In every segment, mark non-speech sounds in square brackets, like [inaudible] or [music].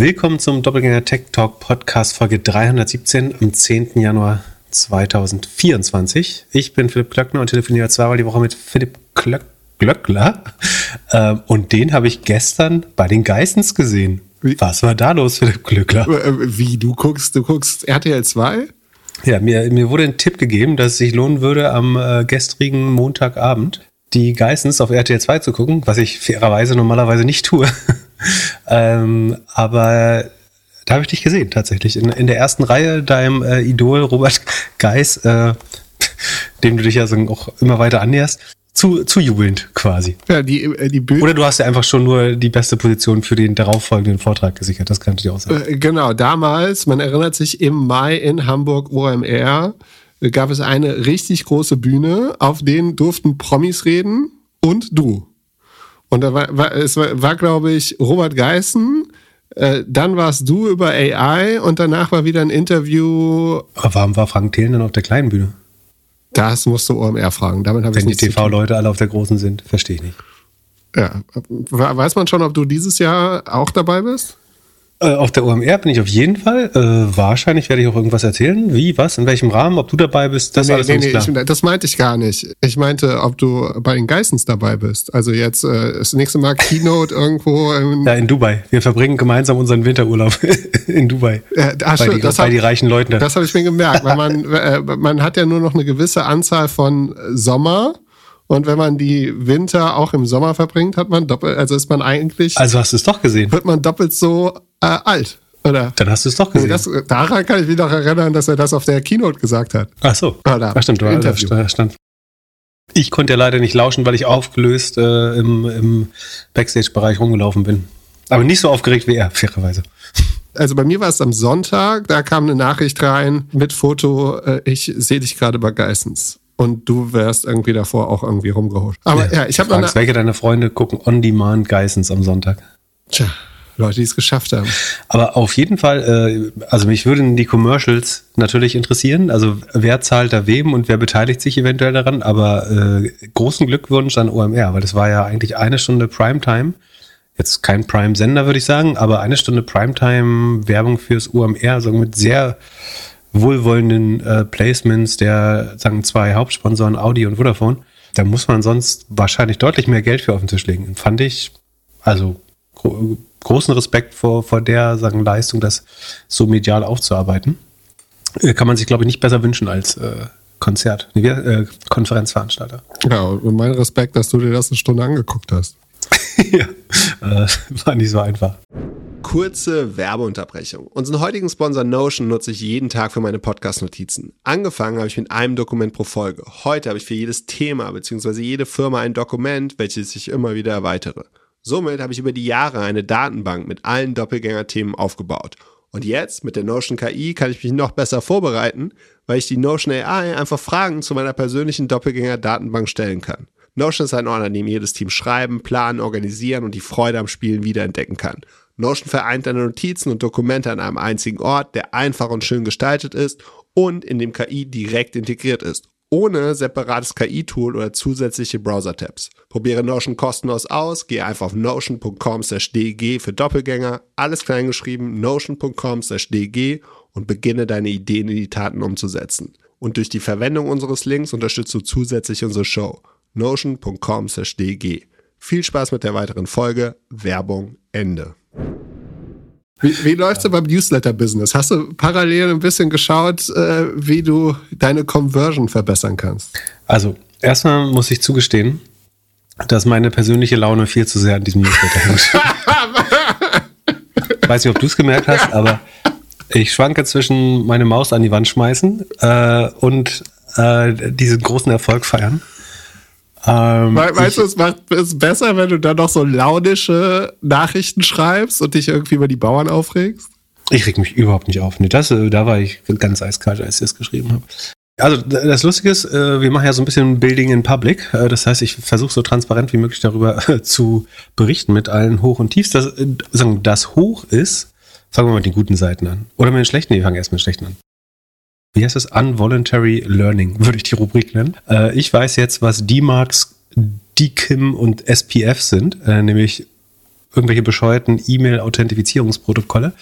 Willkommen zum Doppelgänger Tech Talk Podcast Folge 317 am 10. Januar 2024. Ich bin Philipp Klöckner und telefoniere zweimal die Woche mit Philipp Klöck Glöckler. Ähm, und den habe ich gestern bei den Geissens gesehen. Was war da los, Philipp Glöckler? Äh, wie, du guckst, du guckst RTL 2? Ja, mir, mir wurde ein Tipp gegeben, dass es sich lohnen würde, am äh, gestrigen Montagabend die Geissens auf RTL 2 zu gucken, was ich fairerweise normalerweise nicht tue. [laughs] ähm, aber da habe ich dich gesehen, tatsächlich. In, in der ersten Reihe, deinem äh, Idol Robert [laughs] Geiss, äh, [laughs] dem du dich ja so auch immer weiter annäherst, zu, zu jubelnd quasi. Ja, die, äh, die Oder du hast ja einfach schon nur die beste Position für den darauffolgenden Vortrag gesichert, das kann ich dir auch sagen. Äh, genau, damals, man erinnert sich, im Mai in Hamburg OMR äh, gab es eine richtig große Bühne, auf denen durften Promis reden und du. Und da war, war es war, war glaube ich, Robert Geißen, äh, dann warst du über AI und danach war wieder ein Interview. Aber warum war Frank Thelen dann auf der kleinen Bühne? Das musst du OMR fragen. Damit Wenn die TV-Leute alle auf der großen sind, verstehe ich nicht. Ja. Weiß man schon, ob du dieses Jahr auch dabei bist? Äh, auf der OMR bin ich auf jeden Fall. Äh, wahrscheinlich werde ich auch irgendwas erzählen. Wie, was, in welchem Rahmen, ob du dabei bist, das nee, alles nee, nee, klar. Ich, das meinte ich gar nicht. Ich meinte, ob du bei den Geissens dabei bist. Also jetzt äh, das nächste Mal Keynote irgendwo. In ja, in Dubai. Wir verbringen gemeinsam unseren Winterurlaub [laughs] in Dubai. Ja, ach, bei, die, das bei hab, die reichen Leute. Das habe ich mir gemerkt, weil man, [laughs] äh, man hat ja nur noch eine gewisse Anzahl von Sommer. Und wenn man die Winter auch im Sommer verbringt, hat man doppelt, also ist man eigentlich. Also hast du es doch gesehen. Wird man doppelt so äh, alt. Oder? Dann hast du es doch gesehen. Das, daran kann ich mich noch erinnern, dass er das auf der Keynote gesagt hat. Ach so. Oder Ach stimmt, du stand. Ich konnte ja leider nicht lauschen, weil ich aufgelöst äh, im, im Backstage-Bereich rumgelaufen bin. Aber nicht so aufgeregt wie er, fairerweise. Also bei mir war es am Sonntag, da kam eine Nachricht rein mit Foto, äh, ich sehe dich gerade bei Geissens. Und du wärst irgendwie davor auch irgendwie rumgeholt. Aber ja, ja ich habe noch eine Welche deiner Freunde gucken On Demand Geissens am Sonntag? Tja, Leute, die es geschafft haben. Aber auf jeden Fall, äh, also mich würden die Commercials natürlich interessieren. Also wer zahlt da wem und wer beteiligt sich eventuell daran. Aber äh, großen Glückwunsch an OMR, weil das war ja eigentlich eine Stunde Primetime. Jetzt kein Prime-Sender, würde ich sagen, aber eine Stunde Primetime-Werbung fürs OMR, also mit sehr wohlwollenden äh, Placements der, sagen zwei Hauptsponsoren Audi und Vodafone. Da muss man sonst wahrscheinlich deutlich mehr Geld für auf den Tisch legen. Fand ich, also großen Respekt vor, vor der sagen, Leistung, das so medial aufzuarbeiten. Äh, kann man sich, glaube ich, nicht besser wünschen als äh, Konzert, nee, äh, Konferenzveranstalter. Ja, und mein Respekt, dass du dir das eine Stunde angeguckt hast. [laughs] ja, äh, war nicht so einfach. Kurze Werbeunterbrechung. Unseren heutigen Sponsor Notion nutze ich jeden Tag für meine Podcast-Notizen. Angefangen habe ich mit einem Dokument pro Folge. Heute habe ich für jedes Thema bzw. jede Firma ein Dokument, welches ich immer wieder erweitere. Somit habe ich über die Jahre eine Datenbank mit allen Doppelgänger-Themen aufgebaut. Und jetzt mit der Notion KI kann ich mich noch besser vorbereiten, weil ich die Notion AI einfach Fragen zu meiner persönlichen Doppelgänger-Datenbank stellen kann. Notion ist ein Ort, an dem jedes Team schreiben, planen, organisieren und die Freude am Spielen wiederentdecken kann. Notion vereint deine Notizen und Dokumente an einem einzigen Ort, der einfach und schön gestaltet ist und in dem KI direkt integriert ist, ohne separates KI-Tool oder zusätzliche Browser-Tabs. Probiere Notion kostenlos aus, gehe einfach auf notion.com/dg für Doppelgänger, alles kleingeschrieben, notion.com/dg und beginne deine Ideen in die Taten umzusetzen. Und durch die Verwendung unseres Links unterstützt du zusätzlich unsere Show. notion.com/dg. Viel Spaß mit der weiteren Folge. Werbung Ende. Wie, wie läuft's ja. beim Newsletter-Business? Hast du parallel ein bisschen geschaut, äh, wie du deine Conversion verbessern kannst? Also, erstmal muss ich zugestehen, dass meine persönliche Laune viel zu sehr an diesem Newsletter hängt. [laughs] Weiß nicht, ob du es gemerkt hast, aber ich schwanke zwischen meine Maus an die Wand schmeißen äh, und äh, diesen großen Erfolg feiern. Ähm, weißt du, es macht es besser, wenn du dann noch so launische Nachrichten schreibst und dich irgendwie über die Bauern aufregst? Ich reg mich überhaupt nicht auf. Nee, das, äh, da war ich ganz eiskalt, als ich das geschrieben habe. Also das Lustige ist, äh, wir machen ja so ein bisschen Building in Public. Äh, das heißt, ich versuche so transparent wie möglich darüber [laughs] zu berichten mit allen Hoch und Tiefs. Das, sagen, das Hoch ist, fangen wir mit den guten Seiten an. Oder mit den schlechten? Nee, wir fangen erst mit den schlechten an wie heißt es? Unvoluntary Learning, [laughs] würde ich die Rubrik nennen. Äh, ich weiß jetzt, was D-Marks, DKIM und SPF sind, äh, nämlich irgendwelche bescheuerten E-Mail-Authentifizierungsprotokolle,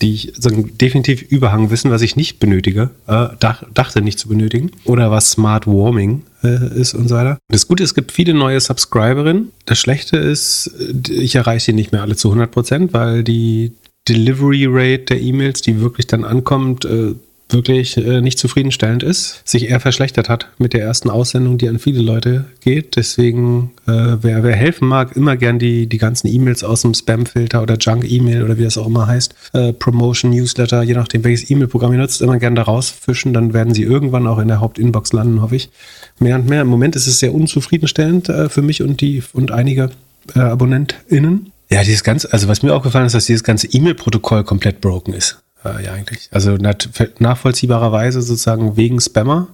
die ich sagen, definitiv Überhangwissen, was ich nicht benötige, äh, dach, dachte nicht zu benötigen, oder was Smart Warming äh, ist und so weiter. Das Gute ist, es gibt viele neue Subscriberinnen. Das Schlechte ist, ich erreiche die nicht mehr alle zu 100 Prozent, weil die Delivery Rate der E-Mails, die wirklich dann ankommt, äh, wirklich äh, nicht zufriedenstellend ist, sich eher verschlechtert hat mit der ersten Aussendung, die an viele Leute geht. Deswegen, äh, wer, wer helfen mag, immer gern die, die ganzen E-Mails aus dem Spam-Filter oder Junk-E-Mail oder wie das auch immer heißt, äh, Promotion, Newsletter, je nachdem, welches E-Mail-Programm ihr nutzt, immer gern da rausfischen. Dann werden sie irgendwann auch in der Hauptinbox landen, hoffe ich. Mehr und mehr. Im Moment ist es sehr unzufriedenstellend äh, für mich und die und einige äh, AbonnentInnen. Ja, dieses ganze, also was mir aufgefallen ist, dass dieses ganze E-Mail-Protokoll komplett broken ist. Äh, ja, eigentlich. Also nachvollziehbarerweise sozusagen wegen Spammer.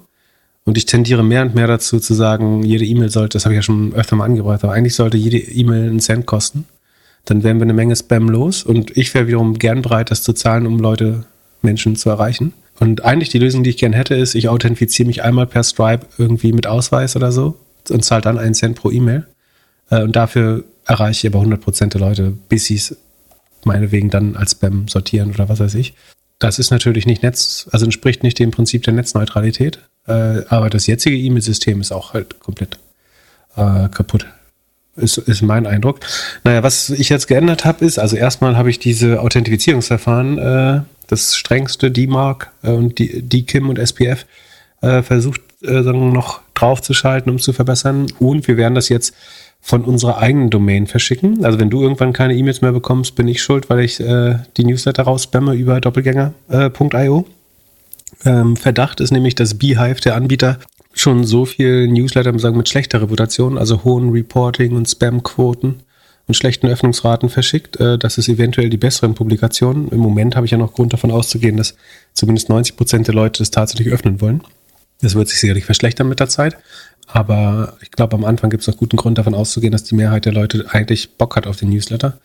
Und ich tendiere mehr und mehr dazu zu sagen, jede E-Mail sollte, das habe ich ja schon öfter mal angebracht, aber eigentlich sollte jede E-Mail einen Cent kosten. Dann wären wir eine Menge Spam los und ich wäre wiederum gern bereit, das zu zahlen, um Leute, Menschen zu erreichen. Und eigentlich die Lösung, die ich gern hätte, ist, ich authentifiziere mich einmal per Stripe irgendwie mit Ausweis oder so und zahle dann einen Cent pro E-Mail. Äh, und dafür erreiche ich aber 100% der Leute, bis sie es meinetwegen dann als Spam sortieren oder was weiß ich. Das ist natürlich nicht Netz, also entspricht nicht dem Prinzip der Netzneutralität. Äh, aber das jetzige E-Mail-System ist auch halt komplett äh, kaputt. Ist, ist mein Eindruck. Naja, was ich jetzt geändert habe, ist, also erstmal habe ich diese Authentifizierungsverfahren, äh, das strengste DMARC äh, und die, DKIM und SPF, äh, versucht äh, noch draufzuschalten, um zu verbessern. Und wir werden das jetzt von unserer eigenen Domain verschicken. Also wenn du irgendwann keine E-Mails mehr bekommst, bin ich schuld, weil ich äh, die Newsletter rausspamme über doppelgänger.io. Äh, ähm, Verdacht ist nämlich, dass Beehive, der Anbieter, schon so viel Newsletter sagen, mit schlechter Reputation, also hohen Reporting- und Spam-Quoten und schlechten Öffnungsraten verschickt. Äh, das ist eventuell die besseren Publikationen. Im Moment habe ich ja noch Grund davon auszugehen, dass zumindest 90 Prozent der Leute das tatsächlich öffnen wollen. Das wird sich sicherlich verschlechtern mit der Zeit. Aber ich glaube, am Anfang gibt es noch guten Grund davon auszugehen, dass die Mehrheit der Leute eigentlich Bock hat auf den Newsletter.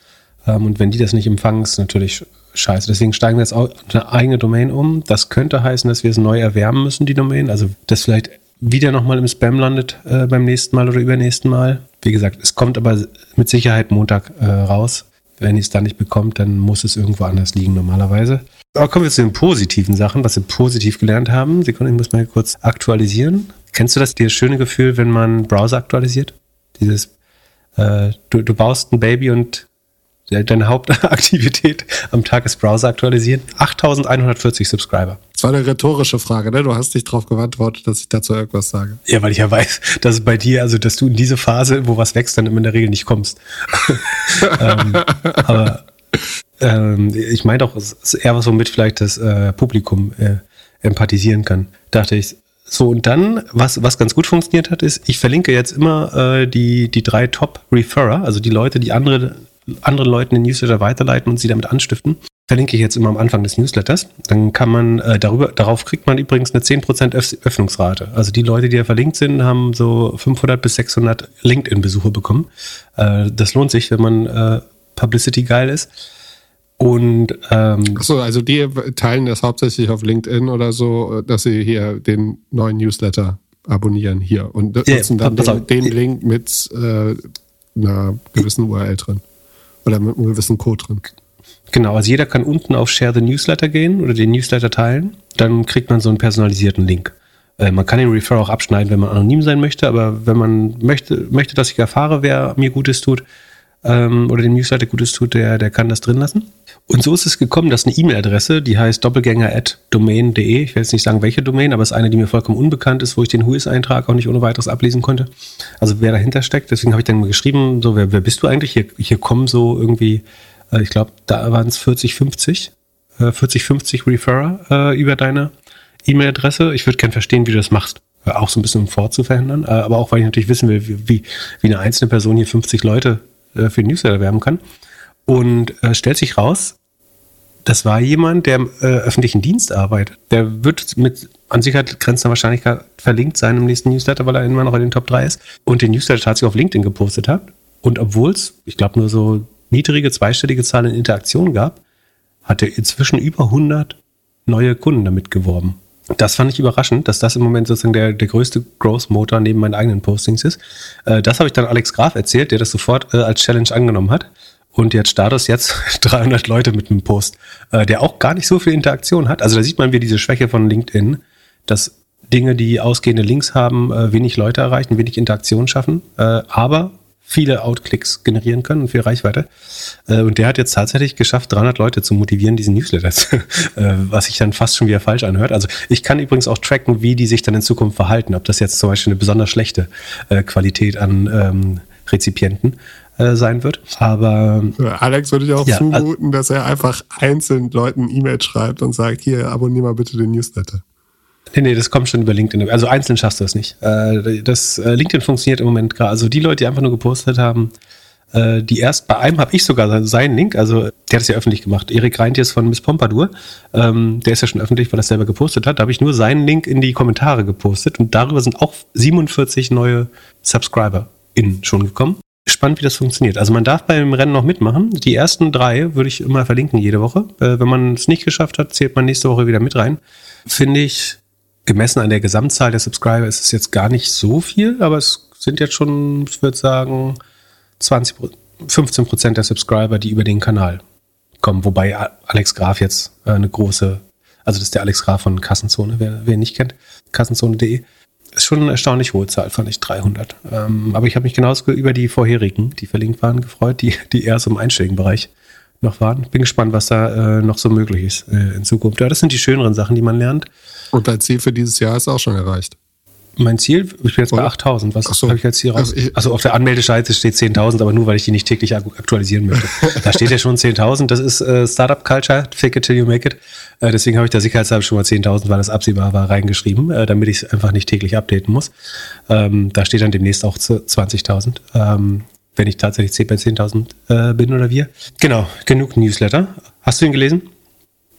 Ähm, und wenn die das nicht empfangen, ist natürlich scheiße. Deswegen steigen wir jetzt auch eine eigene Domain um. Das könnte heißen, dass wir es neu erwärmen müssen, die Domain. Also, dass vielleicht wieder nochmal im Spam landet äh, beim nächsten Mal oder übernächsten Mal. Wie gesagt, es kommt aber mit Sicherheit Montag äh, raus. Wenn ihr es dann nicht bekommt, dann muss es irgendwo anders liegen normalerweise. Aber kommen wir zu den positiven Sachen, was wir positiv gelernt haben. Sekunde, ich muss mal kurz aktualisieren. Kennst du das, dieses schöne Gefühl, wenn man Browser aktualisiert? Dieses, äh, du, du baust ein Baby und deine Hauptaktivität am Tag ist Browser aktualisieren. 8140 Subscriber. Das war eine rhetorische Frage, ne? Du hast dich darauf geantwortet, dass ich dazu irgendwas sage. Ja, weil ich ja weiß, dass es bei dir, also dass du in diese Phase, wo was wächst, dann immer in der Regel nicht kommst. [laughs] ähm, aber ähm, ich meine doch, es ist eher was, womit vielleicht das äh, Publikum äh, empathisieren kann. Dachte ich, so, und dann, was, was ganz gut funktioniert hat, ist, ich verlinke jetzt immer äh, die, die drei Top-Referrer, also die Leute, die andere, anderen Leuten den Newsletter weiterleiten und sie damit anstiften. Verlinke ich jetzt immer am Anfang des Newsletters. Dann kann man äh, darüber, darauf kriegt man übrigens eine 10% Öffnungsrate. Also die Leute, die da verlinkt sind, haben so 500 bis 600 LinkedIn-Besuche bekommen. Äh, das lohnt sich, wenn man äh, Publicity geil ist. Und ähm, Achso, also die teilen das hauptsächlich auf LinkedIn oder so, dass sie hier den neuen Newsletter abonnieren hier und nutzen ja, dann den, den, Link mit äh, einer gewissen URL drin. Oder mit einem gewissen Code drin. Genau, also jeder kann unten auf Share the Newsletter gehen oder den Newsletter teilen. Dann kriegt man so einen personalisierten Link. Äh, man kann den Refer auch abschneiden, wenn man anonym sein möchte, aber wenn man möchte, möchte, dass ich erfahre, wer mir Gutes tut ähm, oder dem Newsletter Gutes tut, der, der kann das drin lassen. Und so ist es gekommen, dass eine E-Mail-Adresse, die heißt doppelgänger.domain.de, ich will jetzt nicht sagen, welche Domain, aber es ist eine, die mir vollkommen unbekannt ist, wo ich den Whois-Eintrag auch nicht ohne weiteres ablesen konnte. Also wer dahinter steckt, deswegen habe ich dann mal geschrieben, so, wer, wer bist du eigentlich? Hier, hier kommen so irgendwie, äh, ich glaube, da waren es 40, 50, äh, 40, 50 Referrer äh, über deine E-Mail-Adresse. Ich würde gern verstehen, wie du das machst. Auch so ein bisschen um fortzuverhindern, äh, aber auch, weil ich natürlich wissen will, wie, wie eine einzelne Person hier 50 Leute für den Newsletter werben kann. Und äh, stellt sich raus, das war jemand, der im äh, öffentlichen Dienst arbeitet. Der wird mit an Sicherheit grenzender Wahrscheinlichkeit verlinkt sein im nächsten Newsletter, weil er immer noch in den Top 3 ist. Und den Newsletter tatsächlich auf LinkedIn gepostet hat. Und obwohl es, ich glaube, nur so niedrige zweistellige Zahlen in Interaktion gab, hat er inzwischen über 100 neue Kunden damit geworben. Das fand ich überraschend, dass das im Moment sozusagen der, der größte Growth-Motor neben meinen eigenen Postings ist. Äh, das habe ich dann Alex Graf erzählt, der das sofort äh, als Challenge angenommen hat Und jetzt Status jetzt [laughs] 300 Leute mit einem Post, äh, der auch gar nicht so viel Interaktion hat. Also da sieht man wieder diese Schwäche von LinkedIn, dass Dinge, die ausgehende Links haben, äh, wenig Leute erreichen, wenig Interaktion schaffen, äh, aber viele Outklicks generieren können und viel Reichweite. Äh, und der hat jetzt tatsächlich geschafft, 300 Leute zu motivieren, diesen Newsletter, [laughs] äh, was sich dann fast schon wieder falsch anhört. Also ich kann übrigens auch tracken, wie die sich dann in Zukunft verhalten, ob das jetzt zum Beispiel eine besonders schlechte äh, Qualität an ähm, Rezipienten äh, sein wird. Aber Alex würde ich auch ja, zumuten, dass er einfach einzeln Leuten E-Mail schreibt und sagt, hier, abonniere mal bitte den Newsletter. Nee, nee, das kommt schon über LinkedIn. Also einzeln schaffst du das nicht. Äh, das äh, LinkedIn funktioniert im Moment gerade. Also die Leute, die einfach nur gepostet haben, die erst bei einem habe ich sogar seinen Link, also der hat es ja öffentlich gemacht. Erik Reintjes von Miss Pompadour, ähm, der ist ja schon öffentlich, weil er es selber gepostet hat. Da habe ich nur seinen Link in die Kommentare gepostet und darüber sind auch 47 neue Subscriber in schon gekommen spannend, wie das funktioniert. Also man darf beim Rennen noch mitmachen. Die ersten drei würde ich immer verlinken jede Woche. Äh, wenn man es nicht geschafft hat, zählt man nächste Woche wieder mit rein. Finde ich, gemessen an der Gesamtzahl der Subscriber ist es jetzt gar nicht so viel, aber es sind jetzt schon, ich würde sagen, 20, 15 Prozent der Subscriber, die über den Kanal kommen. Wobei Alex Graf jetzt äh, eine große, also das ist der Alex Graf von Kassenzone, wer, wer ihn nicht kennt, kassenzone.de ist schon eine erstaunlich hohe Zahl, fand ich 300. Ähm, aber ich habe mich genauso über die vorherigen, die verlinkt waren, gefreut, die, die eher so im einstelligen noch waren. Bin gespannt, was da äh, noch so möglich ist äh, in Zukunft. Ja, das sind die schöneren Sachen, die man lernt. Und dein Ziel für dieses Jahr ist auch schon erreicht. Mein Ziel, ich bin jetzt Oder? bei 8000. Was so. habe ich jetzt hier raus? Also, also auf der Anmeldeseite steht 10.000, aber nur, weil ich die nicht täglich aktualisieren möchte. da steht ja schon 10.000. Das ist äh, Startup Culture, fake it till you make it. Äh, deswegen habe ich da sicherheitshalber schon mal 10.000, weil das absehbar war, reingeschrieben, äh, damit ich es einfach nicht täglich updaten muss. Ähm, da steht dann demnächst auch 20.000. Ähm, wenn ich tatsächlich 10 bei 10.000 äh, bin oder wir. Genau, genug Newsletter. Hast du ihn gelesen?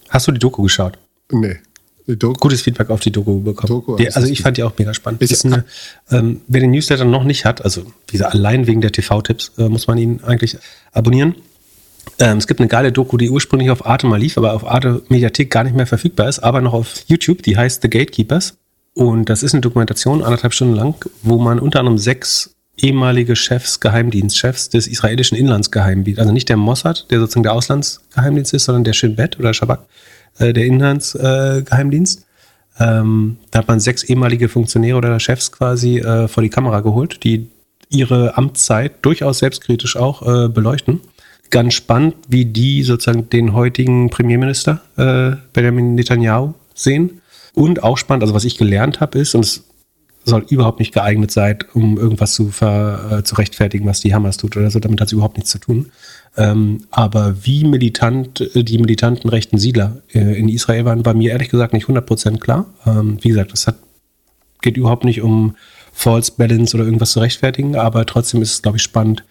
Hast du die Doku geschaut? Nee. Gutes Feedback auf die Doku bekommen. Doku, die, also ich fand die auch mega spannend. Ist eine, ähm, wer den Newsletter noch nicht hat, also gesagt, allein wegen der TV-Tipps äh, muss man ihn eigentlich abonnieren. Ähm, es gibt eine geile Doku, die ursprünglich auf Arte mal lief, aber auf Arte Mediathek gar nicht mehr verfügbar ist, aber noch auf YouTube, die heißt The Gatekeepers. Und das ist eine Dokumentation, anderthalb Stunden lang, wo man unter anderem sechs ehemalige Chefs, Geheimdienstchefs des israelischen Inlandsgeheimdienstes, also nicht der Mossad, der sozusagen der Auslandsgeheimdienst ist, sondern der Shin Bet oder Shabak, äh, der Inlandsgeheimdienst. Äh, ähm, da hat man sechs ehemalige Funktionäre oder Chefs quasi äh, vor die Kamera geholt, die ihre Amtszeit durchaus selbstkritisch auch äh, beleuchten. Ganz spannend, wie die sozusagen den heutigen Premierminister äh, Benjamin Netanyahu sehen. Und auch spannend, also was ich gelernt habe, ist, und es soll überhaupt nicht geeignet sein, um irgendwas zu, ver, äh, zu rechtfertigen, was die Hamas tut oder so. Damit hat es überhaupt nichts zu tun. Ähm, aber wie militant äh, die militanten rechten Siedler äh, in Israel waren, war mir ehrlich gesagt nicht 100% klar. Ähm, wie gesagt, es hat, geht überhaupt nicht um False Balance oder irgendwas zu rechtfertigen, aber trotzdem ist es, glaube ich, spannend,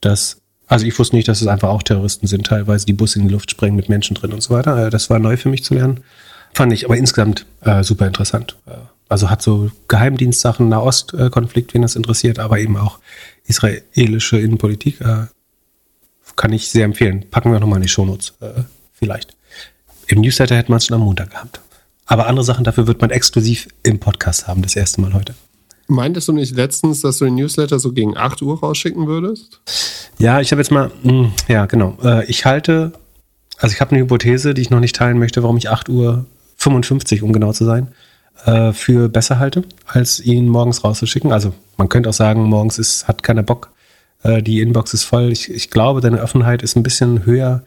dass, also ich wusste nicht, dass es einfach auch Terroristen sind, teilweise die Busse in die Luft sprengen mit Menschen drin und so weiter. Äh, das war neu für mich zu lernen. Fand ich aber insgesamt äh, super interessant. Äh, also hat so Geheimdienstsachen, Nahostkonflikt, wen das interessiert, aber eben auch israelische Innenpolitik. Äh, kann ich sehr empfehlen. Packen wir nochmal in die Shownotes, äh, vielleicht. Im Newsletter hätte man es schon am Montag gehabt. Aber andere Sachen dafür wird man exklusiv im Podcast haben, das erste Mal heute. Meintest du nicht letztens, dass du den Newsletter so gegen 8 Uhr rausschicken würdest? Ja, ich habe jetzt mal, mh, hm, ja, genau. Äh, ich halte, also ich habe eine Hypothese, die ich noch nicht teilen möchte, warum ich 8 Uhr 55, um genau zu sein, äh, für besser halte, als ihn morgens rauszuschicken. Also man könnte auch sagen, morgens ist, hat keiner Bock, äh, die Inbox ist voll. Ich, ich glaube, deine Offenheit ist ein bisschen höher,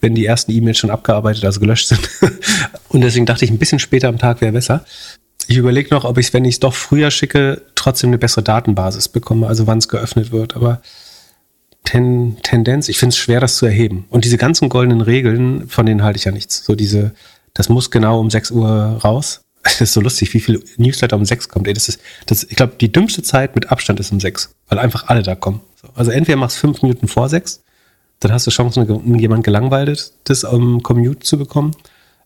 wenn die ersten E-Mails schon abgearbeitet, also gelöscht sind. [laughs] Und deswegen dachte ich, ein bisschen später am Tag wäre besser. Ich überlege noch, ob ich, wenn ich es doch früher schicke, trotzdem eine bessere Datenbasis bekomme, also wann es geöffnet wird. Aber Ten, Tendenz, ich finde es schwer, das zu erheben. Und diese ganzen goldenen Regeln, von denen halte ich ja nichts. So diese, das muss genau um 6 Uhr raus. Das [laughs] ist so lustig, wie viel Newsletter um 6 kommt. Ey, das ist, das, ich glaube, die dümmste Zeit mit Abstand ist um 6, weil einfach alle da kommen. Also entweder machst du fünf Minuten vor sechs, dann hast du Chancen, jemand gelangweiltes am Commute zu bekommen.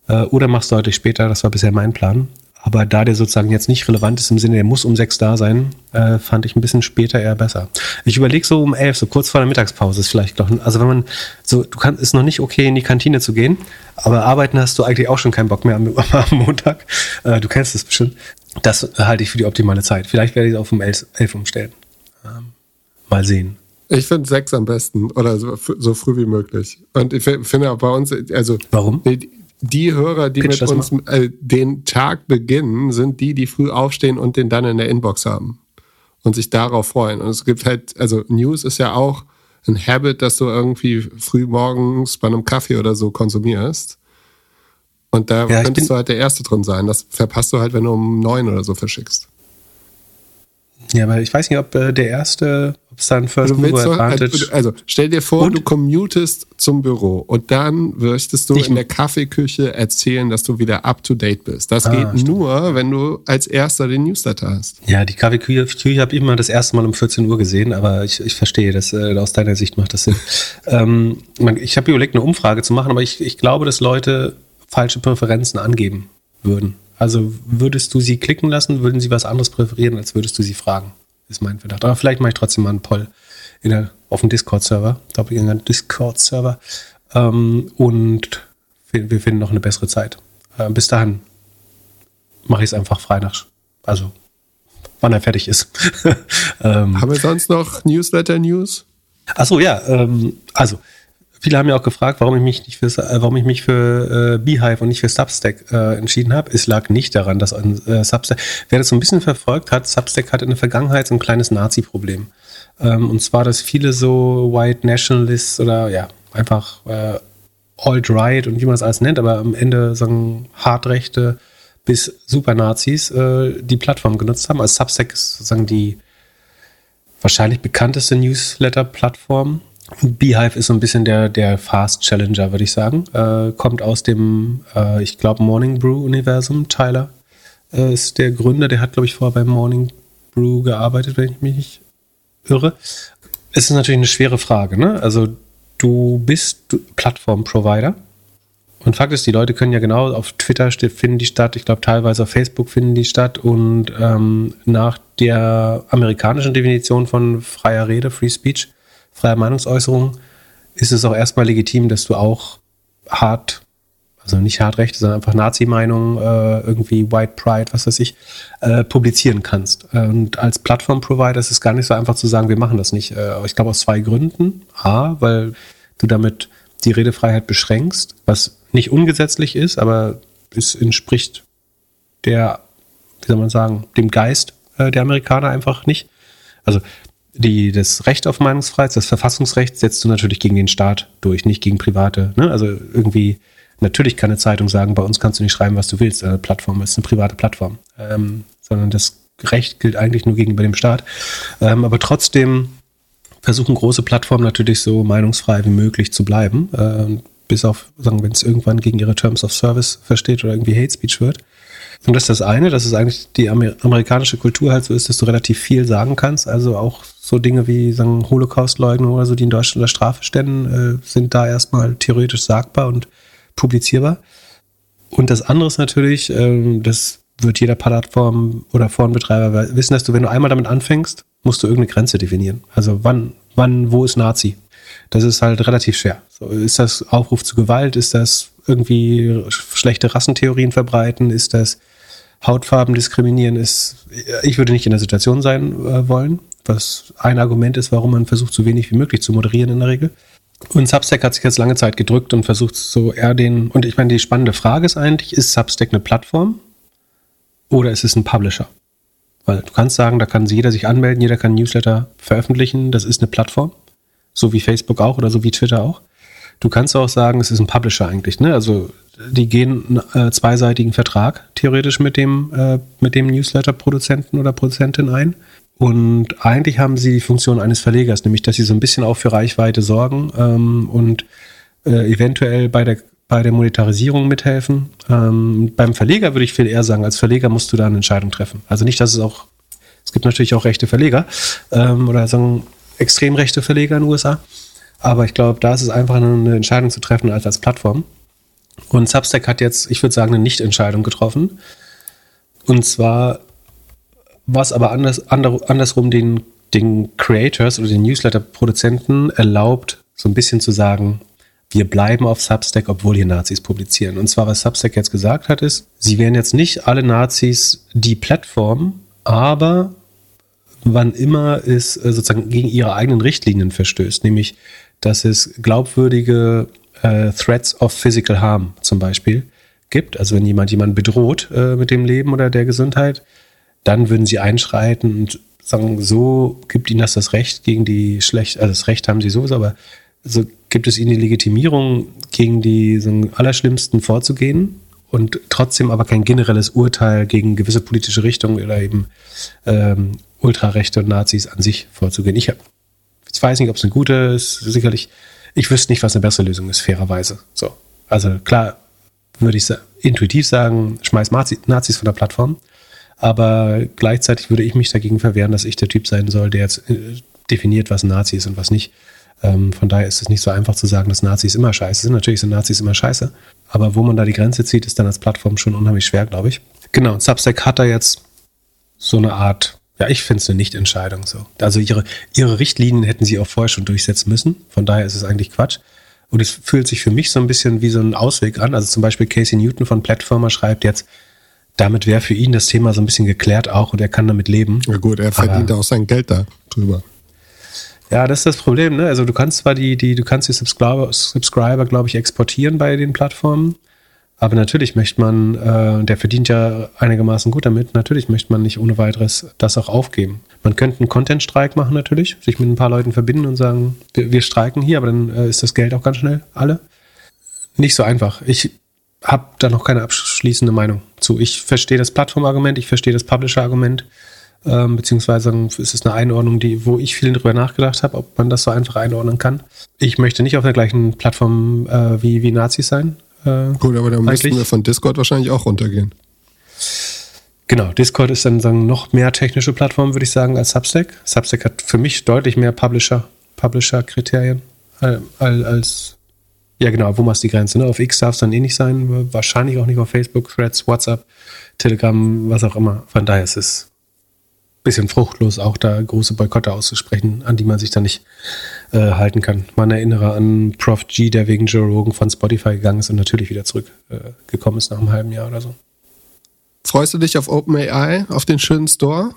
Äh, oder machst du deutlich später, das war bisher mein Plan. Aber da der sozusagen jetzt nicht relevant ist im Sinne, der muss um sechs da sein, äh, fand ich ein bisschen später eher besser. Ich überlege so um elf, so kurz vor der Mittagspause ist vielleicht doch. Also wenn man so, du kannst, ist noch nicht okay, in die Kantine zu gehen, aber arbeiten hast du eigentlich auch schon keinen Bock mehr am, [laughs] am Montag. Äh, du kennst es bestimmt. Das halte ich für die optimale Zeit. Vielleicht werde ich es auf um elf, elf umstellen. Ähm, mal sehen. Ich finde sechs am besten oder so, so, früh wie möglich. Und ich finde auch bei uns, also. Warum? Die, die Hörer, die Pitch mit uns äh, den Tag beginnen, sind die, die früh aufstehen und den dann in der Inbox haben und sich darauf freuen. Und es gibt halt, also News ist ja auch ein Habit, dass du irgendwie früh morgens bei einem Kaffee oder so konsumierst. Und da ja, könntest du halt der Erste drin sein. Das verpasst du halt, wenn du um neun oder so verschickst. Ja, aber ich weiß nicht, ob äh, der erste, ob es da ein First also Mover Advantage... Doch, also stell dir vor, und? du commutest zum Büro und dann möchtest du ich in der Kaffeeküche erzählen, dass du wieder up-to-date bist. Das ah, geht stimmt. nur, wenn du als Erster den Newsletter hast. Ja, die Kaffeeküche habe ich immer das erste Mal um 14 Uhr gesehen, aber ich, ich verstehe, das, äh, aus deiner Sicht macht das Sinn. [laughs] ähm, ich habe überlegt, eine Umfrage zu machen, aber ich, ich glaube, dass Leute falsche Präferenzen angeben würden. Also würdest du sie klicken lassen, würden sie was anderes präferieren, als würdest du sie fragen, ist mein Verdacht. Aber vielleicht mache ich trotzdem mal einen Poll in der, auf dem Discord-Server, Doppelgänger Discord-Server. Ähm, und wir finden noch eine bessere Zeit. Äh, bis dahin mache ich es einfach frei nach, also wann er fertig ist. [laughs] ähm, Haben wir sonst noch Newsletter-News? Achso, ja, ähm, also Viele haben ja auch gefragt, warum ich mich nicht für, äh, warum ich mich für äh, Beehive und nicht für Substack äh, entschieden habe. Es lag nicht daran, dass ein äh, Substack, wer das so ein bisschen verfolgt hat, Substack hatte in der Vergangenheit so ein kleines Nazi-Problem. Ähm, und zwar, dass viele so White Nationalists oder ja, einfach äh, Alt-Right und wie man das alles nennt, aber am Ende sagen Hartrechte bis Super-Nazis äh, die Plattform genutzt haben. Also Substack ist sozusagen die wahrscheinlich bekannteste Newsletter-Plattform Beehive ist so ein bisschen der, der Fast Challenger, würde ich sagen. Äh, kommt aus dem, äh, ich glaube, Morning Brew-Universum. Tyler äh, ist der Gründer, der hat, glaube ich, vorher beim Morning Brew gearbeitet, wenn ich mich nicht irre. Es ist natürlich eine schwere Frage, ne? Also du bist Plattform-Provider. Und Fakt ist, die Leute können ja genau auf Twitter finden die statt, ich glaube teilweise auf Facebook finden die statt und ähm, nach der amerikanischen Definition von freier Rede, Free Speech, freie Meinungsäußerung, ist es auch erstmal legitim, dass du auch hart, also nicht hart Rechte, sondern einfach Nazi-Meinungen, äh, irgendwie White Pride, was weiß ich, äh, publizieren kannst. Und als Plattform-Provider ist es gar nicht so einfach zu sagen, wir machen das nicht. Äh, ich glaube aus zwei Gründen. A, weil du damit die Redefreiheit beschränkst, was nicht ungesetzlich ist, aber es entspricht der, wie soll man sagen, dem Geist äh, der Amerikaner einfach nicht. Also die, das Recht auf Meinungsfreiheit, das Verfassungsrecht setzt du natürlich gegen den Staat durch, nicht gegen Private. Ne? Also irgendwie, natürlich kann eine Zeitung sagen, bei uns kannst du nicht schreiben, was du willst. Eine Plattform ist eine private Plattform. Ähm, sondern das Recht gilt eigentlich nur gegenüber dem Staat. Ähm, aber trotzdem versuchen große Plattformen natürlich so meinungsfrei wie möglich zu bleiben. Äh, bis auf, sagen, wenn es irgendwann gegen ihre Terms of Service versteht oder irgendwie Hate Speech wird. Und das ist das eine, dass es eigentlich die Amer amerikanische Kultur halt so ist, dass du relativ viel sagen kannst. Also auch so Dinge wie sagen Holocaust-Leugnung oder so, die in Deutschland unter Strafe ständen, äh, sind da erstmal theoretisch sagbar und publizierbar. Und das andere ist natürlich, äh, das wird jeder Plattform oder Forenbetreiber wissen, dass du, wenn du einmal damit anfängst, musst du irgendeine Grenze definieren. Also wann, wann, wo ist Nazi? Das ist halt relativ schwer. So, ist das Aufruf zu Gewalt? Ist das irgendwie schlechte Rassentheorien verbreiten? Ist das Hautfarben diskriminieren? Ist, ich würde nicht in der Situation sein äh, wollen, was ein Argument ist, warum man versucht, so wenig wie möglich zu moderieren in der Regel. Und Substack hat sich jetzt lange Zeit gedrückt und versucht so eher den, und ich meine, die spannende Frage ist eigentlich, ist Substack eine Plattform oder ist es ein Publisher? Weil du kannst sagen, da kann jeder sich anmelden, jeder kann Newsletter veröffentlichen, das ist eine Plattform, so wie Facebook auch oder so wie Twitter auch. Du kannst auch sagen, es ist ein Publisher eigentlich, ne? Also die gehen einen äh, zweiseitigen Vertrag theoretisch mit dem, äh, dem Newsletter-Produzenten oder Produzentin ein. Und eigentlich haben sie die Funktion eines Verlegers, nämlich dass sie so ein bisschen auch für Reichweite sorgen ähm, und äh, eventuell bei der, bei der Monetarisierung mithelfen. Ähm, beim Verleger würde ich viel eher sagen, als Verleger musst du da eine Entscheidung treffen. Also nicht, dass es auch, es gibt natürlich auch rechte Verleger ähm, oder sagen extrem rechte Verleger in den USA. Aber ich glaube, da ist es einfach eine Entscheidung zu treffen als als Plattform. Und Substack hat jetzt, ich würde sagen, eine Nicht-Entscheidung getroffen. Und zwar, was aber anders, andersrum den, den Creators oder den Newsletter-Produzenten erlaubt, so ein bisschen zu sagen, wir bleiben auf Substack, obwohl hier Nazis publizieren. Und zwar, was Substack jetzt gesagt hat, ist, sie werden jetzt nicht alle Nazis die Plattform, aber wann immer es äh, sozusagen gegen ihre eigenen Richtlinien verstößt, nämlich dass es glaubwürdige äh, Threats of Physical Harm zum Beispiel gibt. Also wenn jemand jemanden bedroht äh, mit dem Leben oder der Gesundheit, dann würden sie einschreiten und sagen, so gibt ihnen das das Recht gegen die schlecht, also das Recht haben sie sowieso, aber so gibt es ihnen die Legitimierung, gegen die so Allerschlimmsten vorzugehen und trotzdem aber kein generelles Urteil gegen gewisse politische Richtungen oder eben ähm, Ultrarechte und Nazis an sich vorzugehen. Ich, hab, ich weiß nicht, ob es eine gute ist, sicherlich, ich wüsste nicht, was eine bessere Lösung ist, fairerweise. So. Also klar, würde ich intuitiv sagen, schmeiß Nazis von der Plattform. Aber gleichzeitig würde ich mich dagegen verwehren, dass ich der Typ sein soll, der jetzt äh, definiert, was Nazi ist und was nicht. Ähm, von daher ist es nicht so einfach zu sagen, dass Nazis immer scheiße sind. Natürlich sind Nazis immer scheiße. Aber wo man da die Grenze zieht, ist dann als Plattform schon unheimlich schwer, glaube ich. Genau, Substack hat da jetzt so eine Art, ja, ich finde es eine Nichtentscheidung so. Also ihre, ihre Richtlinien hätten sie auch vorher schon durchsetzen müssen. Von daher ist es eigentlich Quatsch. Und es fühlt sich für mich so ein bisschen wie so ein Ausweg an. Also zum Beispiel Casey Newton von Platformer schreibt jetzt, damit wäre für ihn das Thema so ein bisschen geklärt auch und er kann damit leben. Ja gut, er verdient Aber, auch sein Geld da drüber. Ja, das ist das Problem, ne? Also du kannst zwar die, die, du kannst die Subscriber, Subscriber, glaube ich, exportieren bei den Plattformen, aber natürlich möchte man, äh, der verdient ja einigermaßen gut damit, natürlich möchte man nicht ohne weiteres das auch aufgeben. Man könnte einen Content-Streik machen natürlich, sich mit ein paar Leuten verbinden und sagen, wir, wir streiken hier, aber dann äh, ist das Geld auch ganz schnell alle. Nicht so einfach. Ich habe da noch keine abschließende Meinung zu. Ich verstehe das Plattformargument, ich verstehe das Publisher-Argument, ähm, beziehungsweise ist es eine Einordnung, die, wo ich viel drüber nachgedacht habe, ob man das so einfach einordnen kann. Ich möchte nicht auf der gleichen Plattform äh, wie, wie Nazis sein. Äh, Gut, aber dann müssten wir von Discord wahrscheinlich auch runtergehen. Genau, Discord ist dann sagen, noch mehr technische Plattform, würde ich sagen, als Substack. Substack hat für mich deutlich mehr Publisher, Publisher-Kriterien als, als ja, genau. Wo machst du die Grenze? Ne? Auf X darf es dann eh nicht sein. Wahrscheinlich auch nicht auf Facebook, Threads, WhatsApp, Telegram, was auch immer. Von daher ist es bisschen fruchtlos, auch da große Boykotte auszusprechen, an die man sich dann nicht äh, halten kann. Man erinnere an Prof G, der wegen Joe Rogan von Spotify gegangen ist und natürlich wieder zurückgekommen äh, ist nach einem halben Jahr oder so. Freust du dich auf OpenAI, auf den schönen Store?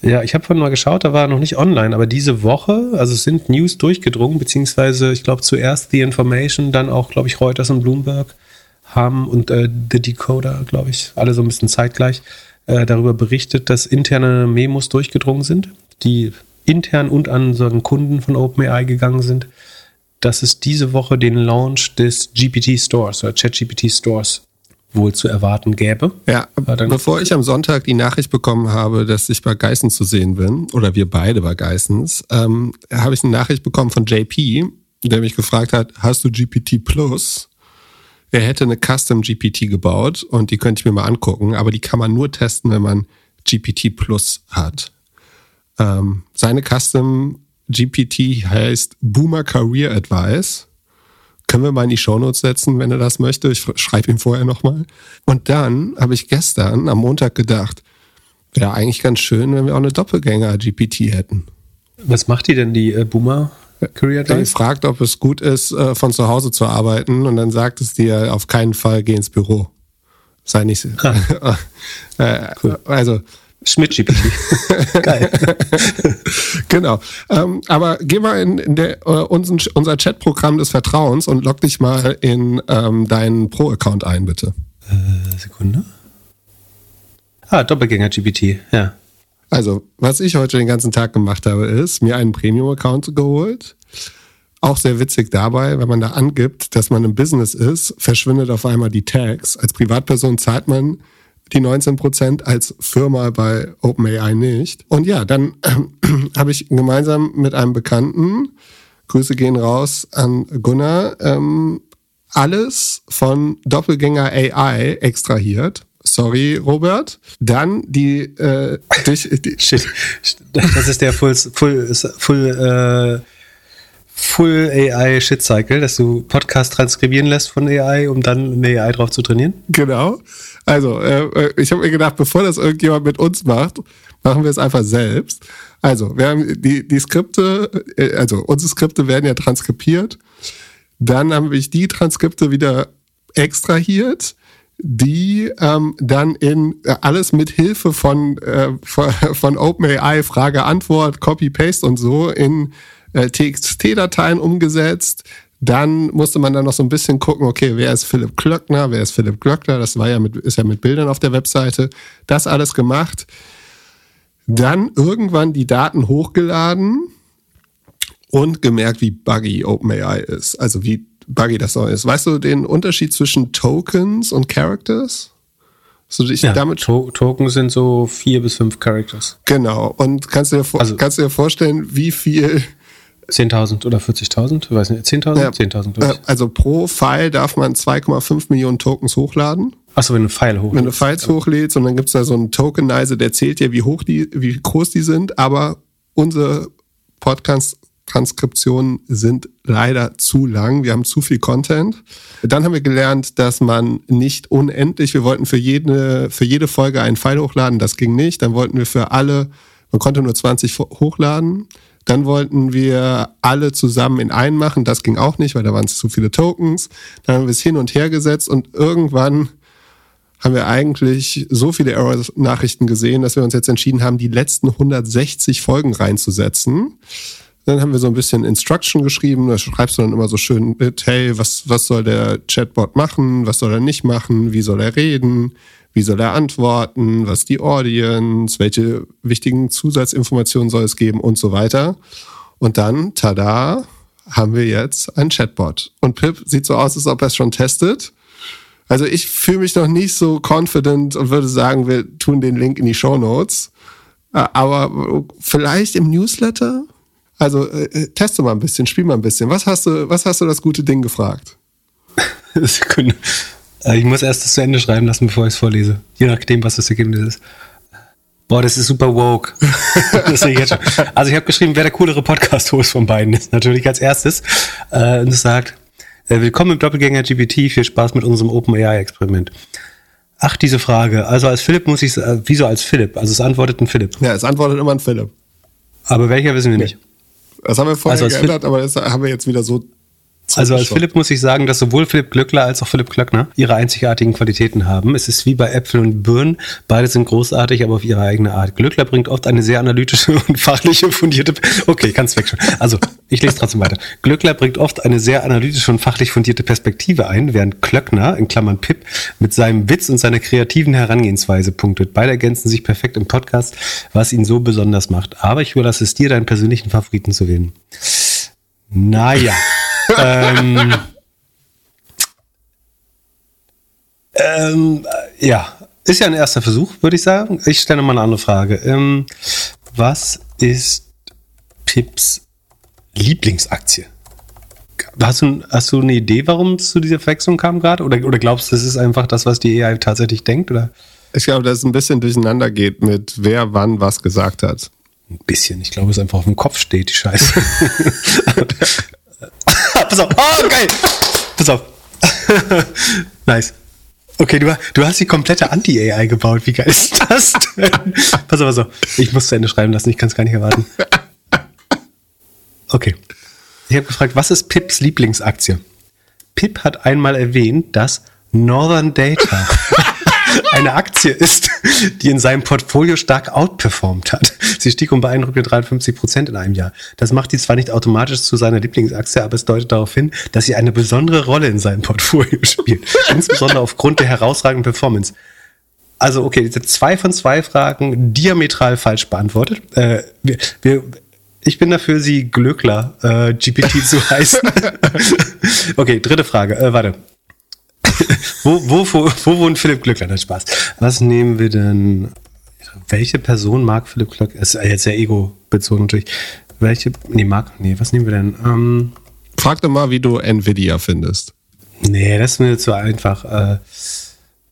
Ja, ich habe vorhin mal geschaut, da war noch nicht online, aber diese Woche, also es sind News durchgedrungen, beziehungsweise ich glaube zuerst The Information, dann auch, glaube ich, Reuters und Bloomberg haben und äh, The Decoder, glaube ich, alle so ein bisschen zeitgleich äh, darüber berichtet, dass interne Memos durchgedrungen sind, die intern und an so Kunden von OpenAI gegangen sind, dass es diese Woche den Launch des GPT Stores oder ChatGPT Stores wohl zu erwarten gäbe. Ja, bevor ich am Sonntag die Nachricht bekommen habe, dass ich bei Geissens zu sehen bin, oder wir beide bei Geissens, ähm, habe ich eine Nachricht bekommen von JP, der mich gefragt hat, hast du GPT Plus? Er hätte eine Custom GPT gebaut und die könnte ich mir mal angucken, aber die kann man nur testen, wenn man GPT Plus hat. Ähm, seine Custom GPT heißt Boomer Career Advice können wir mal in die Shownotes setzen, wenn er das möchte. Ich schreibe ihm vorher nochmal. Und dann habe ich gestern am Montag gedacht, wäre eigentlich ganz schön, wenn wir auch eine Doppelgänger-GPT hätten. Was macht die denn, die äh, Boomer? Career Die fragt, ob es gut ist, äh, von zu Hause zu arbeiten und dann sagt es dir, auf keinen Fall geh ins Büro. Sei nicht. Ah. [laughs] äh, cool. Also Schmidt-GPT. [laughs] Geil. genau. Ähm, aber geh mal in, in der, unseren, unser Chatprogramm des Vertrauens und log dich mal in ähm, deinen Pro-Account ein, bitte. Äh, Sekunde. Ah, Doppelgänger-GPT, ja. Also, was ich heute den ganzen Tag gemacht habe, ist, mir einen Premium-Account geholt. Auch sehr witzig dabei, wenn man da angibt, dass man im Business ist, verschwindet auf einmal die Tags. Als Privatperson zahlt man die 19 Prozent als Firma bei OpenAI nicht. Und ja, dann äh, [clears throat] habe ich gemeinsam mit einem Bekannten, Grüße gehen raus an Gunnar, ähm, alles von Doppelgänger AI extrahiert. Sorry, Robert. Dann die, äh, durch, [laughs] die Shit. Das ist der Full, Full, Full, äh, Full AI Shit Cycle, dass du Podcast transkribieren lässt von AI, um dann eine AI drauf zu trainieren. Genau. Also, äh, äh, ich habe mir gedacht, bevor das irgendjemand mit uns macht, machen wir es einfach selbst. Also, wir haben die, die Skripte, äh, also unsere Skripte werden ja transkribiert. Dann habe ich die Transkripte wieder extrahiert, die ähm, dann in äh, alles mit Hilfe von, äh, [laughs] von, OpenAI, Frage-Antwort, Copy-Paste und so in äh, TXT-Dateien umgesetzt. Dann musste man dann noch so ein bisschen gucken, okay, wer ist Philipp Klöckner, wer ist Philipp Glöckner, das war ja mit, ist ja mit Bildern auf der Webseite. Das alles gemacht. Dann irgendwann die Daten hochgeladen und gemerkt, wie buggy OpenAI ist. Also wie buggy das noch ist. Weißt du den Unterschied zwischen Tokens und Characters? So, ich ja, damit to Tokens sind so vier bis fünf Characters. Genau. Und kannst du dir, also, kannst du dir vorstellen, wie viel 10.000 oder 40.000? Weiß nicht, 10.000? Ja, 10.000, glaube ich. Also pro File darf man 2,5 Millionen Tokens hochladen. Achso, wenn du File hochlädst. Wenn du Files hochlädst und dann gibt's da so einen Tokenizer, der zählt dir, wie hoch die, wie groß die sind, aber unsere Podcast Transkriptionen sind leider zu lang. Wir haben zu viel Content. Dann haben wir gelernt, dass man nicht unendlich, wir wollten für jede, für jede Folge einen File hochladen. Das ging nicht. Dann wollten wir für alle, man konnte nur 20 hochladen. Dann wollten wir alle zusammen in einen machen. Das ging auch nicht, weil da waren es zu viele Tokens. Dann haben wir es hin und her gesetzt und irgendwann haben wir eigentlich so viele Error-Nachrichten gesehen, dass wir uns jetzt entschieden haben, die letzten 160 Folgen reinzusetzen. Dann haben wir so ein bisschen Instruction geschrieben. Da schreibst du dann immer so schön mit, hey, was, was soll der Chatbot machen? Was soll er nicht machen? Wie soll er reden? Wie soll er antworten? Was ist die Audience? Welche wichtigen Zusatzinformationen soll es geben? Und so weiter. Und dann, tada, haben wir jetzt ein Chatbot. Und Pip sieht so aus, als ob er es schon testet. Also ich fühle mich noch nicht so confident und würde sagen, wir tun den Link in die Show Notes. Äh, aber vielleicht im Newsletter? Also äh, äh, teste mal ein bisschen, spiel mal ein bisschen. Was hast du, was hast du das gute Ding gefragt? [laughs] Sekunde. Äh, ich muss erst das zu Ende schreiben lassen, bevor ich es vorlese. Je nachdem, was das Ergebnis ist. Boah, das ist super woke. [laughs] also ich habe geschrieben, wer der coolere Podcast-Host von beiden ist. Natürlich als erstes. Äh, und es sagt, äh, willkommen im Doppelgänger GPT, viel Spaß mit unserem OpenAI-Experiment. Ach, diese Frage. Also als Philipp muss ich, äh, wieso als Philipp? Also es antwortet ein Philipp. Ja, es antwortet immer ein Philipp. Aber welcher wissen wir nee. nicht. Das haben wir vorher also geändert, aber das haben wir jetzt wieder so also als Philipp muss ich sagen, dass sowohl Philipp Glöckler als auch Philipp Klöckner ihre einzigartigen Qualitäten haben. Es ist wie bei Äpfel und Birnen. Beide sind großartig, aber auf ihre eigene Art. Glöckler bringt oft eine sehr analytische [laughs] und fachliche fundierte... Okay, kannst weg schon. Also, ich lese trotzdem weiter. Glöckler bringt oft eine sehr analytische und fachlich fundierte Perspektive ein, während Klöckner, in Klammern Pip, mit seinem Witz und seiner kreativen Herangehensweise punktet. Beide ergänzen sich perfekt im Podcast, was ihn so besonders macht. Aber ich überlasse es dir, deinen persönlichen Favoriten zu wählen. Naja [laughs] ähm, ähm, ja, ist ja ein erster Versuch, würde ich sagen. Ich stelle mal eine andere Frage. Ähm, was ist Pips Lieblingsaktie? Hast du, hast du eine Idee, warum es zu dieser Verwechslung kam gerade? Oder, oder glaubst du, das ist einfach das, was die AI tatsächlich denkt? Oder? Ich glaube, dass es ein bisschen durcheinander geht mit wer wann was gesagt hat. Ein bisschen. Ich glaube, es einfach auf dem Kopf steht, die Scheiße. [laughs] Pass auf. Oh, geil. Pass auf. [laughs] nice. Okay, du, du hast die komplette Anti-AI gebaut. Wie geil ist das denn? pass auf, pass auf. Ich muss zu Ende schreiben lassen. Ich kann es gar nicht erwarten. Okay. Ich habe gefragt, was ist Pips Lieblingsaktie? Pip hat einmal erwähnt, dass Northern Data eine Aktie ist, die in seinem Portfolio stark outperformt hat. Sie stieg um beeindruckende 53 Prozent in einem Jahr. Das macht sie zwar nicht automatisch zu seiner Lieblingsaktie, aber es deutet darauf hin, dass sie eine besondere Rolle in seinem Portfolio spielt. Insbesondere aufgrund der herausragenden Performance. Also, okay, zwei von zwei Fragen diametral falsch beantwortet. Äh, wir, wir, ich bin dafür, sie Glöckler äh, GPT zu [laughs] heißen. okay, dritte Frage. Äh, warte wo, wo, wo, wo wohnt Philipp Glückler? Das Spaß. Was nehmen wir denn? Welche Person mag Philipp Glückler? Ist jetzt sehr ego-bezogen natürlich. Welche? Nee, mag. Nee, was nehmen wir denn? Ähm, Frag doch mal, wie du Nvidia findest. Nee, das ist mir zu einfach. Äh,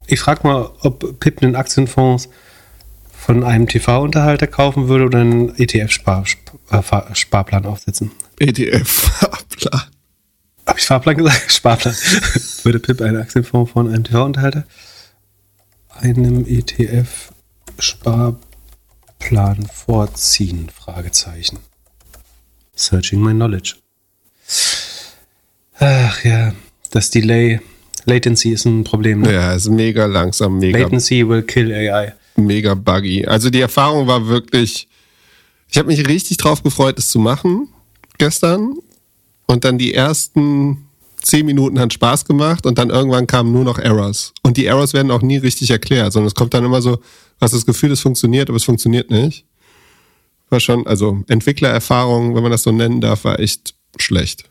ich frag mal, ob Pip einen Aktienfonds von einem TV-Unterhalter kaufen würde oder einen ETF-Sparplan aufsetzen. ETF-Sparplan. Habe ich Fahrplan gesagt? [laughs] Sparplan. Würde Pip einen Aktienfonds von einem TV-Unterhalter einem ETF-Sparplan vorziehen? Fragezeichen. Searching my knowledge. Ach ja, das Delay Latency ist ein Problem. Ne? Ja, ist mega langsam, mega. Latency will kill AI. Mega buggy. Also die Erfahrung war wirklich. Ich habe mich richtig drauf gefreut, es zu machen gestern. Und dann die ersten zehn Minuten hat Spaß gemacht und dann irgendwann kamen nur noch Errors. Und die Errors werden auch nie richtig erklärt, sondern es kommt dann immer so, hast das Gefühl, es funktioniert, aber es funktioniert nicht. War schon, also Entwicklererfahrung, wenn man das so nennen darf, war echt schlecht.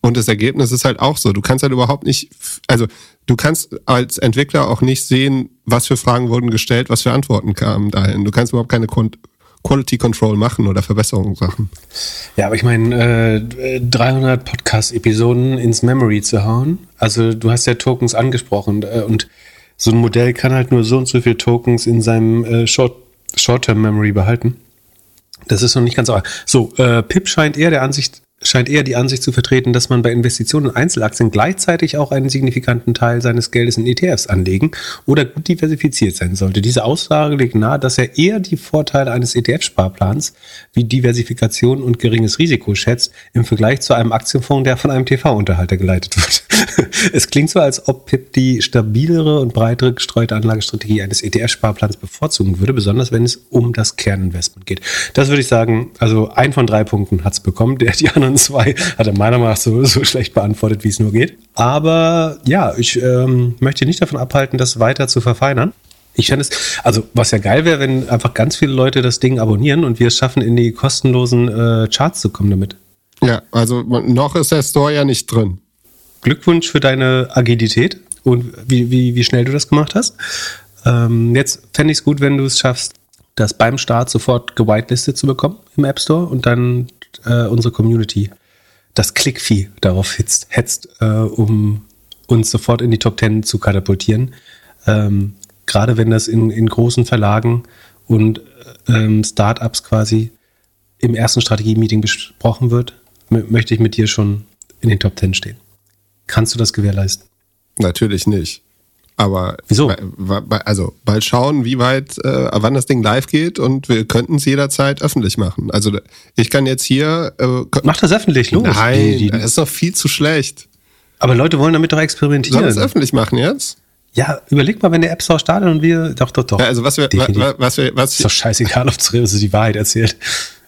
Und das Ergebnis ist halt auch so. Du kannst halt überhaupt nicht, also du kannst als Entwickler auch nicht sehen, was für Fragen wurden gestellt, was für Antworten kamen dahin. Du kannst überhaupt keine Quality Control machen oder Verbesserungssachen. Ja, aber ich meine, äh, 300 Podcast-Episoden ins Memory zu hauen. Also du hast ja Tokens angesprochen äh, und so ein Modell kann halt nur so und so viele Tokens in seinem äh, Short, Short-Term-Memory behalten. Das ist noch nicht ganz so. So, äh, Pip scheint eher der Ansicht scheint eher die Ansicht zu vertreten, dass man bei Investitionen in Einzelaktien gleichzeitig auch einen signifikanten Teil seines Geldes in ETFs anlegen oder gut diversifiziert sein sollte. Diese Aussage legt nahe, dass er eher die Vorteile eines ETF-Sparplans wie Diversifikation und geringes Risiko schätzt im Vergleich zu einem Aktienfonds, der von einem TV-Unterhalter geleitet wird. [laughs] es klingt so, als ob PIP die stabilere und breitere gestreute Anlagestrategie eines ETF-Sparplans bevorzugen würde, besonders wenn es um das Kerninvestment geht. Das würde ich sagen, also ein von drei Punkten hat es bekommen. Der, die anderen zwei hat er meiner Meinung nach so, so schlecht beantwortet, wie es nur geht. Aber ja, ich ähm, möchte nicht davon abhalten, das weiter zu verfeinern. Ich fände es, also was ja geil wäre, wenn einfach ganz viele Leute das Ding abonnieren und wir es schaffen, in die kostenlosen äh, Charts zu kommen damit. Ja, also noch ist der Store ja nicht drin. Glückwunsch für deine Agilität und wie, wie, wie schnell du das gemacht hast. Ähm, jetzt fände ich es gut, wenn du es schaffst, das beim Start sofort gewitelistet zu bekommen im App Store und dann äh, unsere Community das Clickvieh darauf hitzt, hetzt, äh, um uns sofort in die Top 10 zu katapultieren. Ähm, Gerade wenn das in, in großen Verlagen und ähm, Startups quasi im ersten Strategie-Meeting besprochen wird, möchte ich mit dir schon in den Top 10 stehen. Kannst du das gewährleisten? Natürlich nicht. Aber wieso? Also bald schauen, wie weit, äh, wann das Ding live geht und wir könnten es jederzeit öffentlich machen. Also ich kann jetzt hier. Äh, Mach das öffentlich los. Nein, die, die, das ist doch viel zu schlecht. Aber Leute wollen damit doch experimentieren. Sollen es öffentlich machen jetzt? Ja, überleg mal, wenn der App Store startet und wir. Doch, doch, doch. Ja, also was wir, was, was wir, was ist doch scheißegal, [laughs] ob es die Wahrheit erzählt.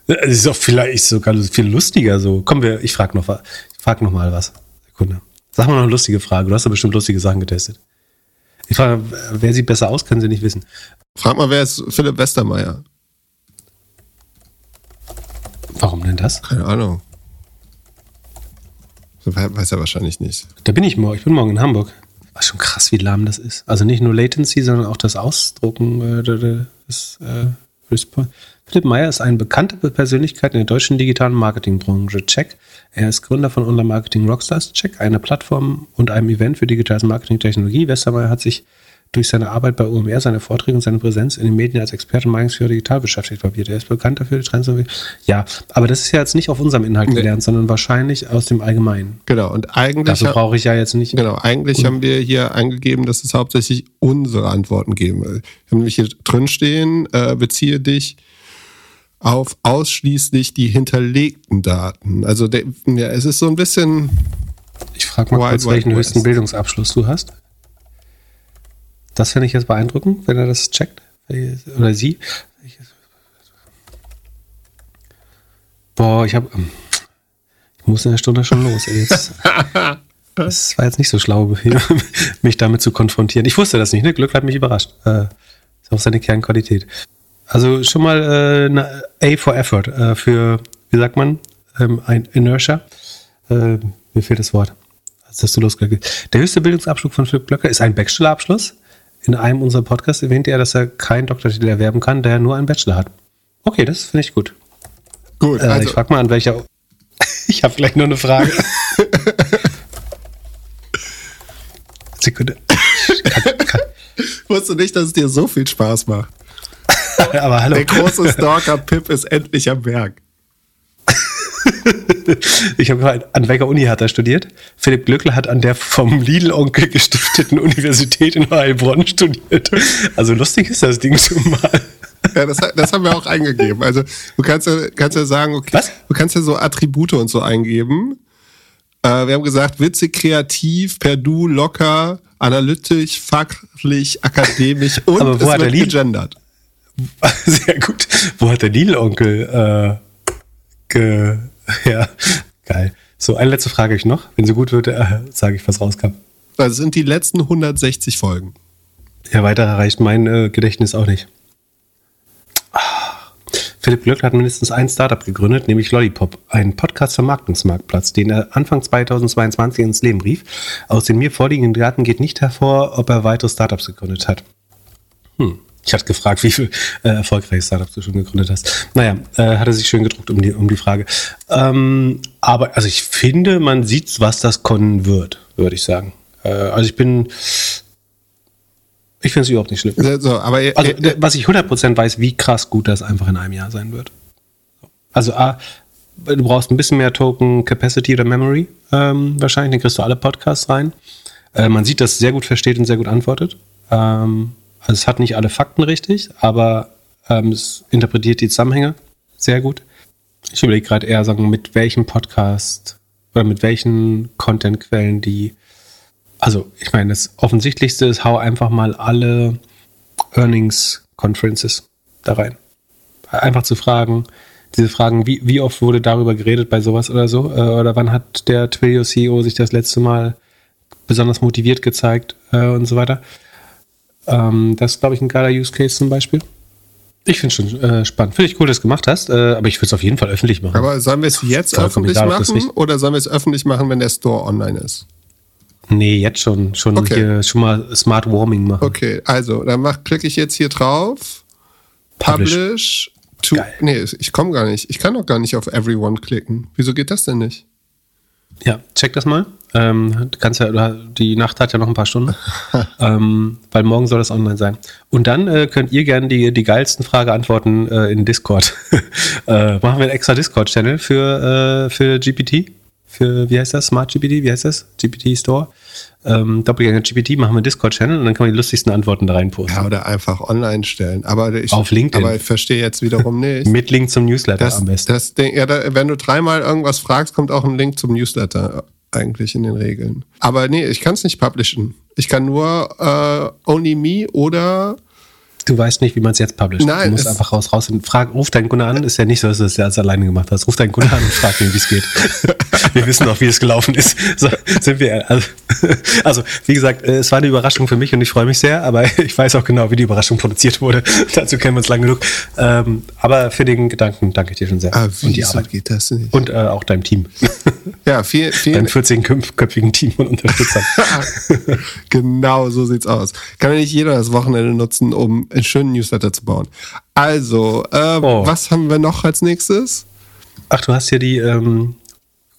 Es ist doch vielleicht sogar viel lustiger so. Komm, wir, ich frag noch, ich frag noch mal was. Sekunde. Sag mal noch eine lustige Frage. Du hast ja bestimmt lustige Sachen getestet. Ich frage, wer sieht besser aus, können Sie nicht wissen. Frag mal, wer ist Philipp Westermeier? Warum denn das? Keine Ahnung. Weiß er wahrscheinlich nicht. Da bin ich morgen. Ich bin morgen in Hamburg. War schon krass, wie lahm das ist. Also nicht nur Latency, sondern auch das Ausdrucken äh, des äh. Philipp Meyer ist eine bekannte Persönlichkeit in der deutschen digitalen Marketingbranche. Check. Er ist Gründer von Online Marketing Rockstars. Check, eine Plattform und einem Event für digitales Marketing-Technologie. Westermeier hat sich durch seine Arbeit bei OMR, seine Vorträge und seine Präsenz in den Medien als Experte Marketing digital beschäftigt. Er ist bekannt dafür, die Trends. Ja, aber das ist ja jetzt nicht auf unserem Inhalt gelernt, sondern wahrscheinlich aus dem Allgemeinen. Genau, und eigentlich. Dafür brauche ich ja jetzt nicht. Genau, eigentlich haben wir hier eingegeben, dass es hauptsächlich unsere Antworten geben will. Wir haben nämlich hier drinstehen, äh, beziehe dich auf ausschließlich die hinterlegten Daten. Also der, ja, es ist so ein bisschen. Ich frage mal kurz, welchen höchsten Bildungsabschluss du hast. Das finde ich jetzt beeindruckend, wenn er das checkt. Oder sie. Boah, ich habe. Ich muss in der Stunde schon los. Jetzt. [laughs] Das war jetzt nicht so schlau, [laughs] mich damit zu konfrontieren. Ich wusste das nicht, ne? Glück hat mich überrascht. Äh, ist auch seine Kernqualität. Also schon mal äh, eine A for Effort äh, für, wie sagt man, ähm, ein Inertia. Äh, mir fehlt das Wort. Als hast du losgegangen. Der höchste Bildungsabschluss von Philipp Glöcker ist ein Bachelorabschluss. In einem unserer Podcasts erwähnte er, dass er keinen Doktortitel erwerben kann, da er nur einen Bachelor hat. Okay, das finde ich gut. Gut. Äh, also ich frage mal an welcher. [laughs] ich habe vielleicht nur eine Frage. [laughs] Sekunde. Kann, kann. Wusstest du nicht, dass es dir so viel Spaß macht? [laughs] Aber hallo. Der große Stalker Pip ist endlich am Berg. [laughs] ich habe an welcher Uni hat er studiert? Philipp Glückler hat an der vom Lidl-Onkel gestifteten Universität in Heilbronn studiert. Also lustig ist das Ding schon mal. Ja, das, das haben wir auch eingegeben. Also du kannst ja, kannst ja sagen, okay, Was? du kannst ja so Attribute und so eingeben. Äh, wir haben gesagt, witzig, kreativ, per Du, locker, analytisch, fachlich, akademisch [laughs] und Aber wo es hat wird Lidl- gegendert. [laughs] Sehr gut. Wo hat der Lidl-Onkel äh, ge [laughs] ja, geil. So, eine letzte Frage ich noch. Wenn sie gut wird, äh, sage ich, was rauskam. Das sind die letzten 160 Folgen. Ja, weiter erreicht mein äh, Gedächtnis auch nicht. Ah. Philipp Glöckler hat mindestens ein Startup gegründet, nämlich Lollipop, ein Podcast-Vermarktungsmarktplatz, den er Anfang 2022 ins Leben rief. Aus den mir vorliegenden Daten geht nicht hervor, ob er weitere Startups gegründet hat. Hm. Ich hatte gefragt, wie viele äh, erfolgreiche Startups du schon gegründet hast. Naja, äh, hat er sich schön gedruckt um die, um die Frage. Ähm, aber also ich finde, man sieht, was das können wird, würde ich sagen. Äh, also ich bin, ich finde es überhaupt nicht schlimm. So, aber äh, Also, d- was ich 100% weiß, wie krass gut das einfach in einem Jahr sein wird. Also, A, du brauchst ein bisschen mehr Token Capacity oder Memory, ähm, wahrscheinlich, dann kriegst du alle Podcasts rein. Äh, man sieht, dass es sehr gut versteht und sehr gut antwortet. Ähm, also, es hat nicht alle Fakten richtig, aber ähm, es interpretiert die Zusammenhänge sehr gut. Ich überlege gerade eher, sagen, mit welchem Podcast oder mit welchen Content-Quellen die also ich meine, das Offensichtlichste ist, hau einfach mal alle Earnings Conferences da rein. Einfach zu fragen, diese Fragen, wie, wie oft wurde darüber geredet bei sowas oder so? Äh, Oder wann hat der Twilio CEO sich das letzte Mal besonders motiviert gezeigt äh, und so weiter? Ähm, das ist, glaube ich, ein geiler Use Case zum Beispiel. Ich finde schon äh, spannend. Finde ich cool, dass du es gemacht hast, äh, aber ich würde es auf jeden Fall öffentlich machen. aber sollen wir es jetzt Vollkommen öffentlich das machen oder sollen wir es öffentlich machen, wenn der Store online ist? nee, jetzt schon. Schon Okay. hier schon mal Smart Warming machen. Okay, also dann mach, klicke ich jetzt hier drauf. Publish. Publish. to, Geil. nee, ich komme gar nicht. Ich kann doch gar nicht auf Everyone klicken. Wieso geht das denn nicht? Ja, check das mal. Ähm, du kannst ja, die Nacht hat ja noch ein paar Stunden, [laughs] ähm, weil morgen soll das online sein. Und dann äh, könnt ihr gerne die, die geilsten Frage antworten äh, in Discord. [laughs] äh, machen wir einen extra Discord-Channel für, äh, für GPT. Für, wie heißt das? Smart GPT? Wie heißt das? GPT Store. Ähm, Doppelgänger GPT machen wir einen Discord-Channel und dann kann man die lustigsten Antworten da reinposten. Ja, oder einfach online stellen. Aber ich, Auf LinkedIn. Aber ich verstehe jetzt wiederum [laughs] nicht. Mit Link zum Newsletter Das, am besten. das Ding, ja, da, wenn du dreimal irgendwas fragst, kommt auch ein Link zum Newsletter eigentlich in den Regeln. Aber nee, ich kann es nicht publishen. Ich kann nur äh, Only Me oder Du weißt nicht, wie man es jetzt publisht. Nein, du musst es- einfach raus, raus und frag, ruf deinen Kunde an. Ist ja nicht so, dass du das jetzt alleine gemacht hast. Ruf deinen Kunde an und frag ihn, wie es geht. [laughs] Wir wissen doch, wie es gelaufen ist. So, sind wir, also, also, wie gesagt, äh, es war eine Überraschung für mich und ich freue mich sehr, aber [laughs] ich weiß auch genau, wie die Überraschung produziert wurde. [laughs] Dazu kennen wir uns lang genug. Ähm, aber für den Gedanken danke ich dir schon sehr. ah, und die Arbeit. geht das nicht? Und äh, auch deinem Team. ja, viel, Deinem viel, 14-köpfigen Team und Unterstützern. genau, so sieht's aus. Kann ja nicht jeder das Wochenende nutzen, um einen schönen Newsletter zu bauen. Also, äh, Oh. was haben wir noch als nächstes? Ach, du hast hier die ähm,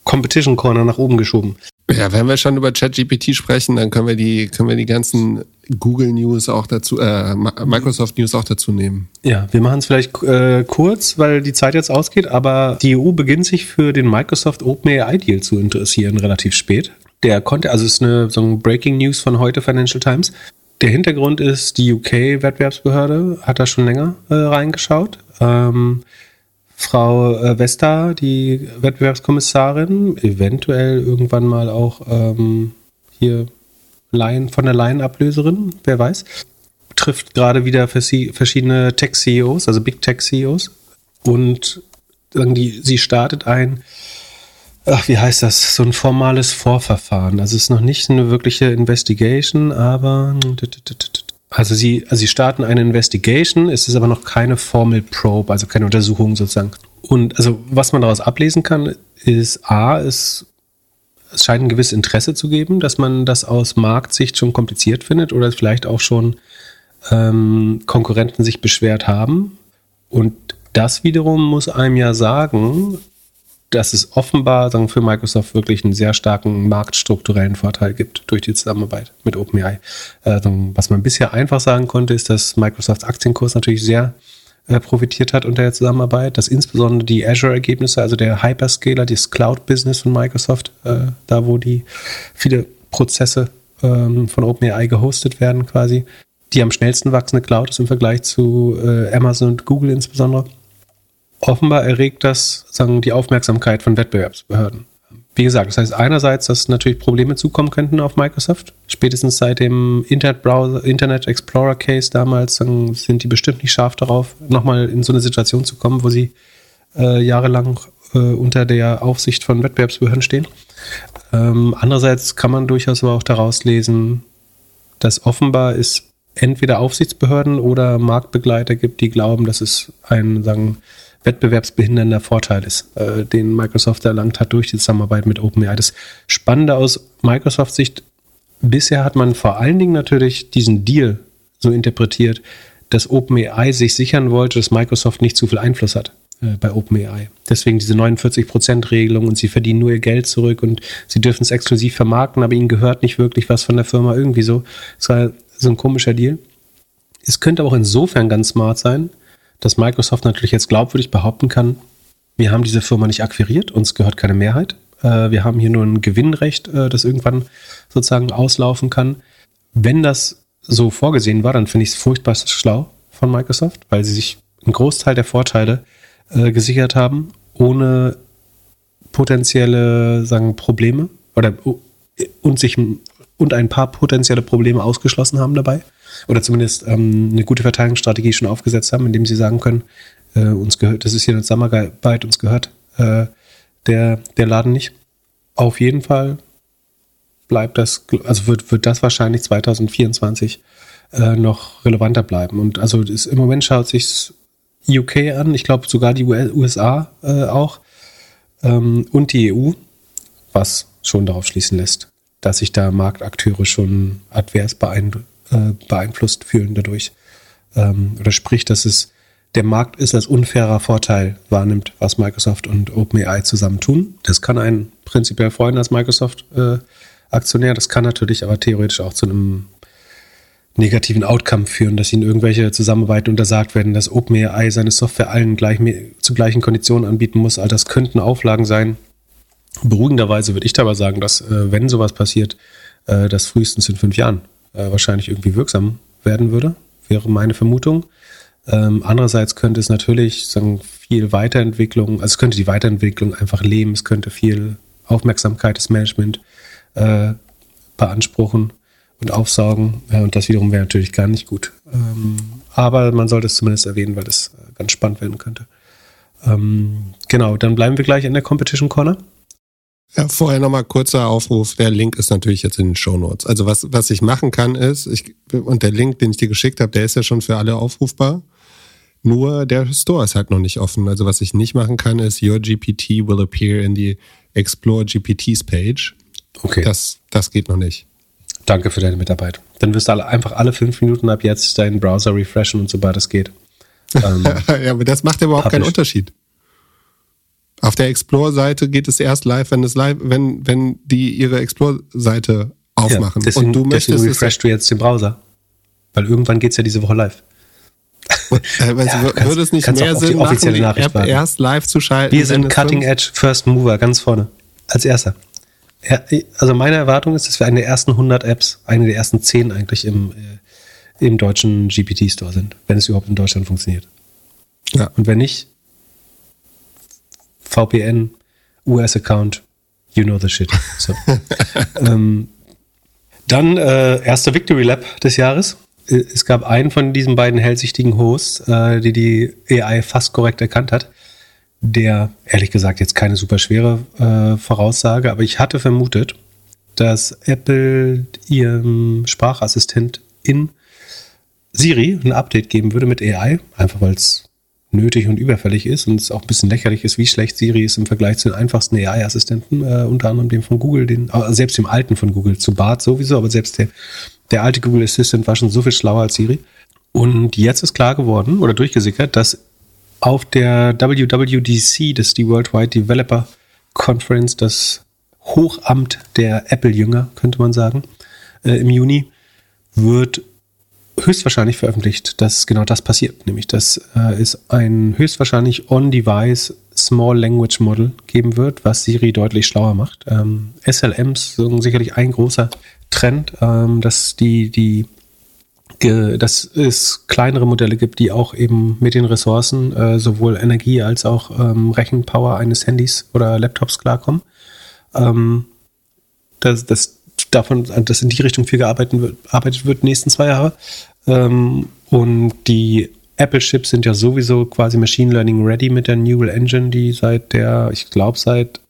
Competition Corner nach oben geschoben. Ja, wenn wir schon über ChatGPT sprechen, dann können wir die, können wir die ganzen Google News auch dazu, äh, Microsoft News auch dazu nehmen. Ja, wir machen es vielleicht äh, kurz, weil die Zeit jetzt ausgeht, aber die EU beginnt sich für den Microsoft OpenAI Deal zu interessieren, relativ spät. Der konnte, also es ist eine so ein Breaking News von heute Financial Times. Der Hintergrund ist, die UK-Wettbewerbsbehörde hat da schon länger äh, reingeschaut. Ähm, Frau äh, Vesta, die Wettbewerbskommissarin, eventuell irgendwann mal auch ähm, hier Laien, von der Laienablöserin, wer weiß, trifft gerade wieder verschiedene Tech-CEOs, also Big Tech-CEOs. Und irgendwie, sie startet ein, ach, wie heißt das, so ein formales Vorverfahren. Also es ist noch nicht eine wirkliche Investigation, aber also sie, also sie starten eine Investigation, es ist aber noch keine Formal Probe, also keine Untersuchung sozusagen. Und also was man daraus ablesen kann, ist A, es, es scheint ein gewisses Interesse zu geben, dass man das aus Marktsicht schon kompliziert findet oder vielleicht auch schon ähm, Konkurrenten sich beschwert haben. Und das wiederum muss einem ja sagen, dass es offenbar sagen, für Microsoft wirklich einen sehr starken marktstrukturellen Vorteil gibt durch die Zusammenarbeit mit OpenAI. Äh, was man bisher einfach sagen konnte, ist, dass Microsofts Aktienkurs natürlich sehr äh, profitiert hat unter der Zusammenarbeit, dass insbesondere die Azure-Ergebnisse, also der Hyperscaler, das Cloud-Business von Microsoft, äh, da wo die viele Prozesse ähm, von OpenAI gehostet werden quasi, die am schnellsten wachsende Cloud ist im Vergleich zu äh, Amazon und Google insbesondere offenbar erregt das sagen, die Aufmerksamkeit von Wettbewerbsbehörden. wie gesagt, das heißt einerseits, dass natürlich Probleme zukommen könnten auf Microsoft. Spätestens seit dem Internet Browser, Internet Explorer Case damals, dann sind die bestimmt nicht scharf darauf, nochmal in so eine Situation zu kommen, wo sie äh, jahrelang äh, unter der Aufsicht von Wettbewerbsbehörden stehen. Ähm, andererseits kann man durchaus aber auch daraus lesen, dass offenbar es entweder Aufsichtsbehörden oder Marktbegleiter gibt, die glauben, dass es ein, sagen, wettbewerbsbehindernder Vorteil ist, äh, den Microsoft erlangt hat durch die Zusammenarbeit mit OpenAI. Das Spannende aus Microsoft-Sicht, bisher hat man vor allen Dingen natürlich diesen Deal so interpretiert, dass OpenAI sich sichern wollte, dass Microsoft nicht zu viel Einfluss hat äh, bei OpenAI. Deswegen diese 49%-Regelung und sie verdienen nur ihr Geld zurück und sie dürfen es exklusiv vermarkten, aber ihnen gehört nicht wirklich was von der Firma. Irgendwie so. Es war so ein komischer Deal. Es könnte auch insofern ganz smart sein, dass Microsoft natürlich jetzt glaubwürdig behaupten kann, wir haben diese Firma nicht akquiriert, uns gehört keine Mehrheit. Äh, wir haben hier nur ein Gewinnrecht, äh, das irgendwann sozusagen auslaufen kann. Wenn das so vorgesehen war, dann finde ich es furchtbar schlau von Microsoft, weil sie sich einen Großteil der Vorteile äh, gesichert haben, ohne potenzielle sagen, Probleme oder und sich und ein paar potenzielle Probleme ausgeschlossen haben dabei oder zumindest ähm, eine gute Verteidigungsstrategie schon aufgesetzt haben, indem sie sagen können, äh, uns gehört, das ist hier eine Zusammenarbeit, uns gehört äh, der, der Laden nicht. Auf jeden Fall bleibt das, also wird, wird das wahrscheinlich 2024 äh, noch relevanter bleiben. Und also ist, im Moment schaut sich UK an, ich glaube sogar die USA äh, auch ähm, und die EU, was schon darauf schließen lässt, dass sich da Marktakteure schon advers beeindrucken äh, beeinflusst fühlen dadurch. Ähm, oder sprich, dass es der Markt ist als unfairer Vorteil wahrnimmt, was Microsoft und OpenAI zusammen tun. Das kann einen prinzipiell freuen als Microsoft-Aktionär. Äh, das kann natürlich aber theoretisch auch zu einem negativen Outcome führen, dass ihnen irgendwelche Zusammenarbeiten untersagt werden, dass OpenAI seine Software allen gleich, zu gleichen Konditionen anbieten muss. All das könnten Auflagen sein. Beruhigenderweise würde ich dabei sagen, dass äh, wenn sowas passiert, äh, das frühestens in fünf Jahren äh, wahrscheinlich irgendwie wirksam werden würde, wäre meine Vermutung. Ähm, andererseits könnte es natürlich sagen, viel Weiterentwicklung, also es könnte die Weiterentwicklung einfach leben, es könnte viel Aufmerksamkeit des Management äh, beanspruchen und aufsaugen. Ja, und das wiederum wäre natürlich gar nicht gut. Ähm, aber man sollte es zumindest erwähnen, weil es äh, ganz spannend werden könnte. Ähm, genau, dann bleiben wir gleich in der Competition Corner. Ja, vorher nochmal kurzer Aufruf. Der Link ist natürlich jetzt in den Show Notes. Also was, was ich machen kann ist, ich, und der Link, den ich dir geschickt habe, der ist ja schon für alle aufrufbar. Nur der Store ist halt noch nicht offen. Also was ich nicht machen kann, ist Your GPT will appear in the Explore GPTs Page. Okay. Das, das geht noch nicht. Danke für deine Mitarbeit. Dann wirst du einfach alle fünf Minuten ab jetzt deinen Browser refreshen und sobald es geht. [laughs] Ähm, ja, aber das macht ja überhaupt keinen Unterschied. Auf der Explore-Seite geht es erst live, wenn es live, wenn, wenn die ihre Explore-Seite aufmachen. Ja, deswegen, und du möchtest. Deswegen refreshst du jetzt den Browser. Weil irgendwann geht es ja diese Woche live. äh, ja, würde es nicht mehr Sinn machen, die App warten. erst live zu schalten? Wir sind Cutting Edge First Mover, ganz vorne. Als erster. Ja, also meine Erwartung ist, dass wir eine der ersten 100 Apps, eine der ersten 10 eigentlich im, äh, im deutschen GPT-Store sind, wenn es überhaupt in Deutschland funktioniert. Ja. Und wenn nicht, VPN, US-Account, you know the shit. So. [laughs] ähm, dann äh, erster Victory Lab des Jahres. Es gab einen von diesen beiden hellsichtigen Hosts, äh, die die AI fast korrekt erkannt hat. Der, ehrlich gesagt, jetzt keine super schwere äh, Voraussage, aber ich hatte vermutet, dass Apple ihrem Sprachassistent in Siri ein Update geben würde mit AI, einfach weil es nötig und überfällig ist und es auch ein bisschen lächerlich ist, wie schlecht Siri ist im Vergleich zu den einfachsten AI-Assistenten, äh, unter anderem dem von Google, den, äh, selbst dem alten von Google, zu Bart sowieso, aber selbst der, der alte Google Assistant war schon so viel schlauer als Siri. Und jetzt ist klar geworden oder durchgesickert, dass auf der WWDC, das ist die Worldwide Developer Conference, das Hochamt der Apple-Jünger, könnte man sagen, äh, im Juni, wird höchstwahrscheinlich veröffentlicht, dass genau das passiert. Nämlich, dass äh, es ein höchstwahrscheinlich On-Device Small Language Model geben wird, was Siri deutlich schlauer macht. Ähm, SLMs sind sicherlich ein großer Trend, ähm, dass die, die dass es kleinere Modelle gibt, die auch eben mit den Ressourcen äh, sowohl Energie als auch ähm, Rechenpower eines Handys oder Laptops klarkommen. Ähm, dass, dass davon, dass in die Richtung viel gearbeitet wird, arbeitet wird, nächsten zwei Jahre. Ähm, und die Apple-Chips sind ja sowieso quasi Machine Learning ready mit der Neural Engine, die seit der, ich glaube, seit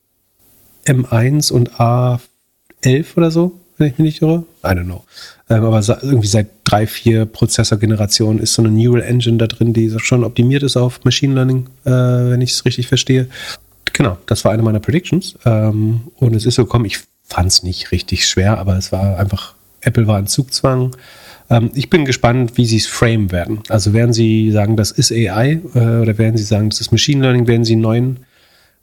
M1 und A11 oder so, wenn ich mich nicht irre. I don't know. Ähm, aber irgendwie seit drei, vier Prozessor-Generationen ist so eine Neural Engine da drin, die schon optimiert ist auf Machine Learning, äh, wenn ich es richtig verstehe. Genau, das war eine meiner Predictions. Ähm, und es ist so gekommen, ich fand es nicht richtig schwer, aber es war einfach, Apple war in Zugzwang. Ähm, ich bin gespannt, wie sie es frame werden. Also werden sie sagen, das ist AI äh, oder werden sie sagen, das ist Machine Learning, werden sie einen neuen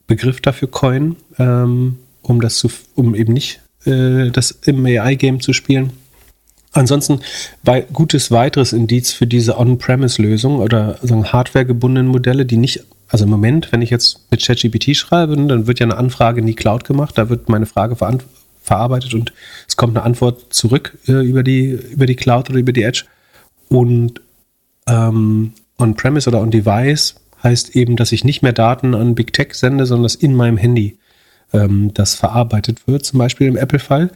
Begriff dafür coinen, ähm, um das zu, um eben nicht äh, das im AI-Game zu spielen. Ansonsten bei gutes weiteres Indiz für diese On-Premise-Lösung oder so hardware-gebundenen Modelle, die nicht, also im Moment, wenn ich jetzt mit ChatGPT schreibe, dann wird ja eine Anfrage in die Cloud gemacht, da wird meine Frage verarbeitet und es kommt eine Antwort zurück äh, über, die, über die Cloud oder über die Edge. Und ähm, On-Premise oder On-Device heißt eben, dass ich nicht mehr Daten an Big Tech sende, sondern dass in meinem Handy ähm, das verarbeitet wird, zum Beispiel im Apple-Fall.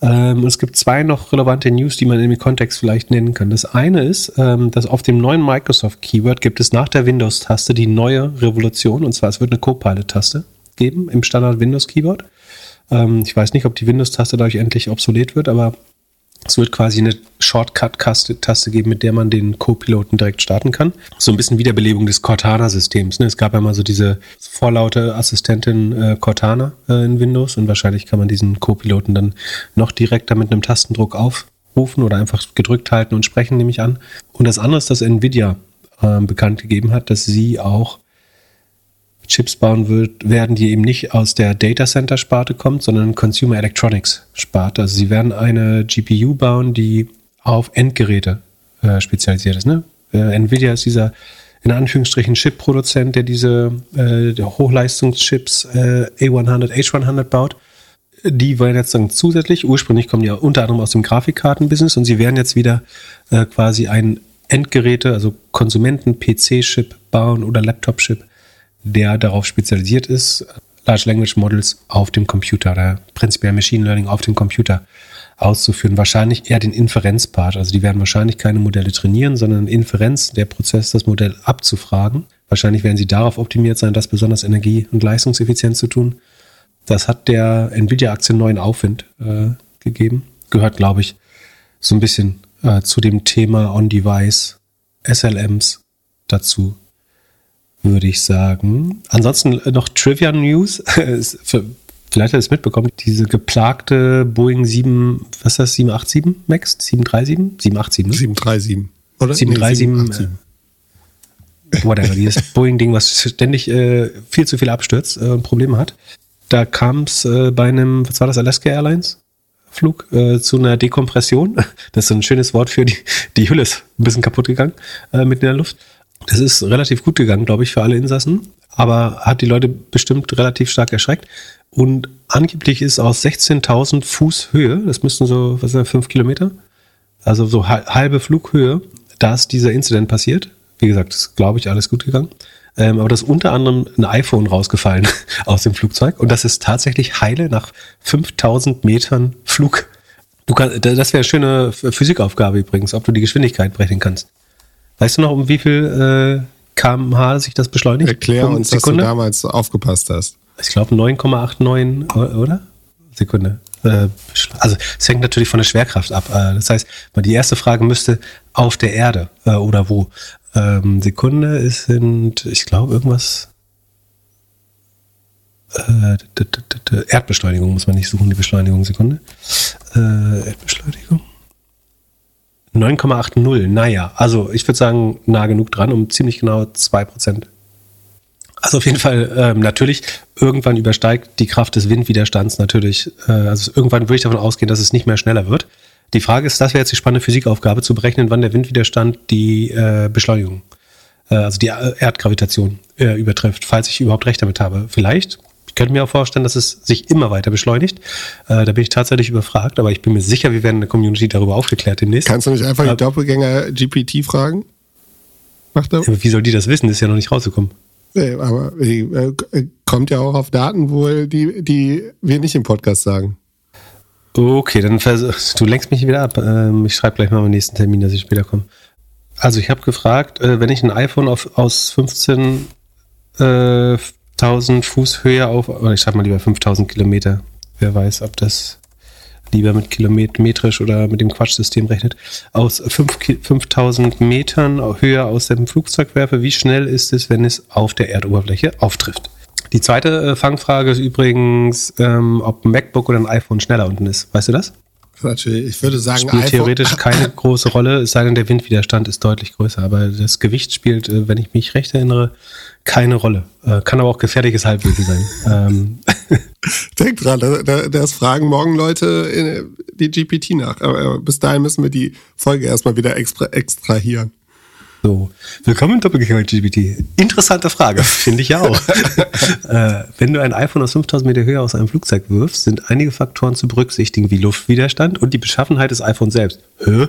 Ähm, es gibt zwei noch relevante News, die man in dem Kontext vielleicht nennen kann. Das eine ist, ähm, dass auf dem neuen Microsoft-Keyword gibt es nach der Windows-Taste die neue Revolution, und zwar es wird eine Copilot-Taste geben im Standard-Windows-Keyboard. Ähm, ich weiß nicht, ob die Windows-Taste dadurch endlich obsolet wird, aber es wird quasi eine Shortcut-Taste geben, mit der man den Co-Piloten direkt starten kann. So ein bisschen Wiederbelebung des Cortana-Systems. Ne? Es gab ja mal so diese vorlaute Assistentin äh, Cortana äh, in Windows und wahrscheinlich kann man diesen Co-Piloten dann noch direkter mit einem Tastendruck aufrufen oder einfach gedrückt halten und sprechen, nehme ich an. Und das andere ist, dass Nvidia äh, bekannt gegeben hat, dass sie auch Chips bauen wird, werden, die eben nicht aus der Data Center Sparte kommt, sondern Consumer Electronics Sparte. Also sie werden eine GPU bauen, die auf Endgeräte äh, spezialisiert ist. Ne? Äh, Nvidia ist dieser in Anführungsstrichen Chip-Produzent, der diese äh, Hochleistungschips äh, A100, H100 baut. Die werden jetzt dann zusätzlich, ursprünglich kommen die ja unter anderem aus dem Grafikkartenbusiness und sie werden jetzt wieder äh, quasi ein Endgeräte, also Konsumenten-PC-Chip bauen oder Laptop-Chip, der darauf spezialisiert ist, Large Language Models auf dem Computer oder prinzipiell Machine Learning auf dem Computer auszuführen. Wahrscheinlich eher den Inferenzpart. Also die werden wahrscheinlich keine Modelle trainieren, sondern Inferenz, der Prozess, das Modell abzufragen. Wahrscheinlich werden sie darauf optimiert sein, das besonders energie- und leistungseffizient zu tun. Das hat der Nvidia-Aktie neuen Aufwind äh, gegeben. Gehört, glaube ich, so ein bisschen äh, zu dem Thema On-Device, SLMs dazu würde ich sagen. Ansonsten noch Trivia News. [laughs] Vielleicht hat es mitbekommen, diese geplagte Boeing 7, was ist das, 787 Max? 737? 787, ne? 737. Oder? 737. Nee, 787. Äh, whatever, dieses [laughs] Boeing-Ding, was ständig äh, viel zu viel abstürzt äh, und Probleme hat. Da kam es äh, bei einem, was war das, Alaska Airlines? Flug äh, zu einer Dekompression. [laughs] Das ist so ein schönes Wort für die, die Hülle ist ein bisschen kaputt gegangen äh, mit in der Luft. Das ist relativ gut gegangen, glaube ich, für alle Insassen, aber hat die Leute bestimmt relativ stark erschreckt. Und angeblich ist aus 16.000 Fuß Höhe, das müssten so, was sind das, fünf Kilometer, also so halbe Flughöhe, da ist dieser Incident passiert. Wie gesagt, ist, glaube ich, alles gut gegangen. Ähm, aber da ist unter anderem ein iPhone rausgefallen [laughs] aus dem Flugzeug und das ist tatsächlich heile nach 5000 Metern Flug. Du kannst, das wäre eine schöne Physikaufgabe übrigens, ob du die Geschwindigkeit brechen kannst. Weißt du noch, um wie viel äh, kmh sich das beschleunigt? Erklär uns, Sekunde? dass du damals aufgepasst hast. Ich glaube 9,89, oder? Sekunde. Äh, also es hängt natürlich von der Schwerkraft ab. Äh, das heißt, die erste Frage müsste auf der Erde äh, oder wo. Ähm, Sekunde ist sind, ich glaube, irgendwas. Erdbeschleunigung muss man nicht suchen, die Beschleunigung. Sekunde. Erdbeschleunigung. 9,80. Naja, also ich würde sagen, nah genug dran, um ziemlich genau 2%. Also auf jeden Fall, ähm, natürlich, irgendwann übersteigt die Kraft des Windwiderstands natürlich, äh, also irgendwann würde ich davon ausgehen, dass es nicht mehr schneller wird. Die Frage ist, das wäre jetzt die spannende Physikaufgabe, zu berechnen, wann der Windwiderstand die äh, Beschleunigung, äh, also die Erdgravitation äh, übertrifft, falls ich überhaupt recht damit habe. Vielleicht ich könnte mir auch vorstellen, dass es sich immer weiter beschleunigt. Äh, da bin ich tatsächlich überfragt, aber ich bin mir sicher, wir werden in der Community darüber aufgeklärt demnächst. Kannst du nicht einfach die Doppelgänger GPT fragen? Macht er? Wie soll die das wissen? Ist ja noch nicht rausgekommen. Nee, aber äh, kommt ja auch auf Daten wohl, die, die wir nicht im Podcast sagen. Okay, dann du lenkst mich wieder ab. Ähm, ich schreibe gleich mal am nächsten Termin, dass ich später komme. Also ich habe gefragt, äh, wenn ich ein iPhone auf, aus 15.000 äh, Fuß Höhe auf, oder ich schreibe mal lieber 5.000 Kilometer. Wer weiß, ob das lieber mit kilometrisch oder mit dem Quatschsystem rechnet, aus 5000 Metern Höhe aus dem Flugzeug werfe, wie schnell ist es, wenn es auf der Erdoberfläche auftrifft? Die zweite äh, Fangfrage ist übrigens, ähm, ob ein MacBook oder ein iPhone schneller unten ist. Weißt du das? Ich würde sagen, spielt theoretisch [laughs] keine große Rolle, es sei denn, der Windwiderstand ist deutlich größer. Aber das Gewicht spielt, äh, wenn ich mich recht erinnere, keine Rolle. Äh, kann aber auch gefährliches Halbwissen sein. ähm. [laughs] Denk dran, da, das fragen morgen Leute die GPT nach. Aber bis dahin müssen wir die Folge erstmal wieder extra, extrahieren. So, willkommen in Doppelgänger GPT. Interessante Frage, finde ich ja auch. [laughs] äh, wenn du ein iPhone aus 5000 Meter Höhe aus einem Flugzeug wirfst, sind einige Faktoren zu berücksichtigen, wie Luftwiderstand und die Beschaffenheit des iPhones selbst. Hä?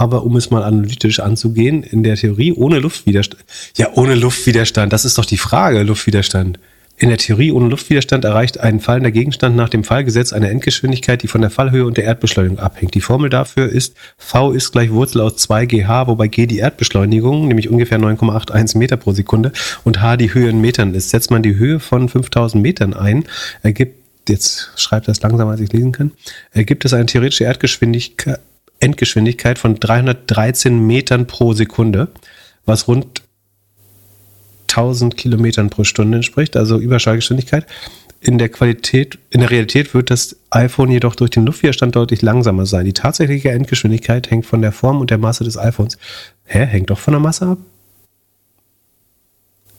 Aber um es mal analytisch anzugehen, in der Theorie ohne Luftwiderstand. Ja, ohne Luftwiderstand, das ist doch die Frage, Luftwiderstand. In der Theorie ohne Luftwiderstand erreicht ein fallender Gegenstand nach dem Fallgesetz eine Endgeschwindigkeit, die von der Fallhöhe und der Erdbeschleunigung abhängt. Die Formel dafür ist V ist gleich Wurzel aus 2gh, wobei g die Erdbeschleunigung, nämlich ungefähr 9,81 Meter pro Sekunde, und h die Höhe in Metern ist. Setzt man die Höhe von 5000 Metern ein, ergibt, jetzt schreibt das langsamer, als ich lesen kann, ergibt es eine theoretische Erdgeschwindigkeit, Endgeschwindigkeit von 313 Metern pro Sekunde, was rund 1000 Kilometern pro Stunde entspricht, also Überschallgeschwindigkeit. In der Qualität, in der Realität wird das iPhone jedoch durch den Luftwiderstand deutlich langsamer sein. Die tatsächliche Endgeschwindigkeit hängt von der Form und der Masse des iPhones. Hä? Hängt doch von der Masse ab?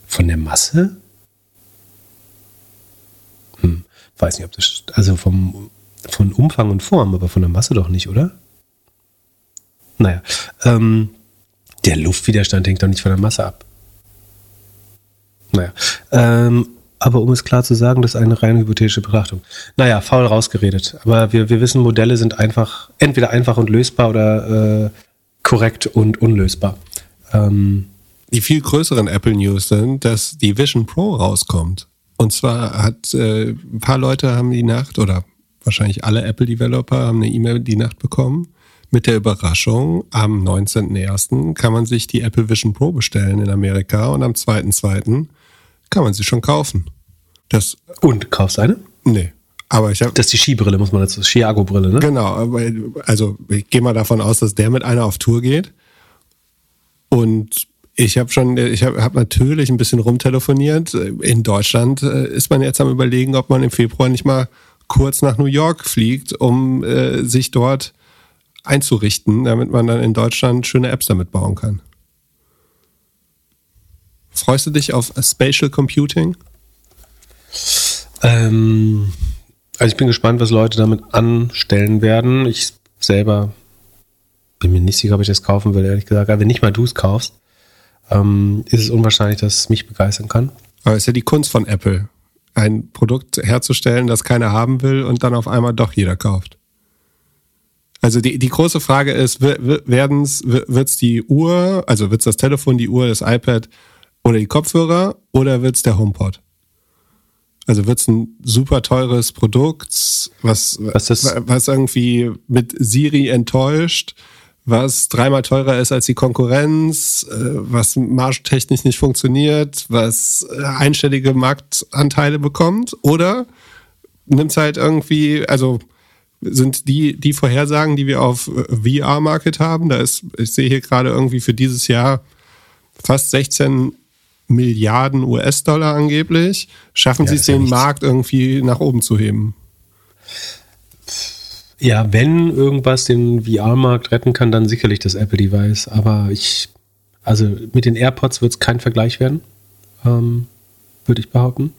Von der Masse? Hm, weiß nicht, ob das, also vom, von Umfang und Form, aber von der Masse doch nicht, oder? Naja, ähm, der Luftwiderstand hängt doch nicht von der Masse ab. Naja. Ähm, aber um es klar zu sagen, das ist eine rein hypothetische Betrachtung. Naja, faul rausgeredet. Aber wir, wir wissen, Modelle sind einfach, entweder einfach und lösbar oder äh, korrekt und unlösbar. Ähm, die viel größeren Apple News sind, dass die Vision Pro rauskommt. Und zwar hat äh, ein paar Leute haben die Nacht oder wahrscheinlich alle Apple Developer haben eine E-Mail die Nacht bekommen mit der Überraschung, am 19.01. kann man sich die Apple Vision Pro bestellen in Amerika und am 2.02 kann man sie schon kaufen. Das Und kaufst du eine? Nee. Aber ich habe. Das ist die Skibrille, muss man dazu. Skiago-Brille, ne? Genau. Also ich gehe mal davon aus, dass der mit einer auf Tour geht. Und ich habe schon, ich habe hab natürlich ein bisschen rumtelefoniert. In Deutschland äh, ist man jetzt am überlegen, ob man im Februar nicht mal kurz nach New York fliegt, um äh, sich dort einzurichten, damit man dann in Deutschland schöne Apps damit bauen kann. Freust du dich auf Spatial Computing? Ähm, also ich bin gespannt, was Leute damit anstellen werden. Ich selber bin mir nicht sicher, ob ich das kaufen will, ehrlich gesagt. Aber wenn nicht mal du es kaufst, ähm, ist es unwahrscheinlich, dass es mich begeistern kann. Aber es ist ja die Kunst von Apple, ein Produkt herzustellen, das keiner haben will und dann auf einmal doch jeder kauft. Also die, die große Frage ist, werden's, wird's die Uhr, also wird's das Telefon, die Uhr, das iPad oder die Kopfhörer oder wird's der HomePod? Also wird's ein super teures Produkt, was, was, was irgendwie mit Siri enttäuscht, was dreimal teurer ist als die Konkurrenz, äh, was margentechnisch nicht funktioniert, was äh, einstellige Marktanteile bekommt? Oder nimmt's halt irgendwie, also sind die, die Vorhersagen, die wir auf äh, VR-Market haben. Da ist, ich sehe hier gerade irgendwie für dieses Jahr fast 16 Milliarden US-Dollar angeblich. Schaffen ja, sie es, den nichts. Markt irgendwie nach oben zu heben? Ja, wenn irgendwas den VR-Markt retten kann, dann sicherlich das Apple-Device. Aber ich, also mit den AirPods wird es kein Vergleich werden, ähm, würde ich behaupten.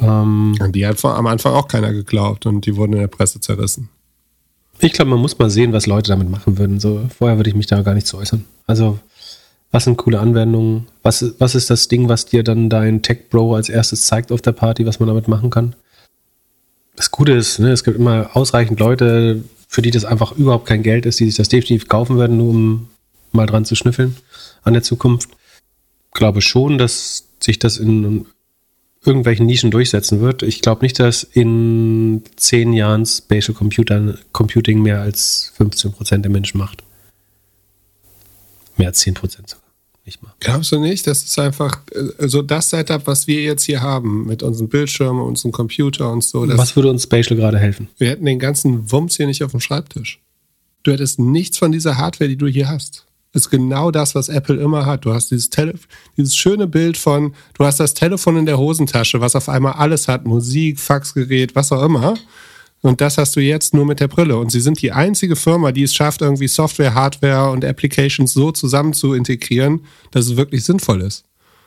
Ähm, und die hat am Anfang auch keiner geglaubt und die wurden in der Presse zerrissen. Ich glaube, man muss mal sehen, was Leute damit machen würden. So, vorher würde ich mich da gar nicht zu äußern. Also, was sind coole Anwendungen? Was, was ist das Ding, was dir dann dein Tech Bro als erstes zeigt auf der Party, was man damit machen kann? Das Gute ist, ne, es gibt immer ausreichend Leute, für die das einfach überhaupt kein Geld ist, die sich das definitiv kaufen werden, nur um mal dran zu schnüffeln an der Zukunft glaube schon, dass sich das in irgendwelchen Nischen durchsetzen wird. Ich glaube nicht, dass in zehn Jahren Spatial Computer, Computing mehr als 15 Prozent der Menschen macht. Mehr als 10 Prozent sogar. Nicht mal. Glaubst du nicht? Das ist einfach äh, so das Setup, was wir jetzt hier haben, mit unseren Bildschirmen, unserem Computer und so. Was würde uns Spatial gerade helfen? Wir hätten den ganzen Wumms hier nicht auf dem Schreibtisch. Du hättest nichts von dieser Hardware, die du hier hast ist genau das, was Apple immer hat. Du hast dieses, Tele dieses schöne Bild von, du hast das Telefon in der Hosentasche, was auf einmal alles hat, Musik, Faxgerät, was auch immer. Und das hast du jetzt nur mit der Brille. Und sie sind die einzige Firma, die es schafft, irgendwie Software, Hardware und Applications so zusammen zu integrieren, dass es wirklich sinnvoll ist.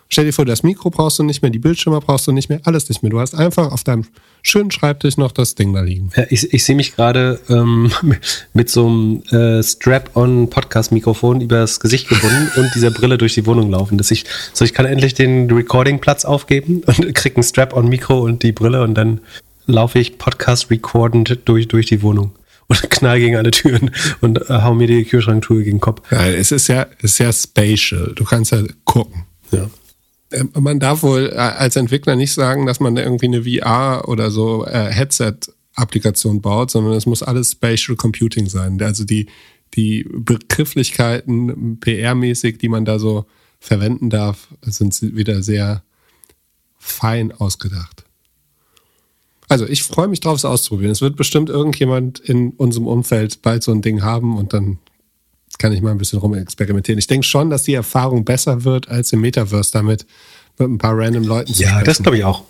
Stell dir vor, das Mikro brauchst du nicht mehr, die Bildschirme brauchst du nicht mehr, alles nicht mehr. Du hast einfach auf deinem schönen Schreibtisch noch das Ding da liegen. Ja, ich, ich sehe mich gerade ähm, [laughs] mit so einem äh, Strap-on-Podcast-Mikrofon übers Gesicht gebunden und dieser Brille durch die Wohnung laufen. Dass ich, so ich kann endlich den Recording-Platz aufgeben [laughs] und krieg ein Strap-on-Mikro und die Brille und dann laufe ich Podcast-recordend durch, durch die Wohnung und [laughs] knall gegen alle Türen und äh, hau mir die Kühlschranktür gegen den Kopf. Ja, es ist ja, es ist ja spatial. Du kannst ja gucken. Ja. Ähm, man darf wohl äh, als Entwickler nicht sagen, dass man irgendwie eine VR oder so äh, Headset-Applikation baut, sondern es muss alles Spatial Computing sein. Also die, die Begrifflichkeiten PR-mäßig, die man da so verwenden darf, sind wieder sehr fein ausgedacht. Also ich freue mich drauf, es auszuprobieren. Es wird bestimmt irgendjemand in unserem Umfeld bald so ein Ding haben und dann kann ich mal ein bisschen rumexperimentieren. Ich denke schon, dass die Erfahrung besser wird als im Metaverse damit mit ein paar random Leuten zu Ja, sprechen. das glaube ich auch.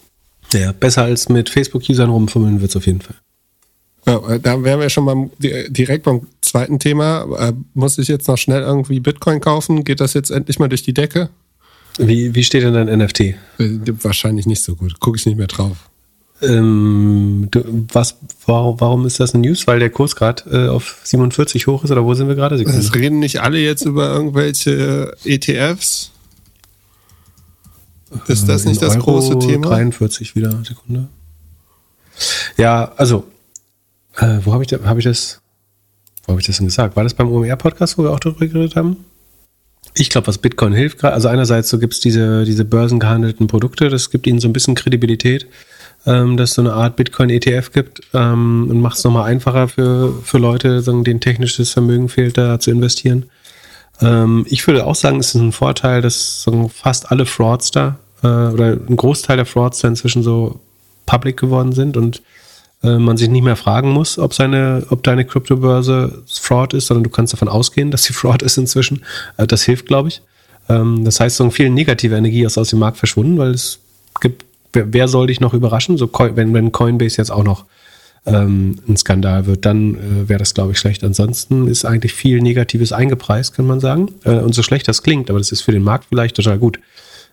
Ja, besser als mit Facebook-Usern rumfummeln wird es auf jeden Fall. Ja, da wären wir schon mal direkt beim zweiten Thema. Äh, muss ich jetzt noch schnell irgendwie Bitcoin kaufen? Geht das jetzt endlich mal durch die Decke? Wie, wie steht denn dein NFT? Äh, wahrscheinlich nicht so gut. Gucke ich nicht mehr drauf. Ähm, du, was, warum, warum ist das eine News? Weil der Kurs gerade äh, auf 47 hoch ist oder wo sind wir gerade? Es reden nicht alle jetzt über irgendwelche ETFs? Ist das nicht das Euro große Thema? 43 wieder, Sekunde. Ja, also, äh, wo habe ich, hab ich das, wo habe ich das denn gesagt? War das beim OMR-Podcast, wo wir auch darüber geredet haben? Ich glaube, was Bitcoin hilft gerade, also einerseits so gibt es diese, diese börsengehandelten Produkte, das gibt ihnen so ein bisschen Kredibilität ähm, dass es so eine Art Bitcoin-ETF gibt ähm, und macht es nochmal einfacher für, für Leute, denen technisches Vermögen fehlt, da zu investieren. Ähm, ich würde auch sagen, es ist ein Vorteil, dass sagen, fast alle Fraudster äh, oder ein Großteil der Fraudster inzwischen so public geworden sind und äh, man sich nicht mehr fragen muss, ob seine, ob deine Kryptobörse Fraud ist, sondern du kannst davon ausgehen, dass sie [laughs] Fraud ist inzwischen. Äh, das hilft, glaube ich. Ähm, das heißt, so viel negative Energie ist aus dem Markt verschwunden, weil es gibt wer, wer soll dich noch überraschen? So, wenn, wenn Coinbase jetzt auch noch ähm, ein Skandal wird, dann äh, wäre das, glaube ich, schlecht. Ansonsten ist eigentlich viel Negatives eingepreist, kann man sagen. Äh, und so schlecht das klingt, aber das ist für den Markt vielleicht total gut,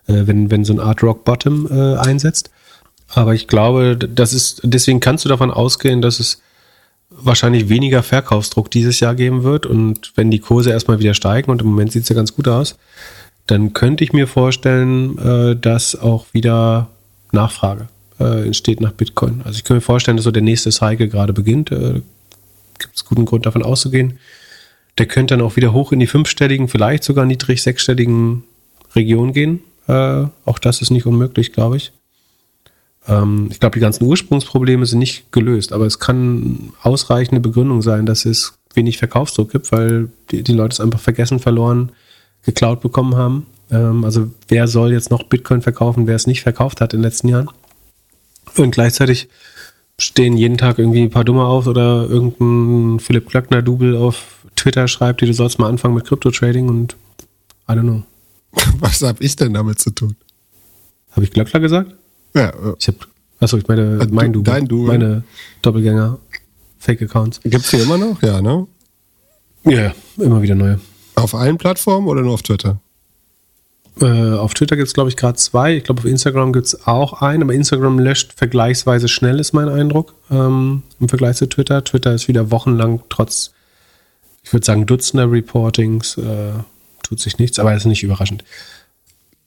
äh, wenn, wenn so eine Art Rock Bottom äh, einsetzt. Aber ich glaube, das ist, deswegen kannst du davon ausgehen, dass es wahrscheinlich weniger Verkaufsdruck dieses Jahr geben wird. Und wenn die Kurse erstmal wieder steigen, und im Moment sieht es ja ganz gut aus, dann könnte ich mir vorstellen, äh, dass auch wieder Nachfrage äh, entsteht nach Bitcoin. Also ich kann mir vorstellen, dass so der nächste Cycle gerade beginnt. Äh, Gibt es guten Grund davon auszugehen. Der könnte dann auch wieder hoch in die fünfstelligen, vielleicht sogar niedrig sechsstelligen Regionen gehen. Äh, auch das ist nicht unmöglich, glaube ich. Ähm, ich glaube, die ganzen Ursprungsprobleme sind nicht gelöst, aber es kann ausreichende Begründung sein, dass es wenig Verkaufsdruck gibt, weil die, die Leute es einfach vergessen, verloren, geklaut bekommen haben ähm, also wer soll jetzt noch Bitcoin verkaufen, wer es nicht verkauft hat in den letzten Jahren? Und gleichzeitig stehen jeden Tag irgendwie ein paar Dumme auf oder irgendein Philipp Klöckner-Double auf Twitter schreibt, du sollst mal anfangen mit Crypto-Trading und I don't know. [laughs] Was habe ich denn damit zu tun? Habe ich Glöckler gesagt? Ja. Äh, ich habe, achso, ich meine, äh, mein Double. Dein Double. Meine Doppelgänger, Fake-Accounts. Gibt es die immer noch? Ja, ne? Ja, immer wieder neue. Auf allen Plattformen oder nur auf Twitter? Äh, auf Twitter gibt es, glaube ich, gerade zwei. Ich glaube, auf Instagram gibt es auch einen, aber Instagram löscht vergleichsweise schnell, ist mein Eindruck, ähm, im Vergleich zu Twitter. Twitter ist wieder wochenlang trotz, ich würde sagen, Dutzender Reportings, äh, tut sich nichts, aber ist nicht überraschend.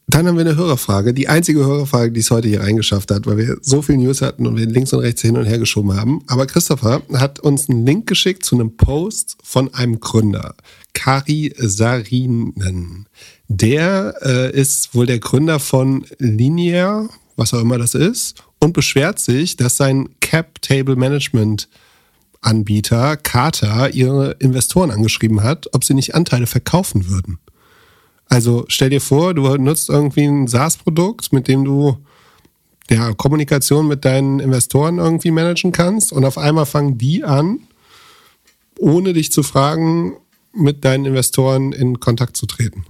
Dann haben wir eine Hörerfrage, die einzige Hörerfrage, die es heute hier reingeschafft hat, weil wir so viel News hatten und wir links und rechts hin und her geschoben haben. Aber Christopher hat uns einen Link geschickt zu einem Post von einem Gründer, Kari Sarinen. Der äh, ist wohl der Gründer von Linear, was auch immer das ist, und beschwert sich, dass sein Cap Table Management Anbieter Carter ihre Investoren angeschrieben hat, ob sie nicht Anteile verkaufen würden. Also stell dir vor, du nutzt irgendwie ein SaaS-Produkt, mit dem du ja, Kommunikation mit deinen Investoren irgendwie managen kannst und auf einmal fangen die an, ohne dich zu fragen, mit deinen Investoren in Kontakt zu treten.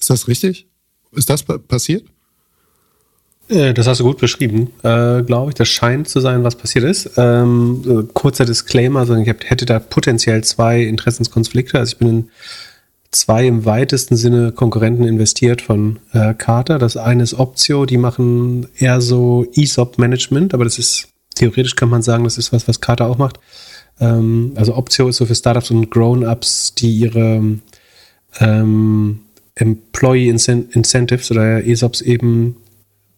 Ist das richtig? Ist das passiert? Äh, das hast du gut beschrieben, äh, glaube ich. Das scheint zu sein, was passiert ist. Ähm, kurzer Disclaimer, also ich hätte da potenziell zwei Interessenskonflikte. Also ich bin in zwei im weitesten Sinne Konkurrenten investiert von äh, Carter. Das eine ist Optio, die machen eher so ESOP-Management, aber das ist, theoretisch kann man sagen, das ist was, was Carter auch macht. Ähm, also Optio ist so für Startups und Grown-Ups, die ihre ähm, Employee Incentives oder ESOPs eben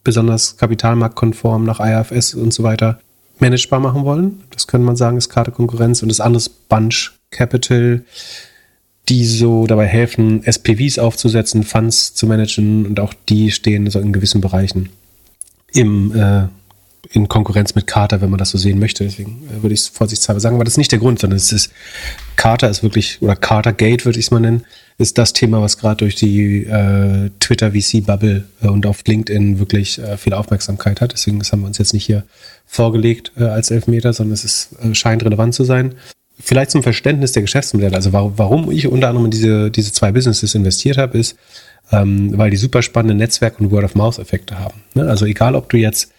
besonders kapitalmarktkonform nach IFS und so weiter managebar machen wollen. Das könnte man sagen, ist Carter Konkurrenz. Und das andere ist Bunch Capital die so dabei helfen, SPVs aufzusetzen, Funds zu managen und auch die stehen so in gewissen Bereichen im, äh, in Konkurrenz mit Carter, wenn man das so sehen möchte. Deswegen äh, würde ich es vorsichtshalber sagen, aber das ist nicht der Grund, sondern es ist, Carter ist wirklich, oder Carter Gate würde ich es mal nennen, ist das Thema, was gerade durch die äh, Twitter VC-Bubble äh, und auf LinkedIn wirklich äh, viel Aufmerksamkeit hat. Deswegen das haben wir uns jetzt nicht hier vorgelegt äh, als Elfmeter, sondern es ist, äh, scheint relevant zu sein vielleicht zum Verständnis der Geschäftsmodelle, also warum ich unter anderem in diese, diese zwei Businesses investiert habe, ist, ähm, weil die super spannende Netzwerk- und Word-of-Mouth-Effekte haben. Ne? Also egal, ob du jetzt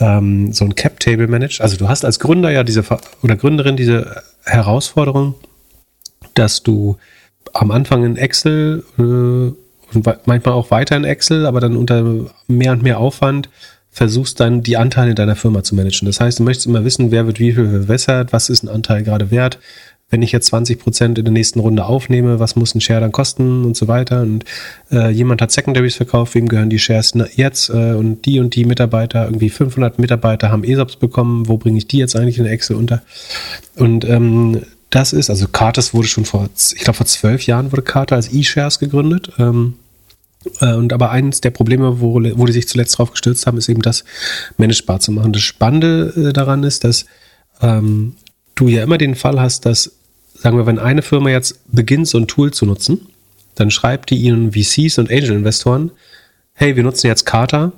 ähm, so ein Cap-Table managst, also du hast als Gründer ja diese oder Gründerin diese Herausforderung, dass du am Anfang in Excel äh, und manchmal auch weiter in Excel, aber dann unter mehr und mehr Aufwand versuchst dann die Anteile deiner Firma zu managen. Das heißt, du möchtest immer wissen, wer wird wie viel verwässert, was ist ein Anteil gerade wert. Wenn ich jetzt 20 Prozent in der nächsten Runde aufnehme, was muss ein Share dann kosten und so weiter. Und äh, jemand hat Secondaries verkauft, wem gehören die Shares jetzt? Äh, und die und die Mitarbeiter, irgendwie 500 Mitarbeiter haben ESOPs bekommen. Wo bringe ich die jetzt eigentlich in Excel unter? Und ähm, das ist, also Carters wurde schon vor, ich glaube vor zwölf Jahren wurde Carter als E-Shares gegründet. Ähm, äh, und aber eines der Probleme, wo, wo die sich zuletzt drauf gestürzt haben, ist eben das managebar zu machen. Das Spannende äh, daran ist, dass ähm, du ja immer den Fall hast, dass, sagen wir, wenn eine Firma jetzt beginnt, so ein Tool zu nutzen, dann schreibt die ihnen VCs und Angel-Investoren, hey, wir nutzen jetzt Carter,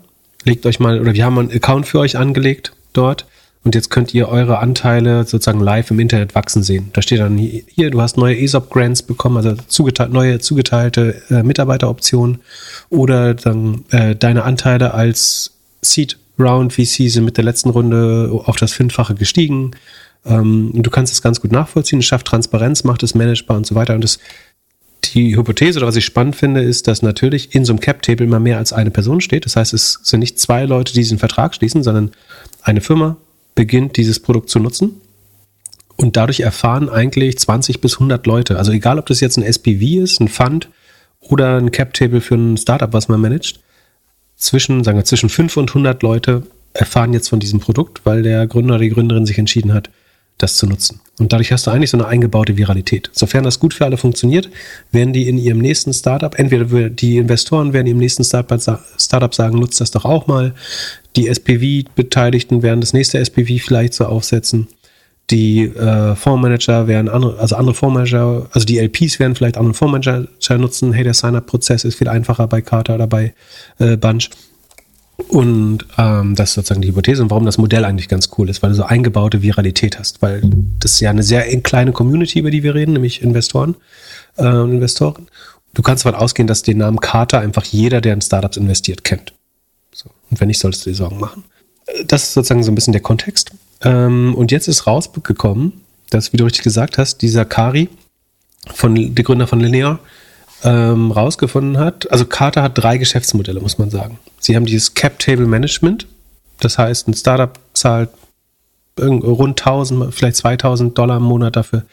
legt euch mal, oder wir haben einen Account für euch angelegt dort und jetzt könnt ihr eure Anteile sozusagen live im Internet wachsen sehen. Da steht dann hier, du hast neue ESOP-Grants bekommen, also zugeteilt, neue zugeteilte äh, Mitarbeiteroptionen oder dann äh, deine Anteile als Seed Round VC sind mit der letzten Runde auf das Fünffache gestiegen. Ähm, du kannst es ganz gut nachvollziehen, es schafft Transparenz, macht es managebar und so weiter. Und das, die Hypothese, oder was ich spannend finde, ist, dass natürlich in so einem Cap-Table immer mehr als eine Person steht. Das heißt, es sind nicht zwei Leute, die diesen Vertrag schließen, sondern eine Firma, beginnt, dieses Produkt zu nutzen. Und dadurch erfahren eigentlich 20 bis 100 Leute, also egal ob das jetzt ein SPV ist, ein Fund oder ein Cap-Table für ein Startup, was man managt, zwischen, sagen wir, zwischen 5 und 100 Leute erfahren jetzt von diesem Produkt, weil der Gründer oder die Gründerin sich entschieden hat, das zu nutzen. Und dadurch hast du eigentlich so eine eingebaute Viralität. Sofern das gut für alle funktioniert, werden die in ihrem nächsten Startup, entweder die Investoren werden im nächsten Startup sagen, nutzt das doch auch mal. Die SPV-Beteiligten werden das nächste SPV vielleicht so aufsetzen. Die äh, Fondsmanager werden andere, also andere Fondsmanager, also die LPs werden vielleicht andere Fondsmanager nutzen. Hey, der Sign-up-Prozess ist viel einfacher bei Carter oder bei äh, Bunch. Und ähm, das ist sozusagen die Hypothese und warum das Modell eigentlich ganz cool ist, weil du so eingebaute Viralität hast, weil das ist ja eine sehr kleine Community, über die wir reden, nämlich Investoren äh, und Investoren. Du kannst davon ausgehen, dass den Namen Carter einfach jeder, der in Startups investiert, kennt. Und wenn nicht, solltest du dir Sorgen machen. Das ist sozusagen so ein bisschen der Kontext. Ähm, und jetzt ist rausgekommen, dass, wie du richtig gesagt hast, dieser Kari, von, der Gründer von Linear, ähm, rausgefunden hat, also Carter hat drei Geschäftsmodelle, muss man sagen. Sie haben dieses Cap Table Management, das heißt, ein Startup zahlt rund 1000, vielleicht 2000 Dollar im Monat dafür,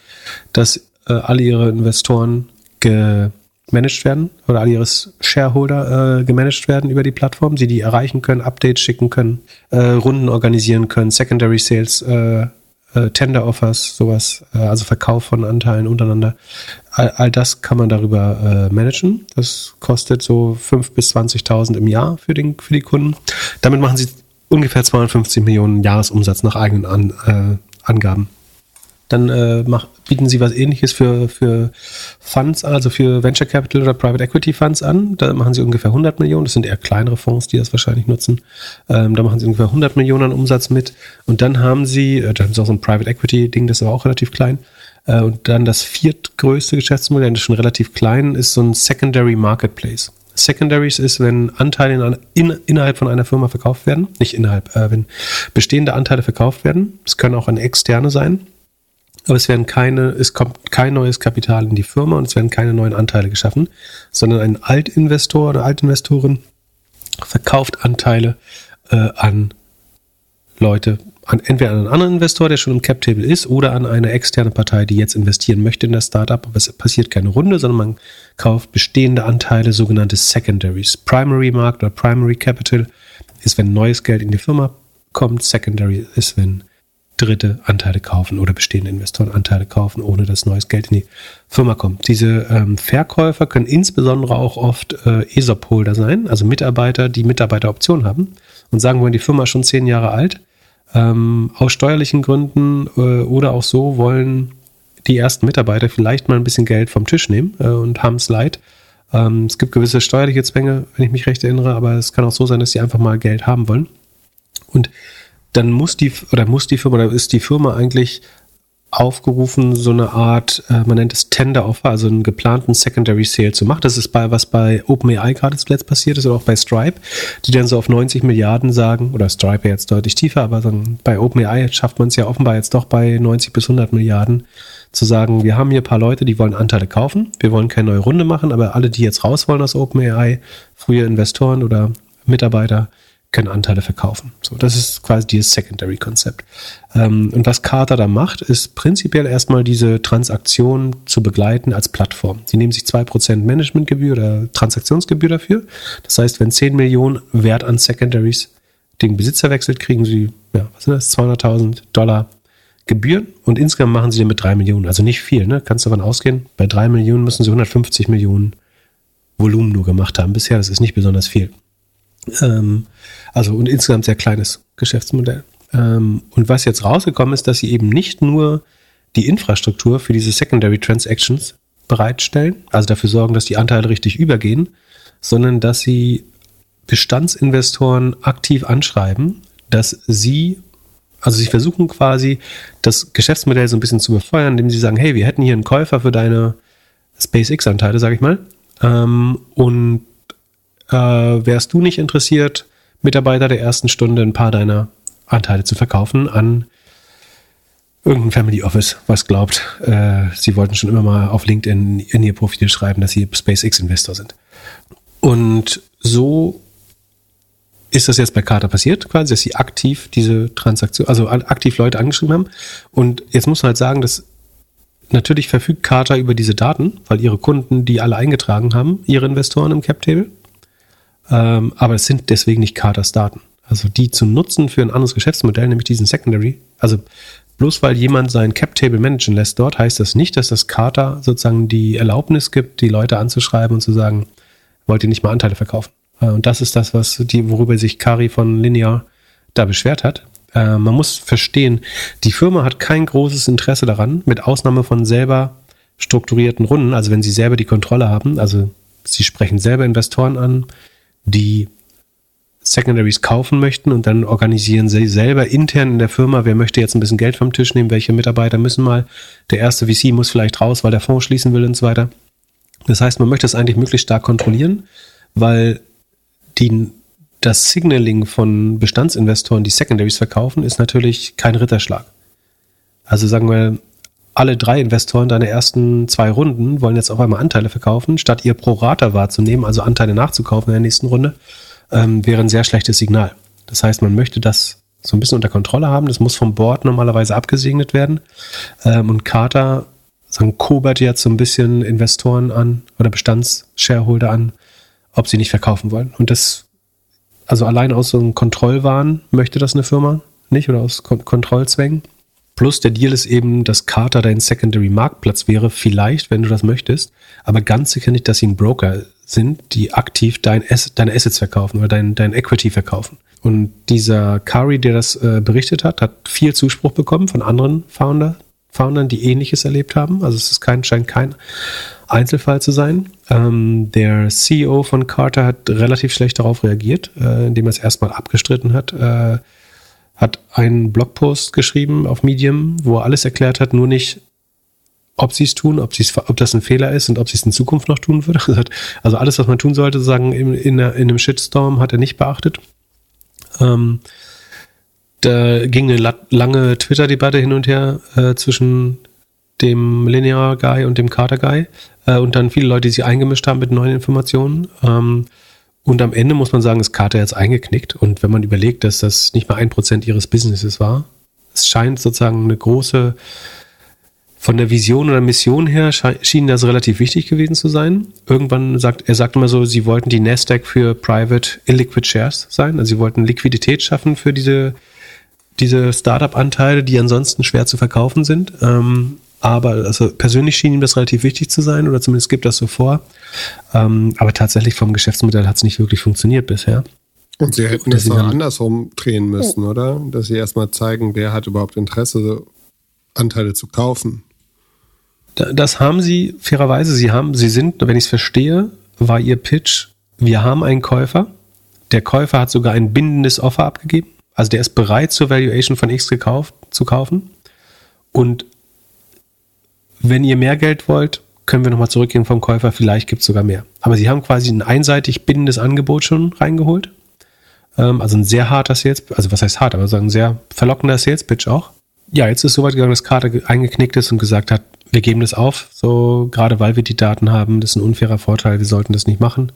dass äh, alle ihre Investoren ge, managed werden oder all ihre Shareholder äh, gemanagt werden über die Plattform, sie die erreichen können, Updates schicken können, äh, Runden organisieren können, Secondary Sales, äh, äh, Tender Offers, sowas, äh, also Verkauf von Anteilen untereinander. All, all das kann man darüber äh, managen. Das kostet so 5.000 bis 20.000 im Jahr für, den, für die Kunden. Damit machen sie ungefähr 250 Millionen Jahresumsatz nach eigenen An, Angaben. Dann äh, mach, bieten sie was ähnliches für, für Funds, also für Venture Capital oder Private Equity Funds an. Da machen sie ungefähr 100 Millionen. Das sind eher kleinere Fonds, die das wahrscheinlich nutzen. Ähm, da machen sie ungefähr 100 Millionen an Umsatz mit. Und dann haben sie, äh, da haben sie auch so ein Private Equity Ding, das ist aber auch relativ klein. Äh, und dann das viertgrößte Geschäftsmodell, das ist schon relativ klein, ist so ein Secondary Marketplace. Secondaries ist, wenn Anteile in, in, innerhalb von einer Firma verkauft werden, nicht innerhalb, äh, wenn bestehende Anteile verkauft werden. Es können auch an externe sein aber es werden keine, es kommt kein neues Kapital in die Firma und es werden keine neuen Anteile geschaffen, sondern ein Altinvestor oder Altinvestorin verkauft Anteile äh, an Leute, an, entweder an einen anderen Investor, der schon im Cap-Table ist, oder an eine externe Partei, die jetzt investieren möchte in das Startup. Aber es passiert keine Runde, sondern man kauft bestehende Anteile, sogenannte Secondaries. Primary Markt oder Primary Capital ist, wenn neues Geld in die Firma kommt. Secondary ist, wenn Dritte Anteile kaufen oder bestehende Investoren Anteile kaufen, ohne dass neues Geld in die Firma kommt. Diese ähm, Verkäufer können insbesondere auch oft äh, ESOP-Holder sein, also Mitarbeiter, die Mitarbeiteroptionen haben und sagen wollen, die Firma ist schon zehn Jahre alt, ähm, aus steuerlichen Gründen äh, oder auch so wollen die ersten Mitarbeiter vielleicht mal ein bisschen Geld vom Tisch nehmen äh, und haben es leid. Ähm, es gibt gewisse steuerliche Zwänge, wenn ich mich recht erinnere, aber es kann auch so sein, dass sie einfach mal Geld haben wollen. Und dann muss die oder muss die Firma oder ist die Firma eigentlich aufgerufen, so eine Art, äh, man nennt es Tender Offer, also einen geplanten Secondary Sale zu machen. Das ist bei was bei OpenAI gerade zuletzt passiert ist oder auch bei Stripe, die dann so auf 90 Milliarden sagen, oder Stripe jetzt deutlich tiefer, aber dann bei OpenAI schafft man es ja offenbar jetzt doch bei 90 bis 100 Milliarden zu sagen, wir haben hier ein paar Leute, die wollen Anteile kaufen, wir wollen keine neue Runde machen, aber alle, die jetzt raus wollen aus OpenAI, frühe Investoren oder Mitarbeiter, können Anteile verkaufen. So, das ist quasi dieses Secondary-Konzept. Ähm, und was Carter da macht, ist prinzipiell erstmal diese Transaktion zu begleiten als Plattform. Die nehmen sich 2% Managementgebühr oder Transaktionsgebühr dafür. Das heißt, wenn 10 Millionen Wert an Secondaries den Besitzer wechselt, kriegen sie, ja, was sind das, 200.000 Dollar Gebühren und insgesamt machen sie mit 3 Millionen. Also nicht viel, ne? Kannst davon ausgehen. Bei 3 Millionen müssen sie 150 Millionen Volumen nur gemacht haben bisher. Das ist nicht besonders viel. Ähm, also und insgesamt sehr kleines Geschäftsmodell. Ähm, und was jetzt rausgekommen ist, dass sie eben nicht nur die Infrastruktur für diese Secondary Transactions bereitstellen, also dafür sorgen, dass die Anteile richtig übergehen, sondern dass sie Bestandsinvestoren aktiv anschreiben, dass sie, also sie versuchen quasi das Geschäftsmodell so ein bisschen zu befeuern, indem sie sagen, hey, wir hätten hier einen Käufer für deine SpaceX-Anteile, sage ich mal, ähm, und äh, wärst du nicht interessiert, Mitarbeiter der ersten Stunde ein paar deiner Anteile zu verkaufen an irgendein Family Office, was glaubt, äh, sie wollten schon immer mal auf LinkedIn in ihr Profil schreiben, dass sie SpaceX-Investor sind. Und so ist das jetzt bei Carter passiert, quasi, dass sie aktiv diese Transaktion, also aktiv Leute angeschrieben haben. Und jetzt muss man halt sagen, dass natürlich verfügt Carter über diese Daten, weil ihre Kunden die alle eingetragen haben, ihre Investoren im Cap Table. Ähm, aber es sind deswegen nicht Carters Daten. Also die zu nutzen für ein anderes Geschäftsmodell, nämlich diesen Secondary. Also bloß weil jemand sein Cap-Table managen lässt dort, heißt das nicht, dass das Carter sozusagen die Erlaubnis gibt, die Leute anzuschreiben und zu sagen, wollt ihr nicht mal Anteile verkaufen? Äh, und das ist das, was die, worüber sich Kari von Linear da beschwert hat. Äh, man muss verstehen, die Firma hat kein großes Interesse daran, mit Ausnahme von selber strukturierten Runden, also wenn sie selber die Kontrolle haben, also sie sprechen selber Investoren an, die Secondaries kaufen möchten und dann organisieren sie selber intern in der Firma, wer möchte jetzt ein bisschen Geld vom Tisch nehmen, welche Mitarbeiter müssen mal, der erste VC muss vielleicht raus, weil der Fonds schließen will und so weiter. Das heißt, man möchte es eigentlich möglichst stark kontrollieren, weil die, das Signaling von Bestandsinvestoren, die Secondaries verkaufen, ist natürlich kein Ritterschlag. Also sagen wir, alle drei Investoren deiner ersten zwei Runden wollen jetzt auf einmal Anteile verkaufen, statt ihr pro Rata wahrzunehmen, also Anteile nachzukaufen in der nächsten Runde, ähm, wäre ein sehr schlechtes Signal. Das heißt, man möchte das so ein bisschen unter Kontrolle haben. Das muss vom Board normalerweise abgesegnet werden. Ähm, und Carter sagen, kobert jetzt so ein bisschen Investoren an oder Bestandsshareholder an, ob sie nicht verkaufen wollen. Und das, also allein aus so einem Kontrollwahn möchte das eine Firma nicht oder aus Kon Kontrollzwängen. Plus der Deal ist eben, dass Carter dein Secondary Marktplatz wäre, vielleicht, wenn du das möchtest. Aber ganz sicher nicht, dass sie ein Broker sind, die aktiv dein Asset, deine Assets verkaufen oder dein, dein Equity verkaufen. Und dieser Kari, der das äh, berichtet hat, hat viel Zuspruch bekommen von anderen Founder, Foundern, die Ähnliches erlebt haben. Also es ist kein, scheint kein Einzelfall zu sein. Ähm, der CEO von Carter hat relativ schlecht darauf reagiert, äh, indem er es erstmal abgestritten hat. Äh, hat einen Blogpost geschrieben auf Medium, wo er alles erklärt hat, nur nicht, ob sie es tun, ob, ob das ein Fehler ist und ob sie es in Zukunft noch tun würde. [laughs] Also alles, was man tun sollte, sagen in, in, in einem Shitstorm, hat er nicht beachtet. Ähm, da ging eine lange Twitter-Debatte hin und her äh, zwischen dem Linear Guy und dem Carter Guy äh, und dann viele Leute, die sich eingemischt haben mit neuen Informationen. Ähm, und am Ende muss man sagen, ist Carter jetzt eingeknickt. Und wenn man überlegt, dass das nicht mal ein Prozent ihres Businesses war, es scheint sozusagen eine große, von der Vision oder Mission her schien das relativ wichtig gewesen zu sein. Irgendwann sagt, er sagt immer so, sie wollten die Nasdaq für Private Illiquid Shares sein. Also sie wollten Liquidität schaffen für diese diese Startup-Anteile, die ansonsten schwer zu verkaufen sind. Ähm, aber also persönlich schien ihm das relativ wichtig zu sein oder zumindest gibt das so vor. Ähm, aber tatsächlich vom Geschäftsmodell hat es nicht wirklich funktioniert bisher. Und sie hätten es auch andersrum drehen müssen, oder? Dass sie erstmal zeigen, wer hat überhaupt Interesse, Anteile zu kaufen. Das haben sie fairerweise. Sie haben, sie sind, wenn ich es verstehe, war ihr Pitch: Wir haben einen Käufer. Der Käufer hat sogar ein bindendes Offer abgegeben. Also der ist bereit zur Valuation von X gekauft, zu kaufen. Und wenn ihr mehr Geld wollt, können wir nochmal zurückgehen vom Käufer, vielleicht gibt es sogar mehr. Aber sie haben quasi ein einseitig bindendes Angebot schon reingeholt. Ähm, also ein sehr harter Sales, also was heißt hart, aber ein sehr verlockender Sales Pitch auch. Ja, jetzt ist so weit gegangen, dass Carter eingeknickt ist und gesagt hat, wir geben das auf, so gerade weil wir die Daten haben, das ist ein unfairer Vorteil, wir sollten das nicht machen.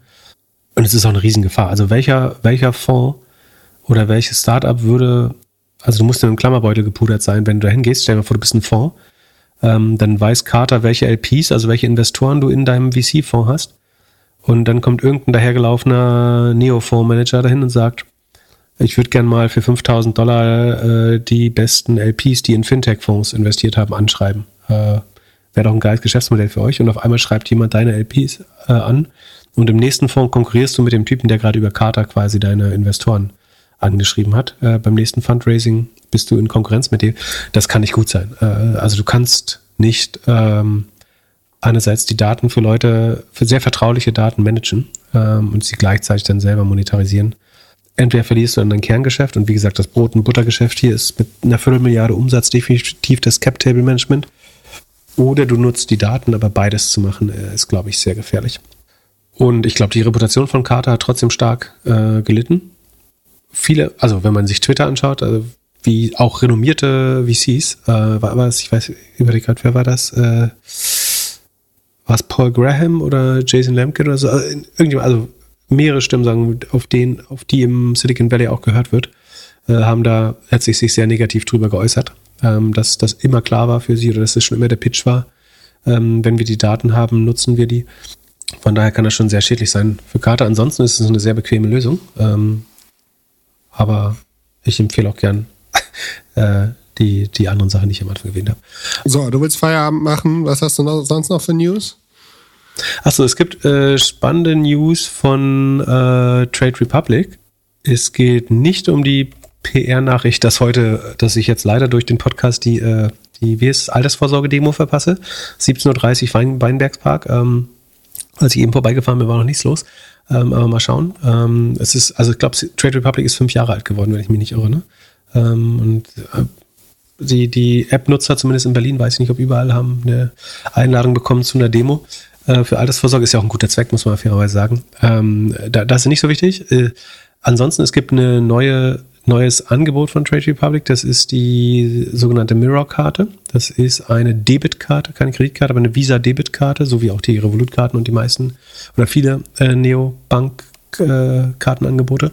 Und es ist auch eine Riesengefahr. Also welcher, welcher Fonds oder welches Startup würde, also du musst in einem Klammerbeutel gepudert sein, wenn du dahin gehst, stell dir mal vor, du bist ein Fonds, ähm, dann weiß Carter, welche LPs, also welche Investoren du in deinem VC-Fonds hast. Und dann kommt irgendein dahergelaufener Neo-Fondsmanager dahin und sagt, ich würde gern mal für 5000 Dollar äh, die besten LPs, die in Fintech-Fonds investiert haben, anschreiben. Äh, Wäre doch ein geiles Geschäftsmodell für euch. Und auf einmal schreibt jemand deine LPs äh, an. Und im nächsten Fonds konkurrierst du mit dem Typen, der gerade über Carter quasi deine Investoren angeschrieben hat. Äh, beim nächsten Fundraising bist du in Konkurrenz mit dir. Das kann nicht gut sein. Äh, also du kannst nicht ähm, einerseits die Daten für Leute, für sehr vertrauliche Daten managen ähm, und sie gleichzeitig dann selber monetarisieren. Entweder verlierst du dann dein Kerngeschäft und wie gesagt, das Brot- und Buttergeschäft hier ist mit einer Viertelmilliarde Umsatz definitiv das Cap-Table-Management. Oder du nutzt die Daten, aber beides zu machen, äh, ist, glaube ich, sehr gefährlich. Und ich glaube, die Reputation von Carter hat trotzdem stark äh, gelitten viele, also wenn man sich Twitter anschaut, also wie auch renommierte VCs, äh, war was, ich weiß, überlege gerade, wer war das? Äh, war es Paul Graham oder Jason Lemkin oder so? Also, irgendjemand, also mehrere Stimmen sagen, auf den, auf die im Silicon Valley auch gehört wird, äh, haben da letztlich sich sehr negativ drüber geäußert, ähm, dass das immer klar war für sie oder dass das schon immer der Pitch war. Ähm, wenn wir die Daten haben, nutzen wir die. Von daher kann das schon sehr schädlich sein für Karte. Ansonsten ist es eine sehr bequeme Lösung. Ähm, aber ich empfehle auch gern [laughs] äh, die, die anderen Sachen, die ich am Anfang erwähnt habe. So, du willst Feierabend machen. Was hast du noch, sonst noch für News? Achso, es gibt äh, spannende News von äh, Trade Republic. Es geht nicht um die PR-Nachricht, dass heute, dass ich jetzt leider durch den Podcast die, äh, die wie ist Altersvorsorge-Demo verpasse. 17.30 Uhr Weinbergspark. Ähm, als ich eben vorbeigefahren bin, war noch nichts los. Ähm, aber mal schauen. Ähm, es ist, also ich glaube, Trade Republic ist fünf Jahre alt geworden, wenn ich mich nicht irre. Ne? Ähm, und äh, die, die App-Nutzer, zumindest in Berlin, weiß ich nicht, ob überall haben eine Einladung bekommen zu einer Demo. Äh, für Altersvorsorge ist ja auch ein guter Zweck, muss man fairerweise sagen. Ähm, da, das ist nicht so wichtig. Äh, ansonsten, es gibt eine neue neues Angebot von Trade Republic. Das ist die sogenannte Mirror-Karte. Das ist eine Debitkarte, keine Kreditkarte, aber eine Visa-Debitkarte, so wie auch die Revolut-Karten und die meisten oder viele äh, Neobank-Kartenangebote.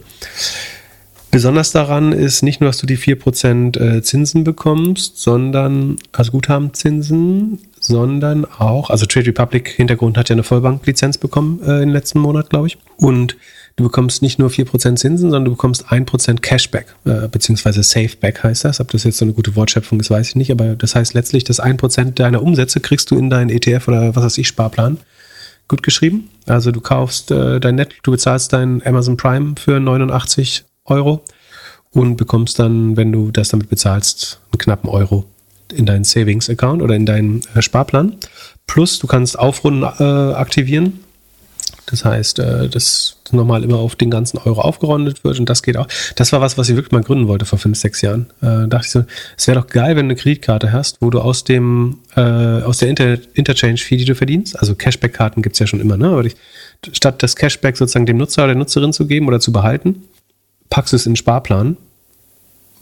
Besonders daran ist nicht nur, dass du die 4% äh, Zinsen bekommst, sondern, also Guthabenzinsen, sondern auch, also Trade Republic Hintergrund hat ja eine Vollbanklizenz bekommen äh, im letzten Monat, glaube ich. Und du bekommst nicht nur 4% Zinsen, sondern du bekommst 1% Cashback, äh, beziehungsweise Safeback heißt das. Ob das jetzt so eine gute Wortschöpfung ist, weiß ich nicht, aber das heißt letztlich, dass 1% deiner Umsätze kriegst du in deinen ETF oder was weiß ich, Sparplan gut geschrieben. Also du kaufst äh, dein Net, du bezahlst dein Amazon Prime für 89 Euro und bekommst dann, wenn du das damit bezahlst, einen knappen Euro in deinen Savings-Account oder in deinen äh, Sparplan. Plus, du kannst Aufrunden äh, aktivieren. Das heißt, äh, dass nochmal immer auf den ganzen Euro aufgerundet wird und das geht auch. Das war was, was ich wirklich mal gründen wollte vor fünf, sechs Jahren. Äh, dachte ich so, es wäre doch geil, wenn du eine Kreditkarte hast, wo du aus dem äh, aus der Inter Interchange-Fee, die du verdienst, also Cashback-Karten gibt's ja schon immer, ne? Aber ich, statt das Cashback sozusagen dem Nutzer oder der Nutzerin zu geben oder zu behalten, packst es in den Sparplan,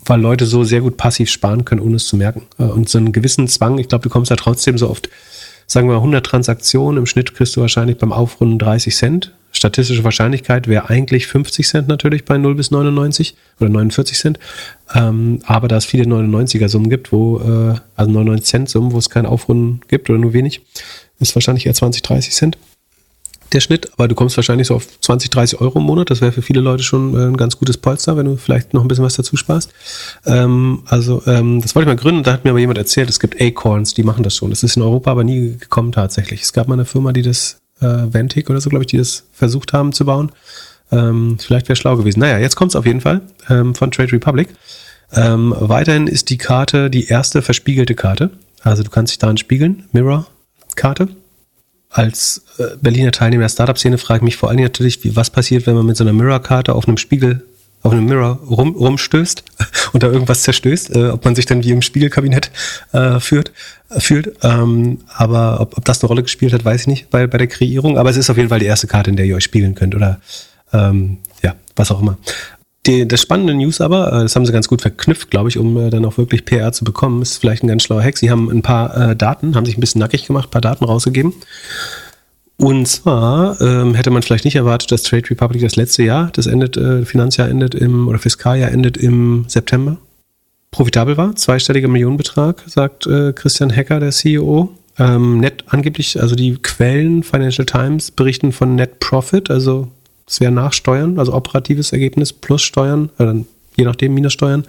weil Leute so sehr gut passiv sparen können, ohne es zu merken. Und so einen gewissen Zwang, ich glaube, du kommst da trotzdem so oft, sagen wir mal 100 Transaktionen, im Schnitt kriegst du wahrscheinlich beim Aufrunden 30 Cent. Statistische Wahrscheinlichkeit wäre eigentlich 50 Cent natürlich bei 0 bis 99 oder 49 Cent. Ähm, aber da es viele 99er Summen gibt, wo, äh, also 99 Cent Summen, wo es kein Aufrunden gibt oder nur wenig, ist wahrscheinlich eher 20, 30 Cent der Schnitt, aber du kommst wahrscheinlich so auf 20, 30 Euro im Monat. Das wäre für viele Leute schon äh, ein ganz gutes Polster, wenn du vielleicht noch ein bisschen was dazu sparst. Ähm, also ähm, das wollte ich mal gründen. Da hat mir aber jemand erzählt, es gibt Acorns, die machen das schon. Das ist in Europa aber nie gekommen tatsächlich. Es gab mal eine Firma, die das, äh, Ventic oder so, glaube ich, die das versucht haben zu bauen. Ähm, vielleicht wäre schlau gewesen. Naja, jetzt kommt es auf jeden Fall ähm, von Trade Republic. Ähm, weiterhin ist die Karte die erste verspiegelte Karte. Also du kannst dich daran spiegeln. Mirror-Karte als äh, Berliner Teilnehmer der Startup-Szene frage ich mich vor allem natürlich, wie, was passiert, wenn man mit so einer Mirror-Karte auf einem Spiegel, auf einem Mirror rum, rumstößt [laughs] und da irgendwas zerstößt, äh, ob man sich dann wie im Spiegelkabinett äh, führt, fühlt. Ähm, aber ob, ob das eine Rolle gespielt hat, weiß ich nicht bei, bei der Kreierung. Aber es ist auf jeden Fall die erste Karte, in der ihr euch spiegeln könnt oder ähm, ja, was auch immer. Die, das spannende News aber, äh, das haben sie ganz gut verknüpft, glaube ich, um äh, dann auch wirklich PR zu bekommen, ist vielleicht ein ganz schlauer Hack. Sie haben ein paar äh, Daten, haben sich ein bisschen nackig gemacht, ein paar Daten rausgegeben. Und zwar ähm, hätte man vielleicht nicht erwartet, dass Trade Republic das letzte Jahr, das endet, äh, Finanzjahr endet im, oder Fiskaljahr endet im September, profitabel war. Zweistelliger Millionenbetrag, sagt äh, Christian Hecker, der CEO. Ähm, net angeblich, also die Quellen Financial Times berichten von Net Profit, also es wäre nach Steuern, also operatives Ergebnis plus Steuern, äh, je nachdem Minussteuern,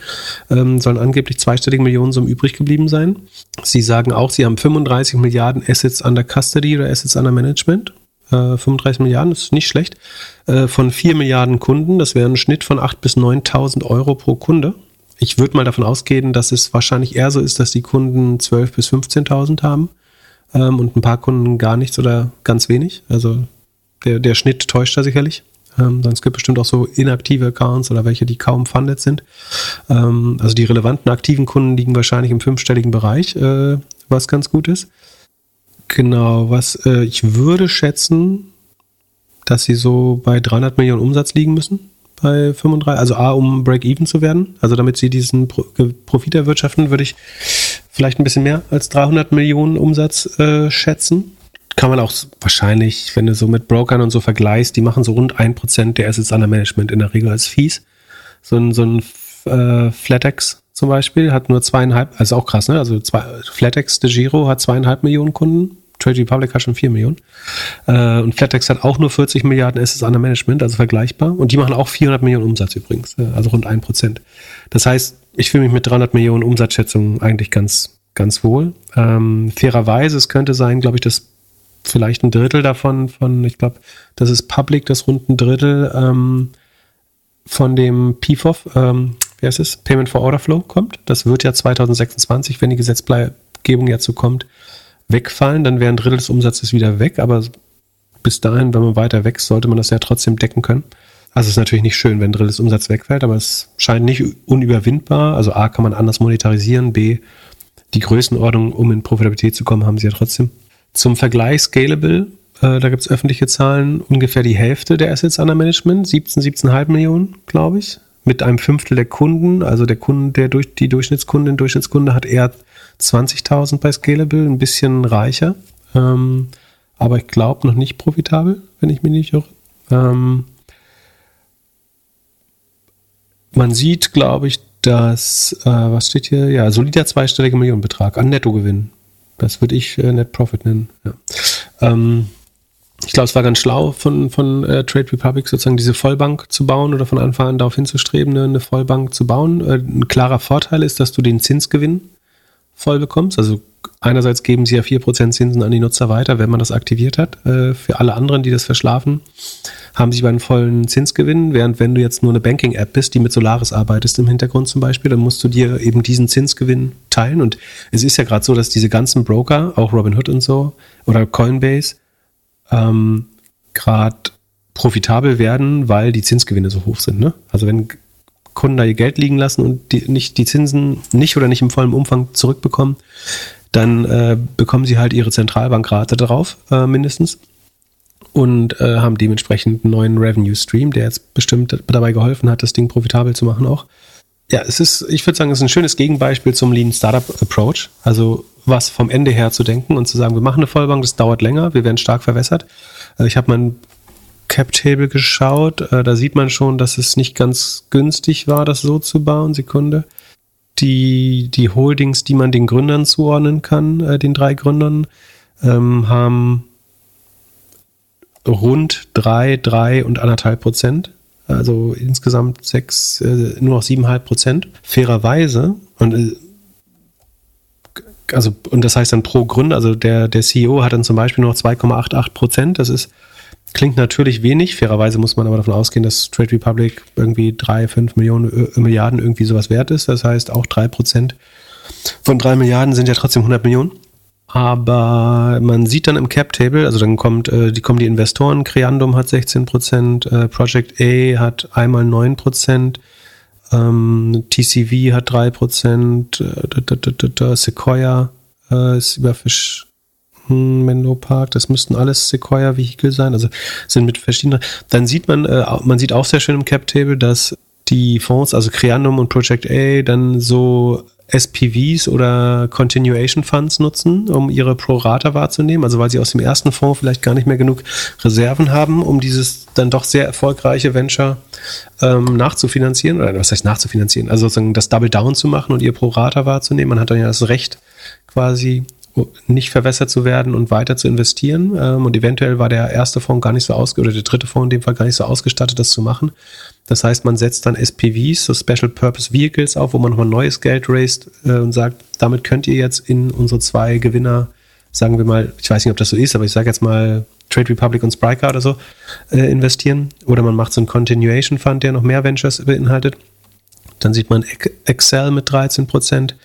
ähm, sollen angeblich zweistellige Millionensummen übrig geblieben sein. Sie sagen auch, sie haben 35 Milliarden Assets under Custody oder Assets under Management. Äh, 35 Milliarden ist nicht schlecht. Äh, von 4 Milliarden Kunden, das wäre ein Schnitt von 8.000 bis 9.000 Euro pro Kunde. Ich würde mal davon ausgehen, dass es wahrscheinlich eher so ist, dass die Kunden 12.000 bis 15.000 haben ähm, und ein paar Kunden gar nichts oder ganz wenig. Also der, der Schnitt täuscht da sicherlich. Ähm, es gibt bestimmt auch so inaktive Accounts oder welche, die kaum funded sind. Ähm, also die relevanten aktiven Kunden liegen wahrscheinlich im fünfstelligen Bereich, äh, was ganz gut ist. Genau, was äh, ich würde schätzen, dass sie so bei 300 Millionen Umsatz liegen müssen bei 35, also A, um Break-Even zu werden, also damit sie diesen Pro Profit erwirtschaften, würde ich vielleicht ein bisschen mehr als 300 Millionen Umsatz äh, schätzen kann man auch wahrscheinlich, wenn du so mit Brokern und so vergleichst, die machen so rund ein Prozent der Assets under Management in der Regel als Fees. So ein, so ein äh, Flatex zum Beispiel hat nur zweieinhalb, also auch krass, ne? Also zwei, Flatex de Giro hat zweieinhalb Millionen Kunden, Trade Republic hat schon vier Millionen. Äh, und Flatex hat auch nur 40 Milliarden Assets under Management, also vergleichbar. Und die machen auch 400 Millionen Umsatz übrigens, äh, also rund ein Prozent. Das heißt, ich fühle mich mit 300 Millionen Umsatzschätzungen eigentlich ganz, ganz wohl. Ähm, fairerweise, es könnte sein, glaube ich, dass vielleicht ein Drittel davon, von, ich glaube, das ist Public, das rund ein Drittel ähm, von dem PFOF, ähm, wie heißt es, Payment for Order Flow kommt. Das wird ja 2026, wenn die Gesetzgebung jetzt so kommt, wegfallen. Dann wäre ein Drittel des Umsatzes wieder weg, aber bis dahin, wenn man weiter wächst, sollte man das ja trotzdem decken können. Also es ist natürlich nicht schön, wenn ein Drittel des Umsatzes wegfällt, aber es scheint nicht unüberwindbar. Also A kann man anders monetarisieren, B die Größenordnung, um in Profitabilität zu kommen, haben sie ja trotzdem. Zum Vergleich Scalable, äh, da gibt es öffentliche Zahlen, ungefähr die Hälfte der Assets under Management, 17, 17,5 Millionen, glaube ich, mit einem Fünftel der Kunden. Also der Kunde, der durch die Durchschnittskundin, Durchschnittskunde hat eher 20.000 bei Scalable, ein bisschen reicher, ähm, aber ich glaube noch nicht profitabel, wenn ich mich nicht irre. Ähm, man sieht, glaube ich, dass, äh, was steht hier? Ja, solider zweistelliger Millionenbetrag an Nettogewinn. Das würde ich äh, Net Profit nennen. Ja. Ähm, ich glaube, es war ganz schlau von, von äh, Trade Republic sozusagen diese Vollbank zu bauen oder von Anfang an darauf hinzustreben, eine, eine Vollbank zu bauen. Äh, ein klarer Vorteil ist, dass du den Zinsgewinn voll bekommst. Also einerseits geben sie ja 4% Zinsen an die Nutzer weiter, wenn man das aktiviert hat. Äh, für alle anderen, die das verschlafen, haben sie einen vollen Zinsgewinn. Während wenn du jetzt nur eine Banking-App bist, die mit Solaris arbeitest im Hintergrund zum Beispiel, dann musst du dir eben diesen Zinsgewinn teilen. Und es ist ja gerade so, dass diese ganzen Broker, auch Robinhood und so oder Coinbase, ähm, gerade profitabel werden, weil die Zinsgewinne so hoch sind. Ne? Also wenn Kunden da ihr Geld liegen lassen und die, nicht die Zinsen nicht oder nicht im vollen Umfang zurückbekommen, dann äh, bekommen sie halt ihre Zentralbankrate drauf, äh, mindestens. Und äh, haben dementsprechend einen neuen Revenue Stream, der jetzt bestimmt dabei geholfen hat, das Ding profitabel zu machen auch. Ja, es ist, ich würde sagen, es ist ein schönes Gegenbeispiel zum Lean Startup Approach. Also was vom Ende her zu denken und zu sagen, wir machen eine Vollbank, das dauert länger, wir werden stark verwässert. Also ich habe mein Cap Table geschaut, äh, da sieht man schon, dass es nicht ganz günstig war, das so zu bauen. Sekunde die, die Holdings, die man den Gründern zuordnen kann, äh, den drei Gründern, ähm, haben rund drei, drei und anderthalb Prozent. Also insgesamt sechs, äh, nur noch siebeneinhalb Prozent. Fairerweise, und äh, also, und das heißt dann pro Gründer, also der, der CEO hat dann zum Beispiel noch 2,88 Prozent. Das ist Klingt natürlich wenig. Fairerweise muss man aber davon ausgehen, dass Trade Republic irgendwie drei, fünf Millionen, äh, Milliarden irgendwie sowas wert ist. Das heißt, auch drei Prozent von drei Milliarden sind ja trotzdem 100 Millionen. Aber man sieht dann im Cap Table, also dann kommt, äh, die kommen die Investoren. Creandum hat 16 Prozent, äh, Project A hat einmal 9 Prozent, ähm, TCV hat 3 Prozent, äh, Sequoia äh, ist über Fisch hm, Menlo Park, das müssten alles Sequoia-Vehikel sein, also sind mit verschiedenen. Dann sieht man, äh, man sieht auch sehr schön im Cap-Table, dass die Fonds, also Creandum und Project A, dann so SPVs oder Continuation Funds nutzen, um ihre Pro-Rata wahrzunehmen, also weil sie aus dem ersten Fonds vielleicht gar nicht mehr genug Reserven haben, um dieses dann doch sehr erfolgreiche Venture ähm, nachzufinanzieren, oder was heißt nachzufinanzieren, also sozusagen das Double Down zu machen und ihr Pro-Rata wahrzunehmen. Man hat dann ja das Recht, quasi nicht verwässert zu werden und weiter zu investieren. Ähm, und eventuell war der erste Fonds gar nicht so ausgestattet, oder der dritte Fonds in dem Fall gar nicht so ausgestattet, das zu machen. Das heißt, man setzt dann SPVs, so Special Purpose Vehicles auf, wo man nochmal neues Geld raised äh, und sagt, damit könnt ihr jetzt in unsere zwei Gewinner, sagen wir mal, ich weiß nicht, ob das so ist, aber ich sage jetzt mal Trade Republic und Spryker oder so, äh, investieren. Oder man macht so einen Continuation Fund, der noch mehr Ventures beinhaltet. Dann sieht man Excel mit 13 Prozent.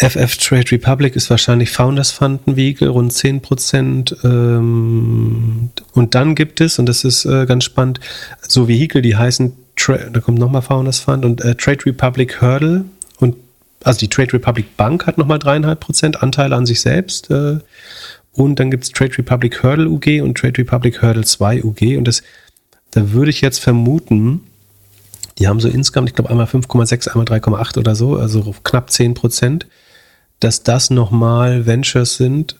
FF Trade Republic ist wahrscheinlich Founders Fund ein Vehikel, rund 10 Prozent. Ähm, und dann gibt es, und das ist äh, ganz spannend, so Vehikel, die heißen, da kommt nochmal Founders Fund und äh, Trade Republic Hurdle. Und also die Trade Republic Bank hat nochmal dreieinhalb Prozent Anteile an sich selbst. Äh, und dann gibt es Trade Republic Hurdle UG und Trade Republic Hurdle 2 UG. Und das, da würde ich jetzt vermuten, die haben so insgesamt, ich glaube, einmal 5,6, einmal 3,8 oder so, also knapp 10 Prozent dass das nochmal Ventures sind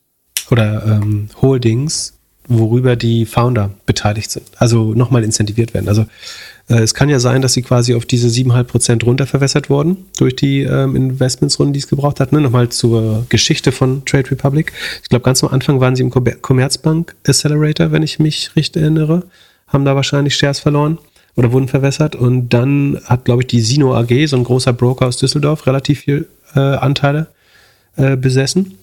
oder ähm, Holdings, worüber die Founder beteiligt sind. Also nochmal incentiviert werden. Also äh, es kann ja sein, dass sie quasi auf diese 7,5 Prozent runterverwässert wurden durch die ähm, Investmentsrunden, die es gebraucht hat. Ne? Nochmal zur Geschichte von Trade Republic. Ich glaube, ganz am Anfang waren sie im Commerzbank Accelerator, wenn ich mich richtig erinnere. Haben da wahrscheinlich Shares verloren oder wurden verwässert. Und dann hat, glaube ich, die Sino AG, so ein großer Broker aus Düsseldorf, relativ viel äh, Anteile äh, besessen.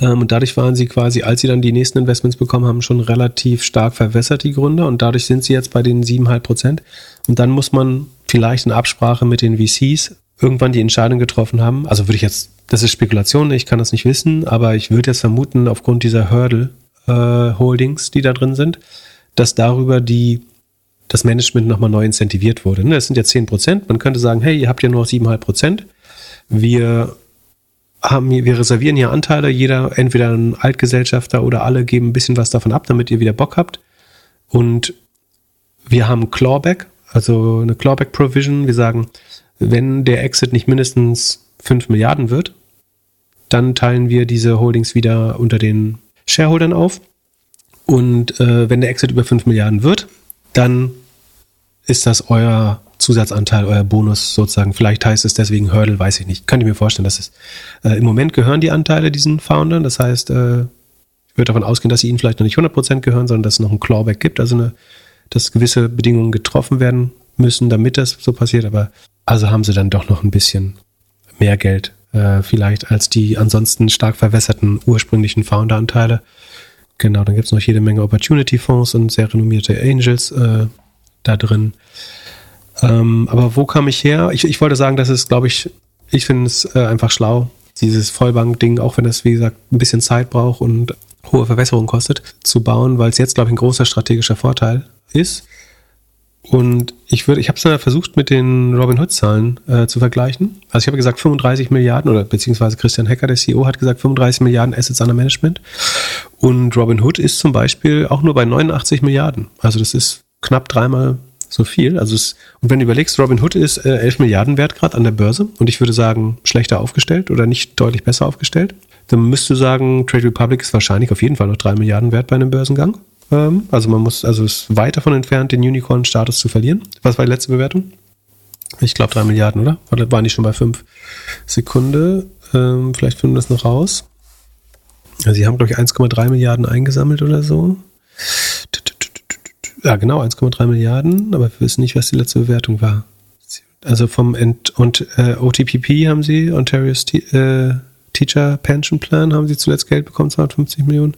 Ähm, und dadurch waren sie quasi, als sie dann die nächsten Investments bekommen haben, schon relativ stark verwässert, die Gründer. Und dadurch sind sie jetzt bei den 7,5 Prozent. Und dann muss man vielleicht in Absprache mit den VCs irgendwann die Entscheidung getroffen haben. Also würde ich jetzt, das ist Spekulation, ich kann das nicht wissen, aber ich würde jetzt vermuten, aufgrund dieser Hurdle-Holdings, äh, die da drin sind, dass darüber die das Management nochmal neu incentiviert wurde. Ne, das sind ja 10 Prozent. Man könnte sagen, hey, ihr habt ja nur noch 7,5 Prozent. Wir haben, wir reservieren hier Anteile, jeder, entweder ein Altgesellschafter oder alle geben ein bisschen was davon ab, damit ihr wieder Bock habt. Und wir haben Clawback, also eine Clawback Provision. Wir sagen, wenn der Exit nicht mindestens 5 Milliarden wird, dann teilen wir diese Holdings wieder unter den Shareholdern auf. Und äh, wenn der Exit über 5 Milliarden wird, dann ist das euer Zusatzanteil, euer Bonus sozusagen. Vielleicht heißt es deswegen Hurdle, weiß ich nicht. Könnt ihr mir vorstellen, dass es äh, im Moment gehören die Anteile diesen Foundern. Das heißt, äh, ich würde davon ausgehen, dass sie ihnen vielleicht noch nicht 100% gehören, sondern dass es noch ein Clawback gibt, also eine, dass gewisse Bedingungen getroffen werden müssen, damit das so passiert. Aber also haben sie dann doch noch ein bisschen mehr Geld äh, vielleicht als die ansonsten stark verwässerten ursprünglichen Founder-Anteile. Genau, dann gibt es noch jede Menge Opportunity-Fonds und sehr renommierte Angels äh, da drin. Ähm, aber wo kam ich her? Ich, ich wollte sagen, das ist, glaube ich, ich finde es äh, einfach schlau, dieses Vollbank-Ding, auch wenn das, wie gesagt, ein bisschen Zeit braucht und hohe Verwässerung kostet, zu bauen, weil es jetzt, glaube ich, ein großer strategischer Vorteil ist. Und ich würde, ich habe es mal versucht mit den Robin Hood-Zahlen äh, zu vergleichen. Also ich habe gesagt 35 Milliarden oder beziehungsweise Christian Hecker, der CEO, hat gesagt 35 Milliarden Assets under Management. Und Robin Hood ist zum Beispiel auch nur bei 89 Milliarden. Also das ist knapp dreimal so viel. Also es, und wenn du überlegst, Robin Hood ist äh, 11 Milliarden wert gerade an der Börse und ich würde sagen, schlechter aufgestellt oder nicht deutlich besser aufgestellt, dann müsstest du sagen, Trade Republic ist wahrscheinlich auf jeden Fall noch 3 Milliarden wert bei einem Börsengang. Ähm, also man muss, also ist weit davon entfernt, den Unicorn-Status zu verlieren. Was war die letzte Bewertung? Ich glaube 3 Milliarden, oder? Waren die schon bei 5 Sekunde? Ähm, vielleicht finden wir das noch raus. Also sie haben, glaube ich, 1,3 Milliarden eingesammelt oder so. Ja, genau, 1,3 Milliarden, aber wir wissen nicht, was die letzte Bewertung war. Also vom Ent und äh, OTPP haben sie, Ontario's T äh, Teacher Pension Plan, haben sie zuletzt Geld bekommen, 250 Millionen.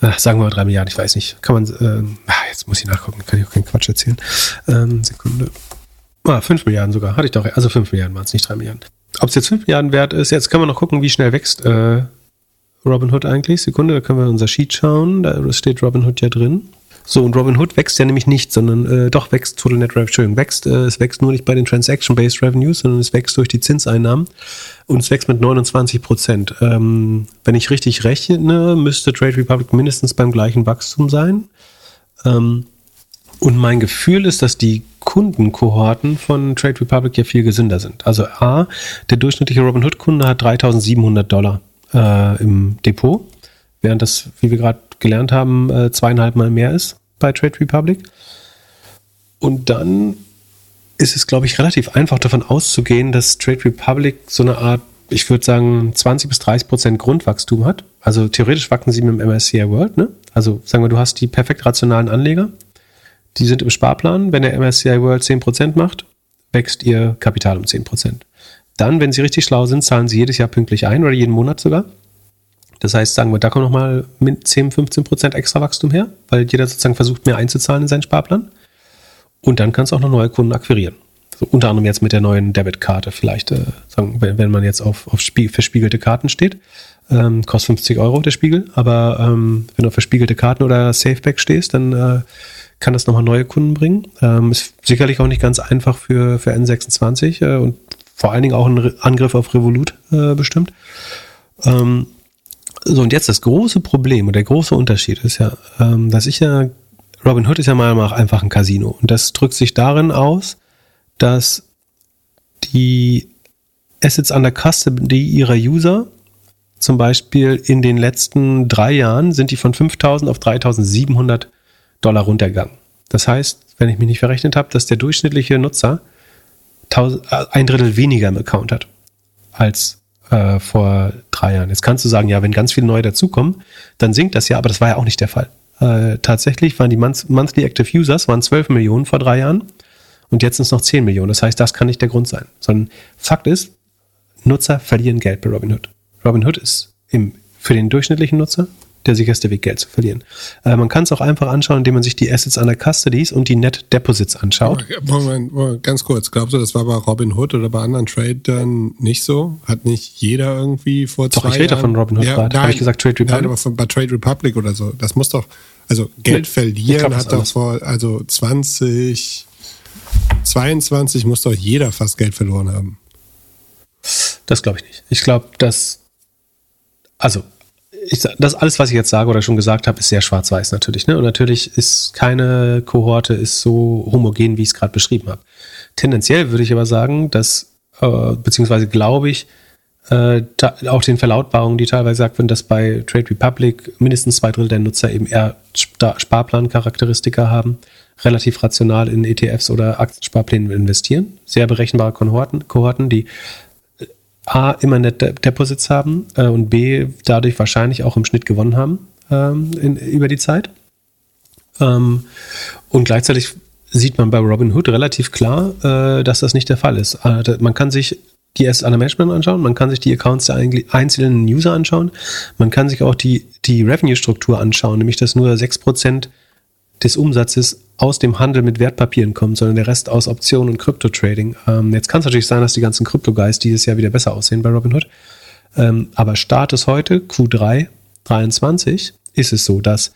Ach, sagen wir mal 3 Milliarden, ich weiß nicht. Kann man, ach, jetzt muss ich nachgucken, kann ich auch keinen Quatsch erzählen. Ähm, Sekunde. Ah, 5 Milliarden sogar, hatte ich doch, also 5 Milliarden waren es, nicht 3 Milliarden. Ob es jetzt 5 Milliarden wert ist, jetzt können wir noch gucken, wie schnell wächst äh, Robinhood eigentlich. Sekunde, da können wir unser Sheet schauen, da steht Robinhood ja drin. So, und Robinhood wächst ja nämlich nicht, sondern äh, doch wächst Total Net Revenue, Entschuldigung, wächst, äh, es wächst nur nicht bei den Transaction-Based Revenues, sondern es wächst durch die Zinseinnahmen und es wächst mit 29 Prozent. Ähm, wenn ich richtig rechne, müsste Trade Republic mindestens beim gleichen Wachstum sein. Ähm, und mein Gefühl ist, dass die Kundenkohorten von Trade Republic ja viel gesünder sind. Also A, der durchschnittliche Robinhood-Kunde hat 3700 Dollar äh, im Depot, während das, wie wir gerade gelernt haben, äh, zweieinhalb Mal mehr ist bei Trade Republic. Und dann ist es, glaube ich, relativ einfach davon auszugehen, dass Trade Republic so eine Art, ich würde sagen, 20 bis 30 Prozent Grundwachstum hat. Also theoretisch wachsen sie mit dem MSCI World. Ne? Also sagen wir, du hast die perfekt rationalen Anleger, die sind im Sparplan. Wenn der MSCI World 10 Prozent macht, wächst ihr Kapital um 10 Prozent. Dann, wenn sie richtig schlau sind, zahlen sie jedes Jahr pünktlich ein oder jeden Monat sogar. Das heißt, sagen wir, da kommt nochmal 10, 15 Prozent extra Wachstum her, weil jeder sozusagen versucht, mehr einzuzahlen in seinen Sparplan. Und dann kannst du auch noch neue Kunden akquirieren. So, unter anderem jetzt mit der neuen Debitkarte vielleicht, äh, sagen, wenn, wenn man jetzt auf, auf verspiegelte Karten steht. Ähm, kostet 50 Euro der Spiegel, aber ähm, wenn du auf verspiegelte Karten oder Safeback stehst, dann äh, kann das nochmal neue Kunden bringen. Ähm, ist sicherlich auch nicht ganz einfach für, für N26 äh, und vor allen Dingen auch ein Angriff auf Revolut äh, bestimmt. Ähm, so, und jetzt das große Problem und der große Unterschied ist ja, ähm, dass ich ja, Robin Hood ist ja mal einfach ein Casino. Und das drückt sich darin aus, dass die Assets under Custody ihrer User zum Beispiel in den letzten drei Jahren sind die von 5000 auf 3700 Dollar runtergegangen. Das heißt, wenn ich mich nicht verrechnet habe, dass der durchschnittliche Nutzer äh, ein Drittel weniger im Account hat als äh, vor drei Jahren. Jetzt kannst du sagen, ja, wenn ganz viele neue dazukommen, dann sinkt das ja, aber das war ja auch nicht der Fall. Äh, tatsächlich waren die Monthly Active Users waren 12 Millionen vor drei Jahren und jetzt sind es noch 10 Millionen. Das heißt, das kann nicht der Grund sein. Sondern Fakt ist, Nutzer verlieren Geld bei Robinhood. Robinhood ist im, für den durchschnittlichen Nutzer der sicherste Weg, Geld zu verlieren. Äh, man kann es auch einfach anschauen, indem man sich die Assets under Custodies und die Net Deposits anschaut. Moment, Moment, ganz kurz, glaubst du, das war bei Robinhood oder bei anderen Tradern nicht so? Hat nicht jeder irgendwie vor doch, zwei ich rede von Robinhood ja, gerade. Habe ich gesagt Trade Republic? Nein, aber von, bei Trade Republic oder so. Das muss doch, also Geld nee, verlieren glaub, hat doch vor, also 20, 22 muss doch jeder fast Geld verloren haben. Das glaube ich nicht. Ich glaube, dass, also ich, das alles, was ich jetzt sage oder schon gesagt habe, ist sehr schwarz-weiß natürlich. Ne? Und natürlich ist keine Kohorte ist so homogen, wie ich es gerade beschrieben habe. Tendenziell würde ich aber sagen, dass, äh, beziehungsweise glaube ich, äh, auch den Verlautbarungen, die teilweise gesagt werden, dass bei Trade Republic mindestens zwei Drittel der Nutzer eben eher Sparplan-Charakteristika haben, relativ rational in ETFs oder Aktiensparplänen investieren. Sehr berechenbare Kohorten, Kohorten die A, immer Net Deposits haben äh, und B, dadurch wahrscheinlich auch im Schnitt gewonnen haben ähm, in, über die Zeit. Ähm, und gleichzeitig sieht man bei Robinhood relativ klar, äh, dass das nicht der Fall ist. Äh, man kann sich die Assets under Management anschauen, man kann sich die Accounts der einzelnen User anschauen, man kann sich auch die, die Revenue-Struktur anschauen, nämlich dass nur 6% des Umsatzes aus dem Handel mit Wertpapieren kommt, sondern der Rest aus Optionen und Krypto-Trading. Ähm, jetzt kann es natürlich sein, dass die ganzen Krypto-Guys dieses Jahr wieder besser aussehen bei Robinhood. Ähm, aber Status heute, Q3 23, ist es so, dass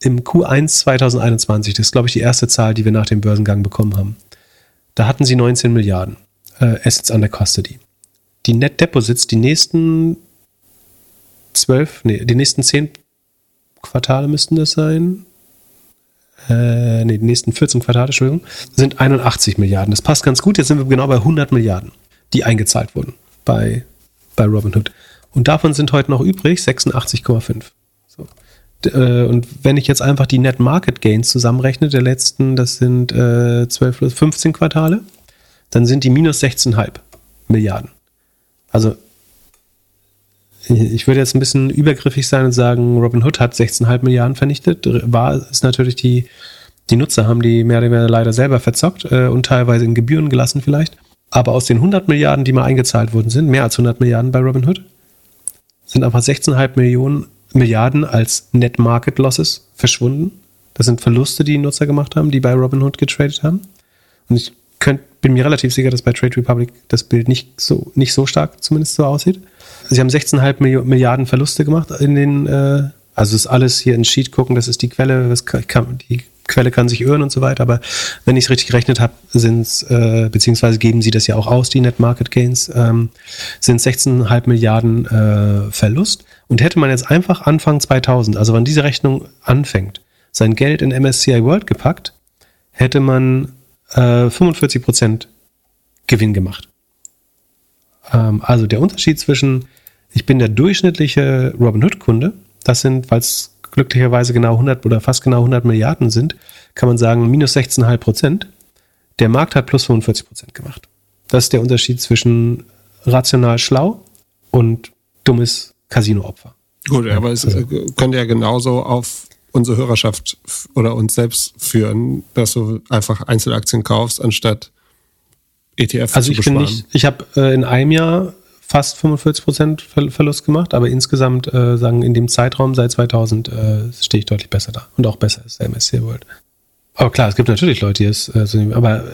im Q1 2021, das ist glaube ich die erste Zahl, die wir nach dem Börsengang bekommen haben, da hatten sie 19 Milliarden äh, Assets under Custody. Die Net Deposits, die nächsten zwölf, nee, die nächsten zehn Quartale müssten das sein. Äh, nee, die nächsten 14 Quartale, Entschuldigung, sind 81 Milliarden. Das passt ganz gut. Jetzt sind wir genau bei 100 Milliarden, die eingezahlt wurden bei, bei Robinhood. Und davon sind heute noch übrig 86,5. So. Äh, und wenn ich jetzt einfach die Net Market Gains zusammenrechne, der letzten, das sind äh, 12, 15 Quartale, dann sind die minus 16,5 Milliarden. Also ich würde jetzt ein bisschen übergriffig sein und sagen, Robin Hood hat 16,5 Milliarden vernichtet. War ist natürlich die, die Nutzer haben die mehr oder weniger leider selber verzockt äh, und teilweise in Gebühren gelassen vielleicht. Aber aus den 100 Milliarden, die mal eingezahlt worden sind, mehr als 100 Milliarden bei Robin Hood, sind einfach 16,5 Millionen Milliarden als Net Market Losses verschwunden. Das sind Verluste, die die Nutzer gemacht haben, die bei Robinhood getradet haben. Und ich könnt, bin mir relativ sicher, dass bei Trade Republic das Bild nicht so, nicht so stark zumindest so aussieht. Sie haben 16,5 Milliarden Verluste gemacht in den, äh, also ist alles hier in Sheet gucken, das ist die Quelle, kann, die Quelle kann sich irren und so weiter, aber wenn ich es richtig gerechnet habe, sind es, äh, beziehungsweise geben sie das ja auch aus, die Net Market Gains, ähm, sind 16,5 Milliarden äh, Verlust. Und hätte man jetzt einfach Anfang 2000, also wann diese Rechnung anfängt, sein Geld in MSCI World gepackt, hätte man äh, 45 Prozent Gewinn gemacht. Ähm, also der Unterschied zwischen, ich bin der durchschnittliche Robinhood-Kunde, das sind, weil es glücklicherweise genau 100 oder fast genau 100 Milliarden sind, kann man sagen, minus 16,5 Prozent. Der Markt hat plus 45 Prozent gemacht. Das ist der Unterschied zwischen rational schlau und dummes Casino-Opfer. Gut, aber es also, könnte ja genauso auf unsere Hörerschaft oder uns selbst führen, dass du einfach Einzelaktien kaufst, anstatt ETF also ich bin nicht, ich habe äh, in einem Jahr fast 45 Prozent Verlust gemacht, aber insgesamt äh, sagen in dem Zeitraum seit 2000 äh, stehe ich deutlich besser da und auch besser als der MSC World. Aber klar, es gibt natürlich Leute, die es äh, so nehmen, aber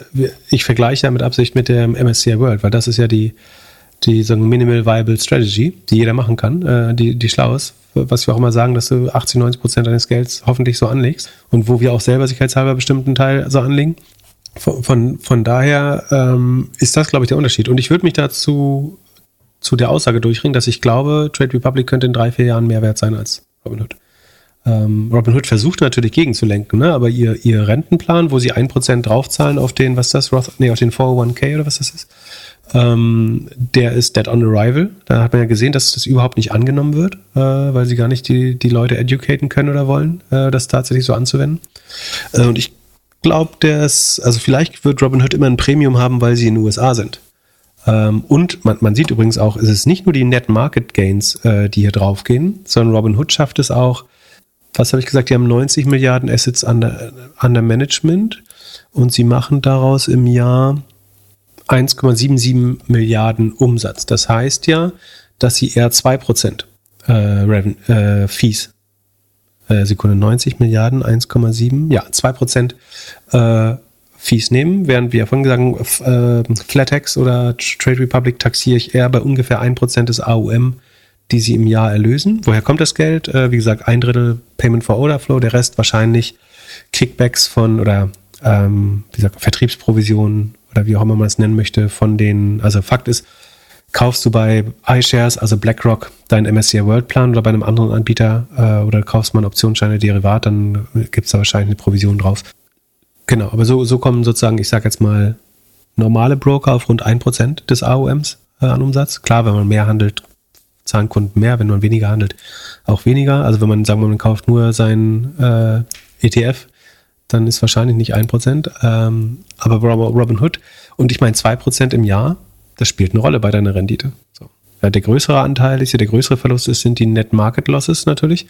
ich vergleiche ja mit Absicht mit dem MSCI World, weil das ist ja die die sagen Minimal Viable Strategy, die jeder machen kann, äh, die, die schlau ist, was wir auch immer sagen, dass du 80, 90 Prozent deines Gelds hoffentlich so anlegst und wo wir auch selber sicherheitshalber bestimmten Teil so anlegen. Von, von, von daher ähm, ist das, glaube ich, der Unterschied. Und ich würde mich dazu zu der Aussage durchringen, dass ich glaube, Trade Republic könnte in drei, vier Jahren mehr wert sein als Robinhood. Ähm, Robinhood versucht natürlich gegenzulenken, ne? aber ihr, ihr Rentenplan, wo sie ein Prozent draufzahlen auf den, was das, Roth, nee, auf den 401k oder was das ist, ähm, der ist dead on arrival. Da hat man ja gesehen, dass das überhaupt nicht angenommen wird, äh, weil sie gar nicht die, die Leute educaten können oder wollen, äh, das tatsächlich so anzuwenden. Äh, und ich glaube, der ist, also vielleicht wird Robinhood immer ein Premium haben, weil sie in den USA sind. Ähm, und man, man sieht übrigens auch, es ist nicht nur die Net Market Gains, äh, die hier draufgehen, sondern Robinhood schafft es auch, was habe ich gesagt, die haben 90 Milliarden Assets under, under Management und sie machen daraus im Jahr 1,77 Milliarden Umsatz. Das heißt ja, dass sie eher 2% äh, Reven äh, Fees, äh, Sekunde 90 Milliarden, 1,7, ja, 2% äh, Fees nehmen, während wir vorhin gesagt haben, äh, Flatex oder Trade Republic taxiere ich eher bei ungefähr 1% des AUM, die sie im Jahr erlösen. Woher kommt das Geld? Äh, wie gesagt, ein Drittel Payment for Order Flow, der Rest wahrscheinlich Kickbacks von oder ähm, wie gesagt, Vertriebsprovisionen oder wie auch immer man es nennen möchte, von den, also Fakt ist, kaufst du bei iShares, also BlackRock, deinen MSCI World Plan oder bei einem anderen Anbieter äh, oder kaufst mal ein Optionsscheine Derivat, dann gibt es da wahrscheinlich eine Provision drauf. Genau, aber so, so kommen sozusagen, ich sage jetzt mal, normale Broker auf rund 1% des AOMs äh, an Umsatz. Klar, wenn man mehr handelt, zahlen Kunden mehr, wenn man weniger handelt, auch weniger. Also wenn man, sagen wir, man kauft nur seinen äh, ETF, dann ist wahrscheinlich nicht ein Prozent. Ähm, aber Robin Hood und ich meine zwei Prozent im Jahr, das spielt eine Rolle bei deiner Rendite. So. Ja, der größere Anteil ist ja, der größere Verlust ist, sind die Net Market Losses natürlich.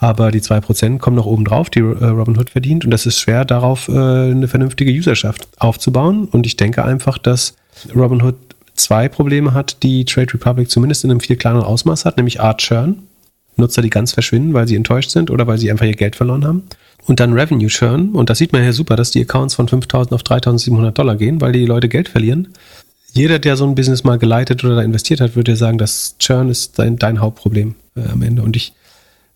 Aber die zwei Prozent kommen noch oben drauf, die äh, Robinhood verdient. Und das ist schwer, darauf äh, eine vernünftige Userschaft aufzubauen. Und ich denke einfach, dass Robinhood zwei Probleme hat, die Trade Republic zumindest in einem viel kleineren Ausmaß hat, nämlich Art Churn. Nutzer, die ganz verschwinden, weil sie enttäuscht sind oder weil sie einfach ihr Geld verloren haben. Und dann Revenue Churn. Und das sieht man ja super, dass die Accounts von 5.000 auf 3.700 Dollar gehen, weil die Leute Geld verlieren. Jeder, der so ein Business mal geleitet oder investiert hat, würde ja sagen, dass Churn ist dein, dein Hauptproblem äh, am Ende. Und ich,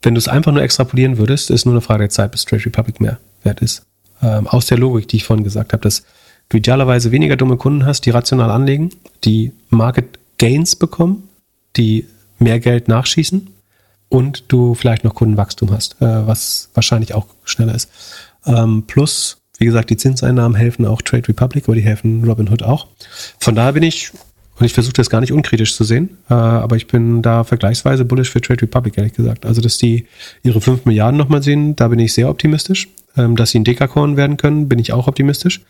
wenn du es einfach nur extrapolieren würdest, ist nur eine Frage der Zeit, bis Trade Republic mehr wert ist. Ähm, aus der Logik, die ich vorhin gesagt habe, dass du idealerweise weniger dumme Kunden hast, die rational anlegen, die Market Gains bekommen, die mehr Geld nachschießen und du vielleicht noch Kundenwachstum hast, äh, was wahrscheinlich auch schneller ist. Ähm, plus, wie gesagt, die Zinseinnahmen helfen auch Trade Republic, aber die helfen Robinhood auch. Von daher bin ich, und ich versuche das gar nicht unkritisch zu sehen, äh, aber ich bin da vergleichsweise bullish für Trade Republic, ehrlich gesagt. Also, dass die ihre 5 Milliarden nochmal sehen, da bin ich sehr optimistisch. Ähm, dass sie ein Dekakorn werden können, bin ich auch optimistisch.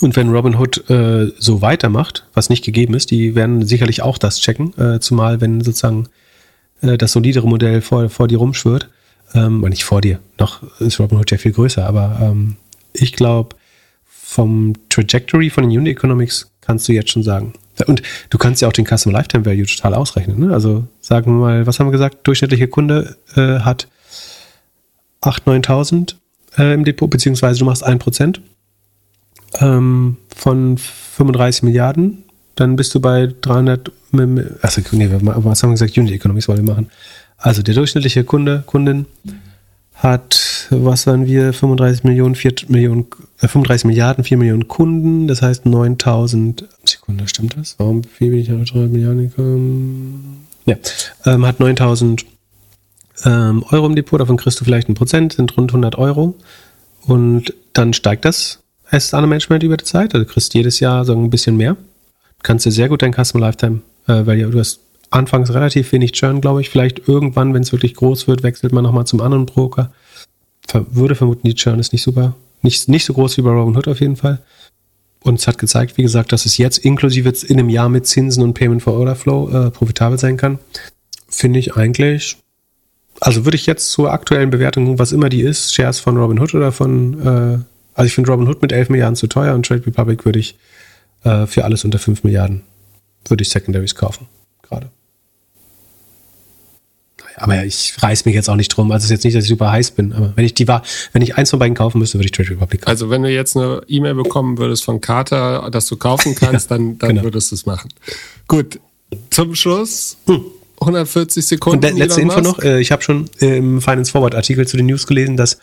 Und wenn Robinhood äh, so weitermacht, was nicht gegeben ist, die werden sicherlich auch das checken, äh, zumal wenn sozusagen äh, das solidere Modell vor, vor dir rumschwirrt. Ähm, nicht vor dir, noch ist Robinhood ja viel größer, aber ähm, ich glaube, vom Trajectory von den Unit Economics kannst du jetzt schon sagen. Und du kannst ja auch den Customer Lifetime Value total ausrechnen. Ne? Also sagen wir mal, was haben wir gesagt? Durchschnittliche Kunde äh, hat 8.000, 9.000 äh, im Depot, beziehungsweise du machst 1% ähm, von 35 Milliarden, dann bist du bei 300, also nee, was haben wir gesagt, Unit Economics wollen wir machen. Also der durchschnittliche Kunde, Kundin hat, was waren wir, 35 Millionen, 4 Millionen, äh, 35 Milliarden, 4 Millionen Kunden, das heißt 9000, Sekunde, stimmt das? Warum, wie bin ich auf 3 Milliarden? Ja, ähm, hat 9000 ähm, Euro im Depot, davon kriegst du vielleicht ein Prozent, sind rund 100 Euro und dann steigt das Asset Under Management über die Zeit. Also du kriegst jedes Jahr so ein bisschen mehr. Du kannst dir sehr gut dein Customer Lifetime, äh, weil ja, du hast anfangs relativ wenig Churn, glaube ich. Vielleicht irgendwann, wenn es wirklich groß wird, wechselt man nochmal zum anderen Broker. Ver würde vermuten, die Churn ist nicht super, nicht, nicht so groß wie bei Robinhood auf jeden Fall. Und es hat gezeigt, wie gesagt, dass es jetzt inklusive in einem Jahr mit Zinsen und Payment for Order Flow äh, profitabel sein kann. Finde ich eigentlich, also würde ich jetzt zur aktuellen Bewertung, was immer die ist, Shares von Robinhood oder von äh, also ich finde Robin Hood mit 11 Milliarden zu teuer und Trade Republic würde ich äh, für alles unter 5 Milliarden würde ich Secondaries kaufen. Gerade. Aber ich reiß mich jetzt auch nicht drum. Also es ist jetzt nicht, dass ich super heiß bin. Aber wenn ich die war, wenn ich eins von beiden kaufen müsste, würde ich Trade Republic kaufen. Also wenn du jetzt eine E-Mail bekommen würdest von Carter, dass du kaufen [laughs] kannst, ja, dann, dann genau. würdest du es machen. Gut. Zum Schluss. Hm. 140 Sekunden. Und letzte Info noch, äh, ich habe schon im Finance Forward Artikel zu den News gelesen, dass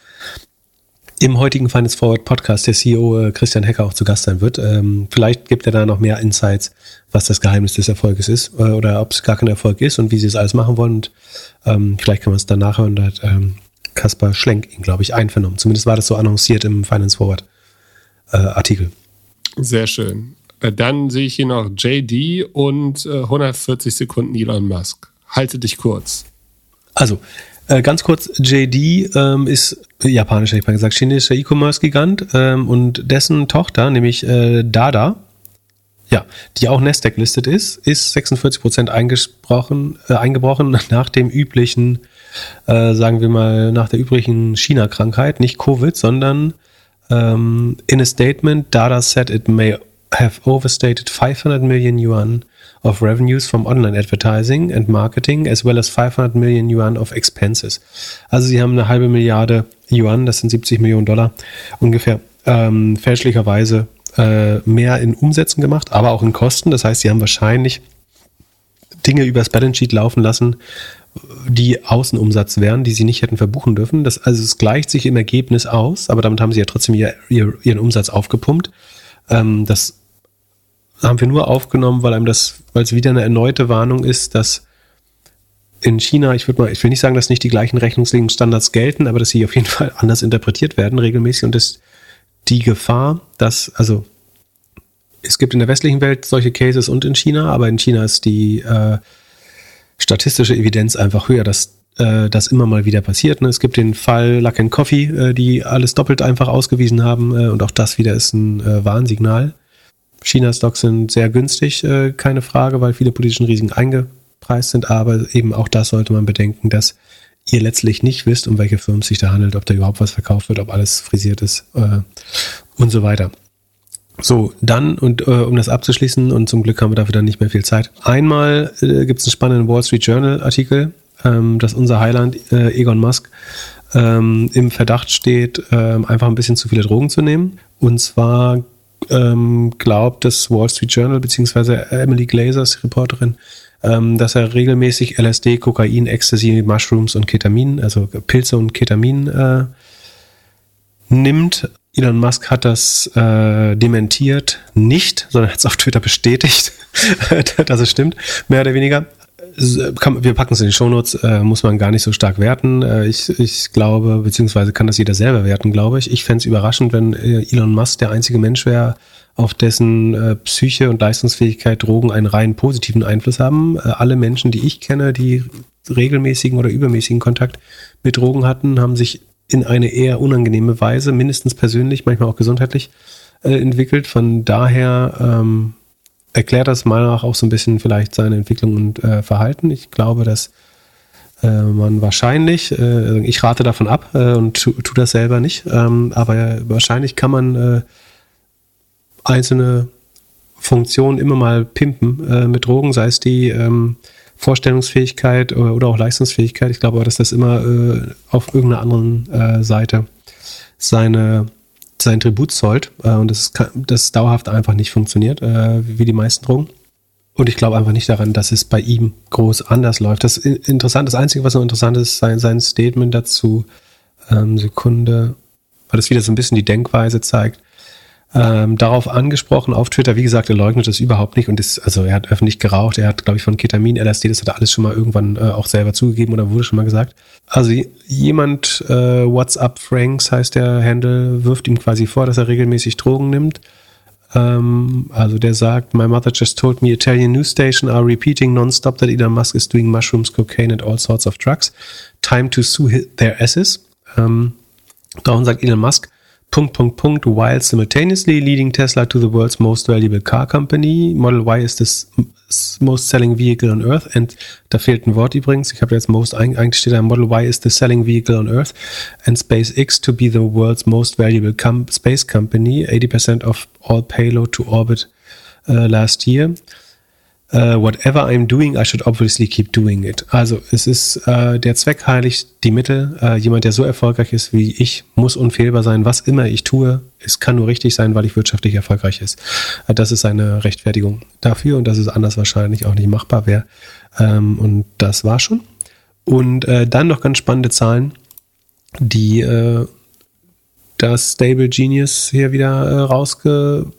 im heutigen Finance Forward Podcast der CEO äh, Christian Hecker auch zu Gast sein wird. Ähm, vielleicht gibt er da noch mehr Insights, was das Geheimnis des Erfolges ist äh, oder ob es gar kein Erfolg ist und wie sie es alles machen wollen. Und ähm, vielleicht kann man es dann nachhören. Da hat ähm, Kaspar Schlenk ihn, glaube ich, einvernommen. Zumindest war das so annonciert im Finance Forward äh, Artikel. Sehr schön. Dann sehe ich hier noch JD und 140 äh, Sekunden Elon Musk. Halte dich kurz. Also, ganz kurz, JD ähm, ist japanisch, hätte ich mal gesagt, chinesischer E-Commerce-Gigant ähm, und dessen Tochter, nämlich äh, Dada, ja, die auch Nasdaq listet ist, ist 46 Prozent eingebrochen, äh, eingebrochen [laughs] nach dem üblichen, äh, sagen wir mal, nach der üblichen China-Krankheit, nicht Covid, sondern ähm, in a statement, Dada said it may have overstated 500 million yuan of revenues from online advertising and marketing as well as 500 million yuan of expenses. Also sie haben eine halbe Milliarde Yuan, das sind 70 Millionen Dollar ungefähr, ähm, fälschlicherweise äh, mehr in Umsätzen gemacht, aber auch in Kosten. Das heißt, sie haben wahrscheinlich Dinge übers Balance Sheet laufen lassen, die Außenumsatz wären, die sie nicht hätten verbuchen dürfen. Das, also es gleicht sich im Ergebnis aus, aber damit haben sie ja trotzdem ihr, ihr, ihren Umsatz aufgepumpt. Ähm, das haben wir nur aufgenommen, weil einem das, weil es wieder eine erneute Warnung ist, dass in China, ich würde mal, ich will nicht sagen, dass nicht die gleichen Rechnungslegungsstandards gelten, aber dass sie auf jeden [laughs] Fall anders interpretiert werden regelmäßig und dass die Gefahr, dass, also es gibt in der westlichen Welt solche Cases und in China, aber in China ist die äh, statistische Evidenz einfach höher, dass äh, das immer mal wieder passiert. Ne? Es gibt den Fall Luck and Coffee, äh, die alles doppelt einfach ausgewiesen haben äh, und auch das wieder ist ein Warnsignal. China-Stocks sind sehr günstig, keine Frage, weil viele politischen Risiken eingepreist sind, aber eben auch das sollte man bedenken, dass ihr letztlich nicht wisst, um welche Firmen sich da handelt, ob da überhaupt was verkauft wird, ob alles frisiert ist äh, und so weiter. So, dann, und äh, um das abzuschließen, und zum Glück haben wir dafür dann nicht mehr viel Zeit. Einmal äh, gibt es einen spannenden Wall Street Journal Artikel, ähm, dass unser Highland äh, Egon Musk ähm, im Verdacht steht, ähm, einfach ein bisschen zu viele Drogen zu nehmen. Und zwar ähm, glaubt das Wall Street Journal, beziehungsweise Emily Glazers, Reporterin, ähm, dass er regelmäßig LSD, Kokain, Ecstasy, Mushrooms und Ketamin, also Pilze und Ketamin äh, nimmt. Elon Musk hat das äh, dementiert nicht, sondern hat es auf Twitter bestätigt, [laughs] dass es stimmt, mehr oder weniger. Kann, wir packen es in die Shownotes, äh, muss man gar nicht so stark werten. Äh, ich, ich glaube, beziehungsweise kann das jeder selber werten, glaube ich. Ich fände es überraschend, wenn äh, Elon Musk der einzige Mensch wäre, auf dessen äh, Psyche und Leistungsfähigkeit Drogen einen rein positiven Einfluss haben. Äh, alle Menschen, die ich kenne, die regelmäßigen oder übermäßigen Kontakt mit Drogen hatten, haben sich in eine eher unangenehme Weise, mindestens persönlich, manchmal auch gesundheitlich, äh, entwickelt. Von daher ähm, erklärt das meiner nach auch so ein bisschen vielleicht seine Entwicklung und äh, Verhalten. Ich glaube, dass äh, man wahrscheinlich, äh, ich rate davon ab äh, und tu, tu das selber nicht, ähm, aber wahrscheinlich kann man einzelne Funktionen immer mal pimpen äh, mit Drogen, sei es die ähm, Vorstellungsfähigkeit oder, oder, auch Leistungsfähigkeit. Ich glaube aber, dass das immer äh, auf irgendeiner anderen äh, Seite seine, sein Tribut zollt äh, und das, kann, das dauerhaft einfach nicht funktioniert, äh, wie die meisten Drogen. Und ich glaube einfach nicht daran, dass es bei ihm groß anders läuft. Das interessant, das Einzige, was noch interessant ist, sein, sein Statement dazu, ähm, Sekunde, weil das wieder so ein bisschen die Denkweise zeigt ähm, darauf angesprochen auf Twitter. Wie gesagt, er leugnet das überhaupt nicht und ist, also er hat öffentlich geraucht. Er hat, glaube ich, von Ketamin, LSD, das hat er alles schon mal irgendwann äh, auch selber zugegeben oder wurde schon mal gesagt. Also jemand, äh, WhatsApp Franks heißt der Handle, wirft ihm quasi vor, dass er regelmäßig Drogen nimmt. Ähm, also der sagt, my mother just told me Italian news station are repeating non-stop that Elon Musk is doing mushrooms, cocaine and all sorts of drugs. Time to sue their asses. Ähm, Darum sagt Elon Musk, Punkt, Punkt, Punkt, while simultaneously leading Tesla to the world's most valuable car company. Model Y is the most selling vehicle on Earth. And da fehlt ein Wort übrigens. Ich habe jetzt most, eigentlich steht da, Model Y is the selling vehicle on Earth. And SpaceX to be the world's most valuable com space company. 80% of all payload to orbit uh, last year uh, whatever I'm doing, I should obviously keep doing it. Also es ist äh, der Zweck heiligt die Mittel. Äh, jemand, der so erfolgreich ist wie ich, muss unfehlbar sein. Was immer ich tue, es kann nur richtig sein, weil ich wirtschaftlich erfolgreich ist. Das ist eine Rechtfertigung dafür und dass es anders wahrscheinlich auch nicht machbar wäre. Ähm, und das war schon. Und dann noch ganz spannende Zahlen, die das Stable Genius hier wieder rausge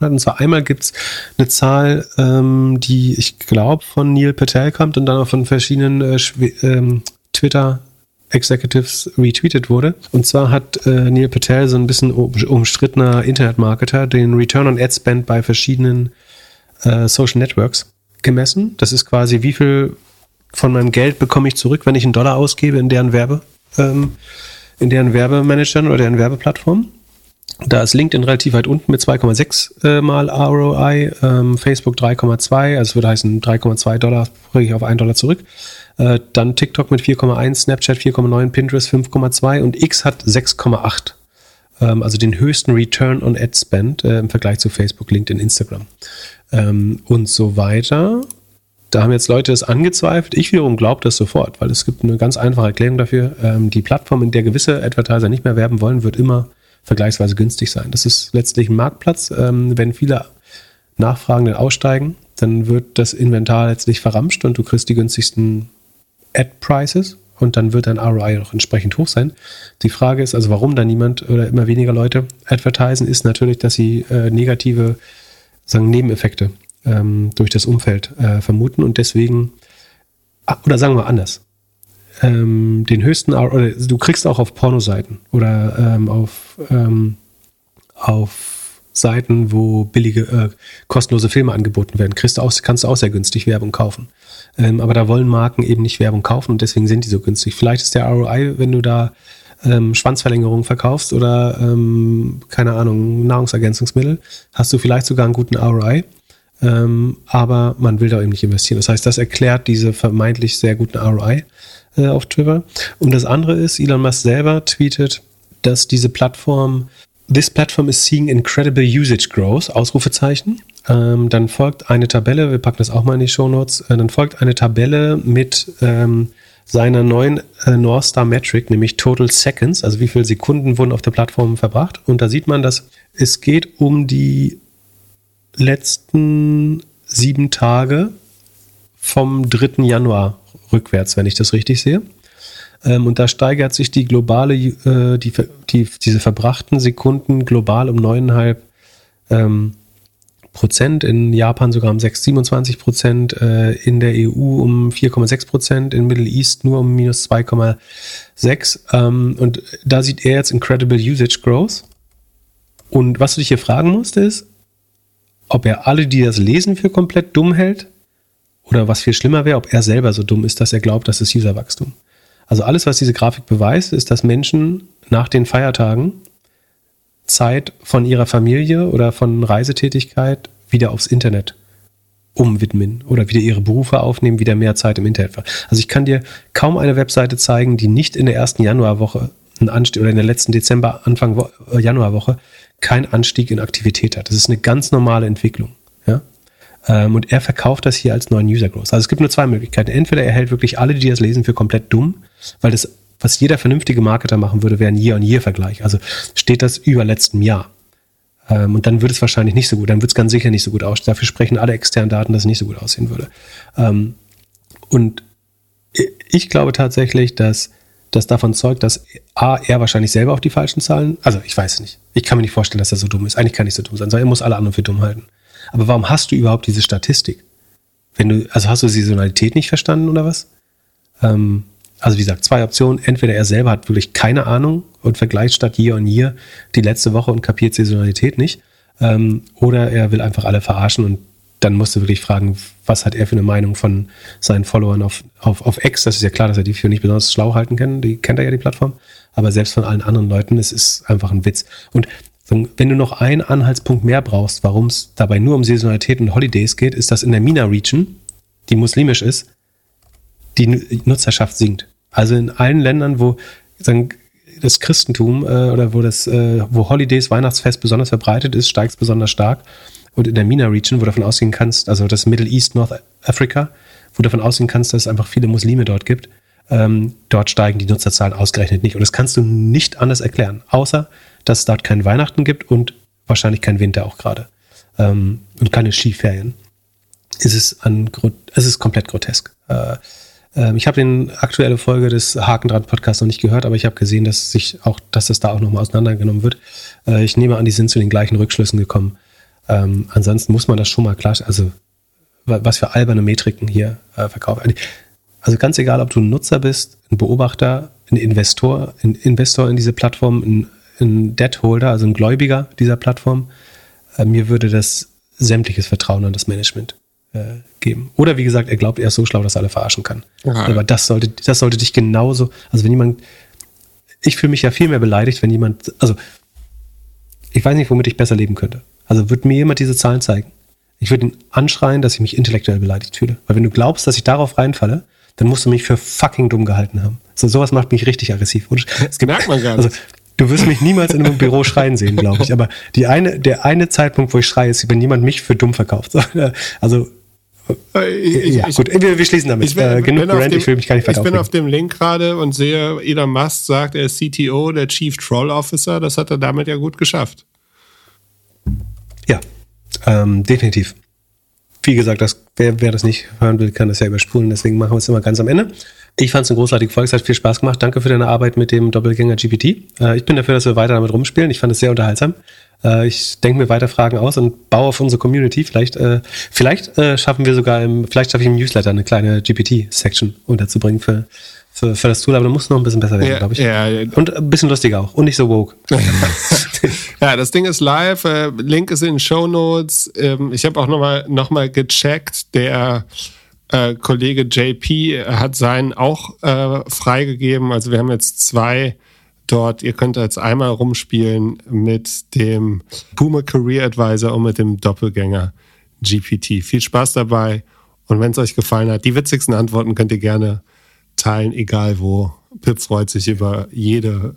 hat. Und zwar einmal gibt es eine Zahl, ähm, die ich glaube von Neil Patel kommt und dann auch von verschiedenen äh, ähm, Twitter Executives retweetet wurde. Und zwar hat äh, Neil Patel, so ein bisschen umstrittener Internetmarketer, den Return on Ad Spend bei verschiedenen äh, Social Networks gemessen. Das ist quasi, wie viel von meinem Geld bekomme ich zurück, wenn ich einen Dollar ausgebe in deren Werbe, ähm, in deren Werbemanagern oder deren Werbeplattformen. Da ist LinkedIn relativ weit unten mit 2,6 äh, mal ROI, ähm, Facebook 3,2, also würde heißen 3,2 Dollar bringe ich auf 1 Dollar zurück. Äh, dann TikTok mit 4,1, Snapchat 4,9, Pinterest 5,2 und X hat 6,8. Ähm, also den höchsten Return on Ad Spend äh, im Vergleich zu Facebook, LinkedIn, Instagram ähm, und so weiter. Da haben jetzt Leute es angezweifelt. Ich wiederum glaube das sofort, weil es gibt eine ganz einfache Erklärung dafür. Ähm, die Plattform, in der gewisse Advertiser nicht mehr werben wollen, wird immer vergleichsweise günstig sein. Das ist letztlich ein Marktplatz. Ähm, wenn viele Nachfragende aussteigen, dann wird das Inventar letztlich verramscht und du kriegst die günstigsten Ad-Prices und dann wird dein ROI auch entsprechend hoch sein. Die Frage ist also, warum da niemand oder immer weniger Leute advertisen, ist natürlich, dass sie äh, negative sagen, Nebeneffekte ähm, durch das Umfeld äh, vermuten und deswegen, ah, oder sagen wir anders, ähm, den höchsten, oder du kriegst auch auf Pornoseiten oder ähm, auf, ähm, auf Seiten, wo billige, äh, kostenlose Filme angeboten werden. Kriegst du auch, kannst du auch sehr günstig Werbung kaufen. Ähm, aber da wollen Marken eben nicht Werbung kaufen und deswegen sind die so günstig. Vielleicht ist der ROI, wenn du da ähm, Schwanzverlängerung verkaufst oder ähm, keine Ahnung, Nahrungsergänzungsmittel, hast du vielleicht sogar einen guten ROI. Ähm, aber man will da eben nicht investieren. Das heißt, das erklärt diese vermeintlich sehr guten ROI äh, auf Twitter. Und das andere ist, Elon Musk selber tweetet, dass diese Plattform This platform is seeing incredible usage growth, Ausrufezeichen. Ähm, dann folgt eine Tabelle, wir packen das auch mal in die Show Notes, äh, dann folgt eine Tabelle mit ähm, seiner neuen äh, North Star Metric, nämlich Total Seconds, also wie viele Sekunden wurden auf der Plattform verbracht. Und da sieht man, dass es geht um die letzten sieben Tage vom 3. Januar rückwärts, wenn ich das richtig sehe. Ähm, und da steigert sich die globale, äh, die, die, diese verbrachten Sekunden global um neuneinhalb ähm, Prozent, in Japan sogar um 6, 27 Prozent, äh, in der EU um 4,6 Prozent, in Middle East nur um minus 2,6. Ähm, und da sieht er jetzt Incredible Usage Growth. Und was du dich hier fragen musst, ist, ob er alle, die das lesen, für komplett dumm hält oder was viel schlimmer wäre, ob er selber so dumm ist, dass er glaubt, das ist Userwachstum. Also alles, was diese Grafik beweist, ist, dass Menschen nach den Feiertagen Zeit von ihrer Familie oder von Reisetätigkeit wieder aufs Internet umwidmen oder wieder ihre Berufe aufnehmen, wieder mehr Zeit im Internet. Also ich kann dir kaum eine Webseite zeigen, die nicht in der ersten Januarwoche einen Anstieg oder in der letzten Dezember, Anfang äh, Januarwoche keinen Anstieg in Aktivität hat. Das ist eine ganz normale Entwicklung. Ja? Ähm, und er verkauft das hier als neuen User Growth. Also es gibt nur zwei Möglichkeiten. Entweder er hält wirklich alle, die das lesen, für komplett dumm, weil das, was jeder vernünftige Marketer machen würde, wäre ein Year-on-Year-Vergleich. Also steht das über letztem Jahr. Ähm, und dann wird es wahrscheinlich nicht so gut. Dann wird es ganz sicher nicht so gut aussehen. Dafür sprechen alle externen Daten, dass es nicht so gut aussehen würde. Ähm, und ich glaube tatsächlich, dass das davon zeugt, dass A, er wahrscheinlich selber auf die falschen Zahlen, also ich weiß es nicht. Ich kann mir nicht vorstellen, dass er so dumm ist. Eigentlich kann nicht so dumm sein, sondern er muss alle anderen für dumm halten. Aber warum hast du überhaupt diese Statistik? Wenn du, also hast du Saisonalität nicht verstanden oder was? Ähm, also wie gesagt, zwei Optionen. Entweder er selber hat wirklich keine Ahnung und vergleicht statt Year on Year die letzte Woche und kapiert Saisonalität nicht. Ähm, oder er will einfach alle verarschen und dann musst du wirklich fragen, was hat er für eine Meinung von seinen Followern auf, auf, auf X. Das ist ja klar, dass er die für nicht besonders schlau halten kann. Die kennt er ja die Plattform. Aber selbst von allen anderen Leuten, es ist einfach ein Witz. Und wenn du noch einen Anhaltspunkt mehr brauchst, warum es dabei nur um Saisonalität und Holidays geht, ist, dass in der MENA-Region, die muslimisch ist, die Nutzerschaft sinkt. Also in allen Ländern, wo das Christentum äh, oder wo das, äh, wo Holidays, Weihnachtsfest besonders verbreitet ist, steigt es besonders stark. Und in der MENA-Region, wo du davon ausgehen kannst, also das Middle East, North Africa, wo du davon ausgehen kannst, dass es einfach viele Muslime dort gibt, ähm, dort steigen die Nutzerzahlen ausgerechnet nicht. Und das kannst du nicht anders erklären, außer dass es dort kein Weihnachten gibt und wahrscheinlich kein Winter auch gerade. Ähm, und keine Skiferien. Es ist, an, es ist komplett grotesk. Äh, äh, ich habe die aktuelle Folge des Haken dran Podcasts noch nicht gehört, aber ich habe gesehen, dass sich auch, dass das da auch nochmal auseinandergenommen wird. Äh, ich nehme an, die sind zu den gleichen Rückschlüssen gekommen. Ähm, ansonsten muss man das schon mal klar, also was für alberne Metriken hier äh, verkaufen. Also ganz egal, ob du ein Nutzer bist, ein Beobachter, ein Investor, ein Investor in diese Plattform, ein ein Debt-Holder, also ein Gläubiger dieser Plattform, äh, mir würde das sämtliches Vertrauen an das Management äh, geben. Oder wie gesagt, er glaubt, er ist so schlau, dass er alle verarschen kann. Aha. Aber das sollte, das sollte dich genauso, also wenn jemand, ich fühle mich ja viel mehr beleidigt, wenn jemand, also ich weiß nicht, womit ich besser leben könnte. Also wird mir jemand diese Zahlen zeigen. Ich würde ihn anschreien, dass ich mich intellektuell beleidigt fühle. Weil wenn du glaubst, dass ich darauf reinfalle, dann musst du mich für fucking dumm gehalten haben. So sowas macht mich richtig aggressiv. Und es gibt, merkt man gar nicht. Also, Du wirst mich niemals in einem Büro schreien sehen, glaube ich. Aber die eine, der eine Zeitpunkt, wo ich schreie, ist, wenn jemand mich für dumm verkauft. [laughs] Also äh, ich, ja, gut, wir, wir, schließen damit. Ich, bin, äh, genug Brand, dem, ich will mich gar nicht Ich bin auf dem Link gerade und sehe, Elon Musk sagt, er ist CTO, der Chief Troll Officer. Das hat er damit ja gut geschafft. Ja, ähm, definitiv. Wie gesagt, das, wer, wer das nicht hören will, kann das ja überspulen. Deswegen machen wir es immer ganz am Ende. Ich fand es eine großartige Folge, es hat viel Spaß gemacht. Danke für deine Arbeit mit dem Doppelgänger GPT. Äh, ich bin dafür, dass wir weiter damit rumspielen. Ich fand es sehr unterhaltsam. Äh, ich denke mir weiter Fragen aus und baue auf unsere Community. Vielleicht, äh, vielleicht schaffen wir sogar im, vielleicht schaffe ich im Newsletter eine kleine GPT-Section unterzubringen für, für, für das Tool, aber du musst noch ein bisschen besser werden, Ja, glaube ich. ja. Und ein bisschen lustiger auch. Und nicht so woke. [laughs] Ja, das Ding ist live. Link ist in den Show Notes. Ähm, ich habe auch nochmal noch mal gecheckt. Der äh, Kollege JP hat seinen auch äh, freigegeben. Also wir haben jetzt zwei dort. Ihr könnt jetzt einmal rumspielen mit dem Puma Career Advisor und mit dem Doppelgänger GPT. Viel Spaß dabei. Und wenn es euch gefallen hat, die witzigsten Antworten könnt ihr gerne teilen, egal wo. Pip freut sich über jede,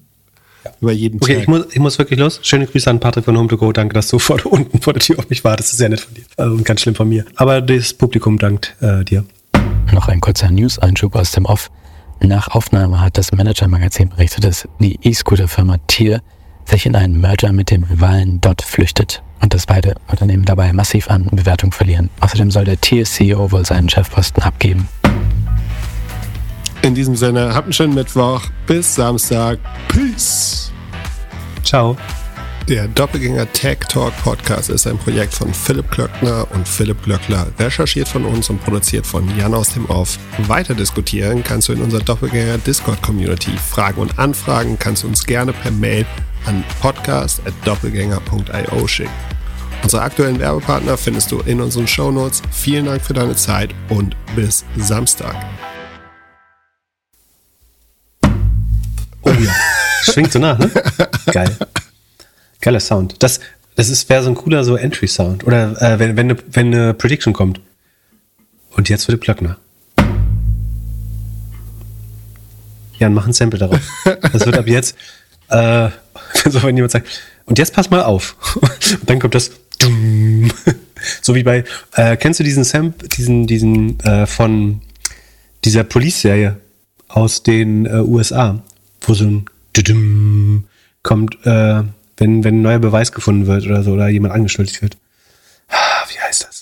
über jeden Okay, Tag. ich muss, ich muss wirklich los. Schöne Grüße an Patrick von Home to Go. Danke, dass du [laughs] vor, unten vor der Tür auf mich wartest. Das ist sehr nett von dir. Äh, Und ganz schlimm von mir. Aber das Publikum dankt äh, dir. Noch ein kurzer News-Einschub aus dem Off. Nach Aufnahme hat das Manager-Magazin berichtet, dass die E-Scooter-Firma Tier sich in einen Merger mit dem Rivalen Dot flüchtet und dass beide Unternehmen dabei massiv an Bewertung verlieren. Außerdem soll der Tier-CEO wohl seinen Chefposten abgeben. In diesem Sinne, habt einen schönen Mittwoch. Bis Samstag. Peace. Ciao. Der Doppelgänger Tech Talk Podcast ist ein Projekt von Philipp Klöckner und Philipp Glöckler, recherchiert von uns und produziert von Jan aus dem Off. Weiter diskutieren kannst du in unserer Doppelgänger Discord Community. Fragen und Anfragen kannst du uns gerne per Mail an podcast.doppelgänger.io schicken. Unsere aktuellen Werbepartner findest du in unseren Shownotes. Vielen Dank für deine Zeit und bis Samstag. Oh [laughs] ja. Schwingt so nach, ne? Geil. Geiler Sound. Das, das ist, wäre so ein cooler so Entry-Sound. Oder äh, wenn, wenn, eine, wenn eine Prediction kommt. Und jetzt wird Plöckner. Jan, mach ein Sample darauf. Das wird ab jetzt, äh, [laughs] so wenn jemand sagt, und jetzt pass mal auf. [laughs] Und dann kommt das. So wie bei, äh, kennst du diesen Sample, diesen, diesen äh, von dieser Police-Serie aus den äh, USA, wo so ein Düdüm kommt, äh, wenn, wenn ein neuer Beweis gefunden wird oder so, oder jemand angeschuldigt wird. Ah, Wie heißt das?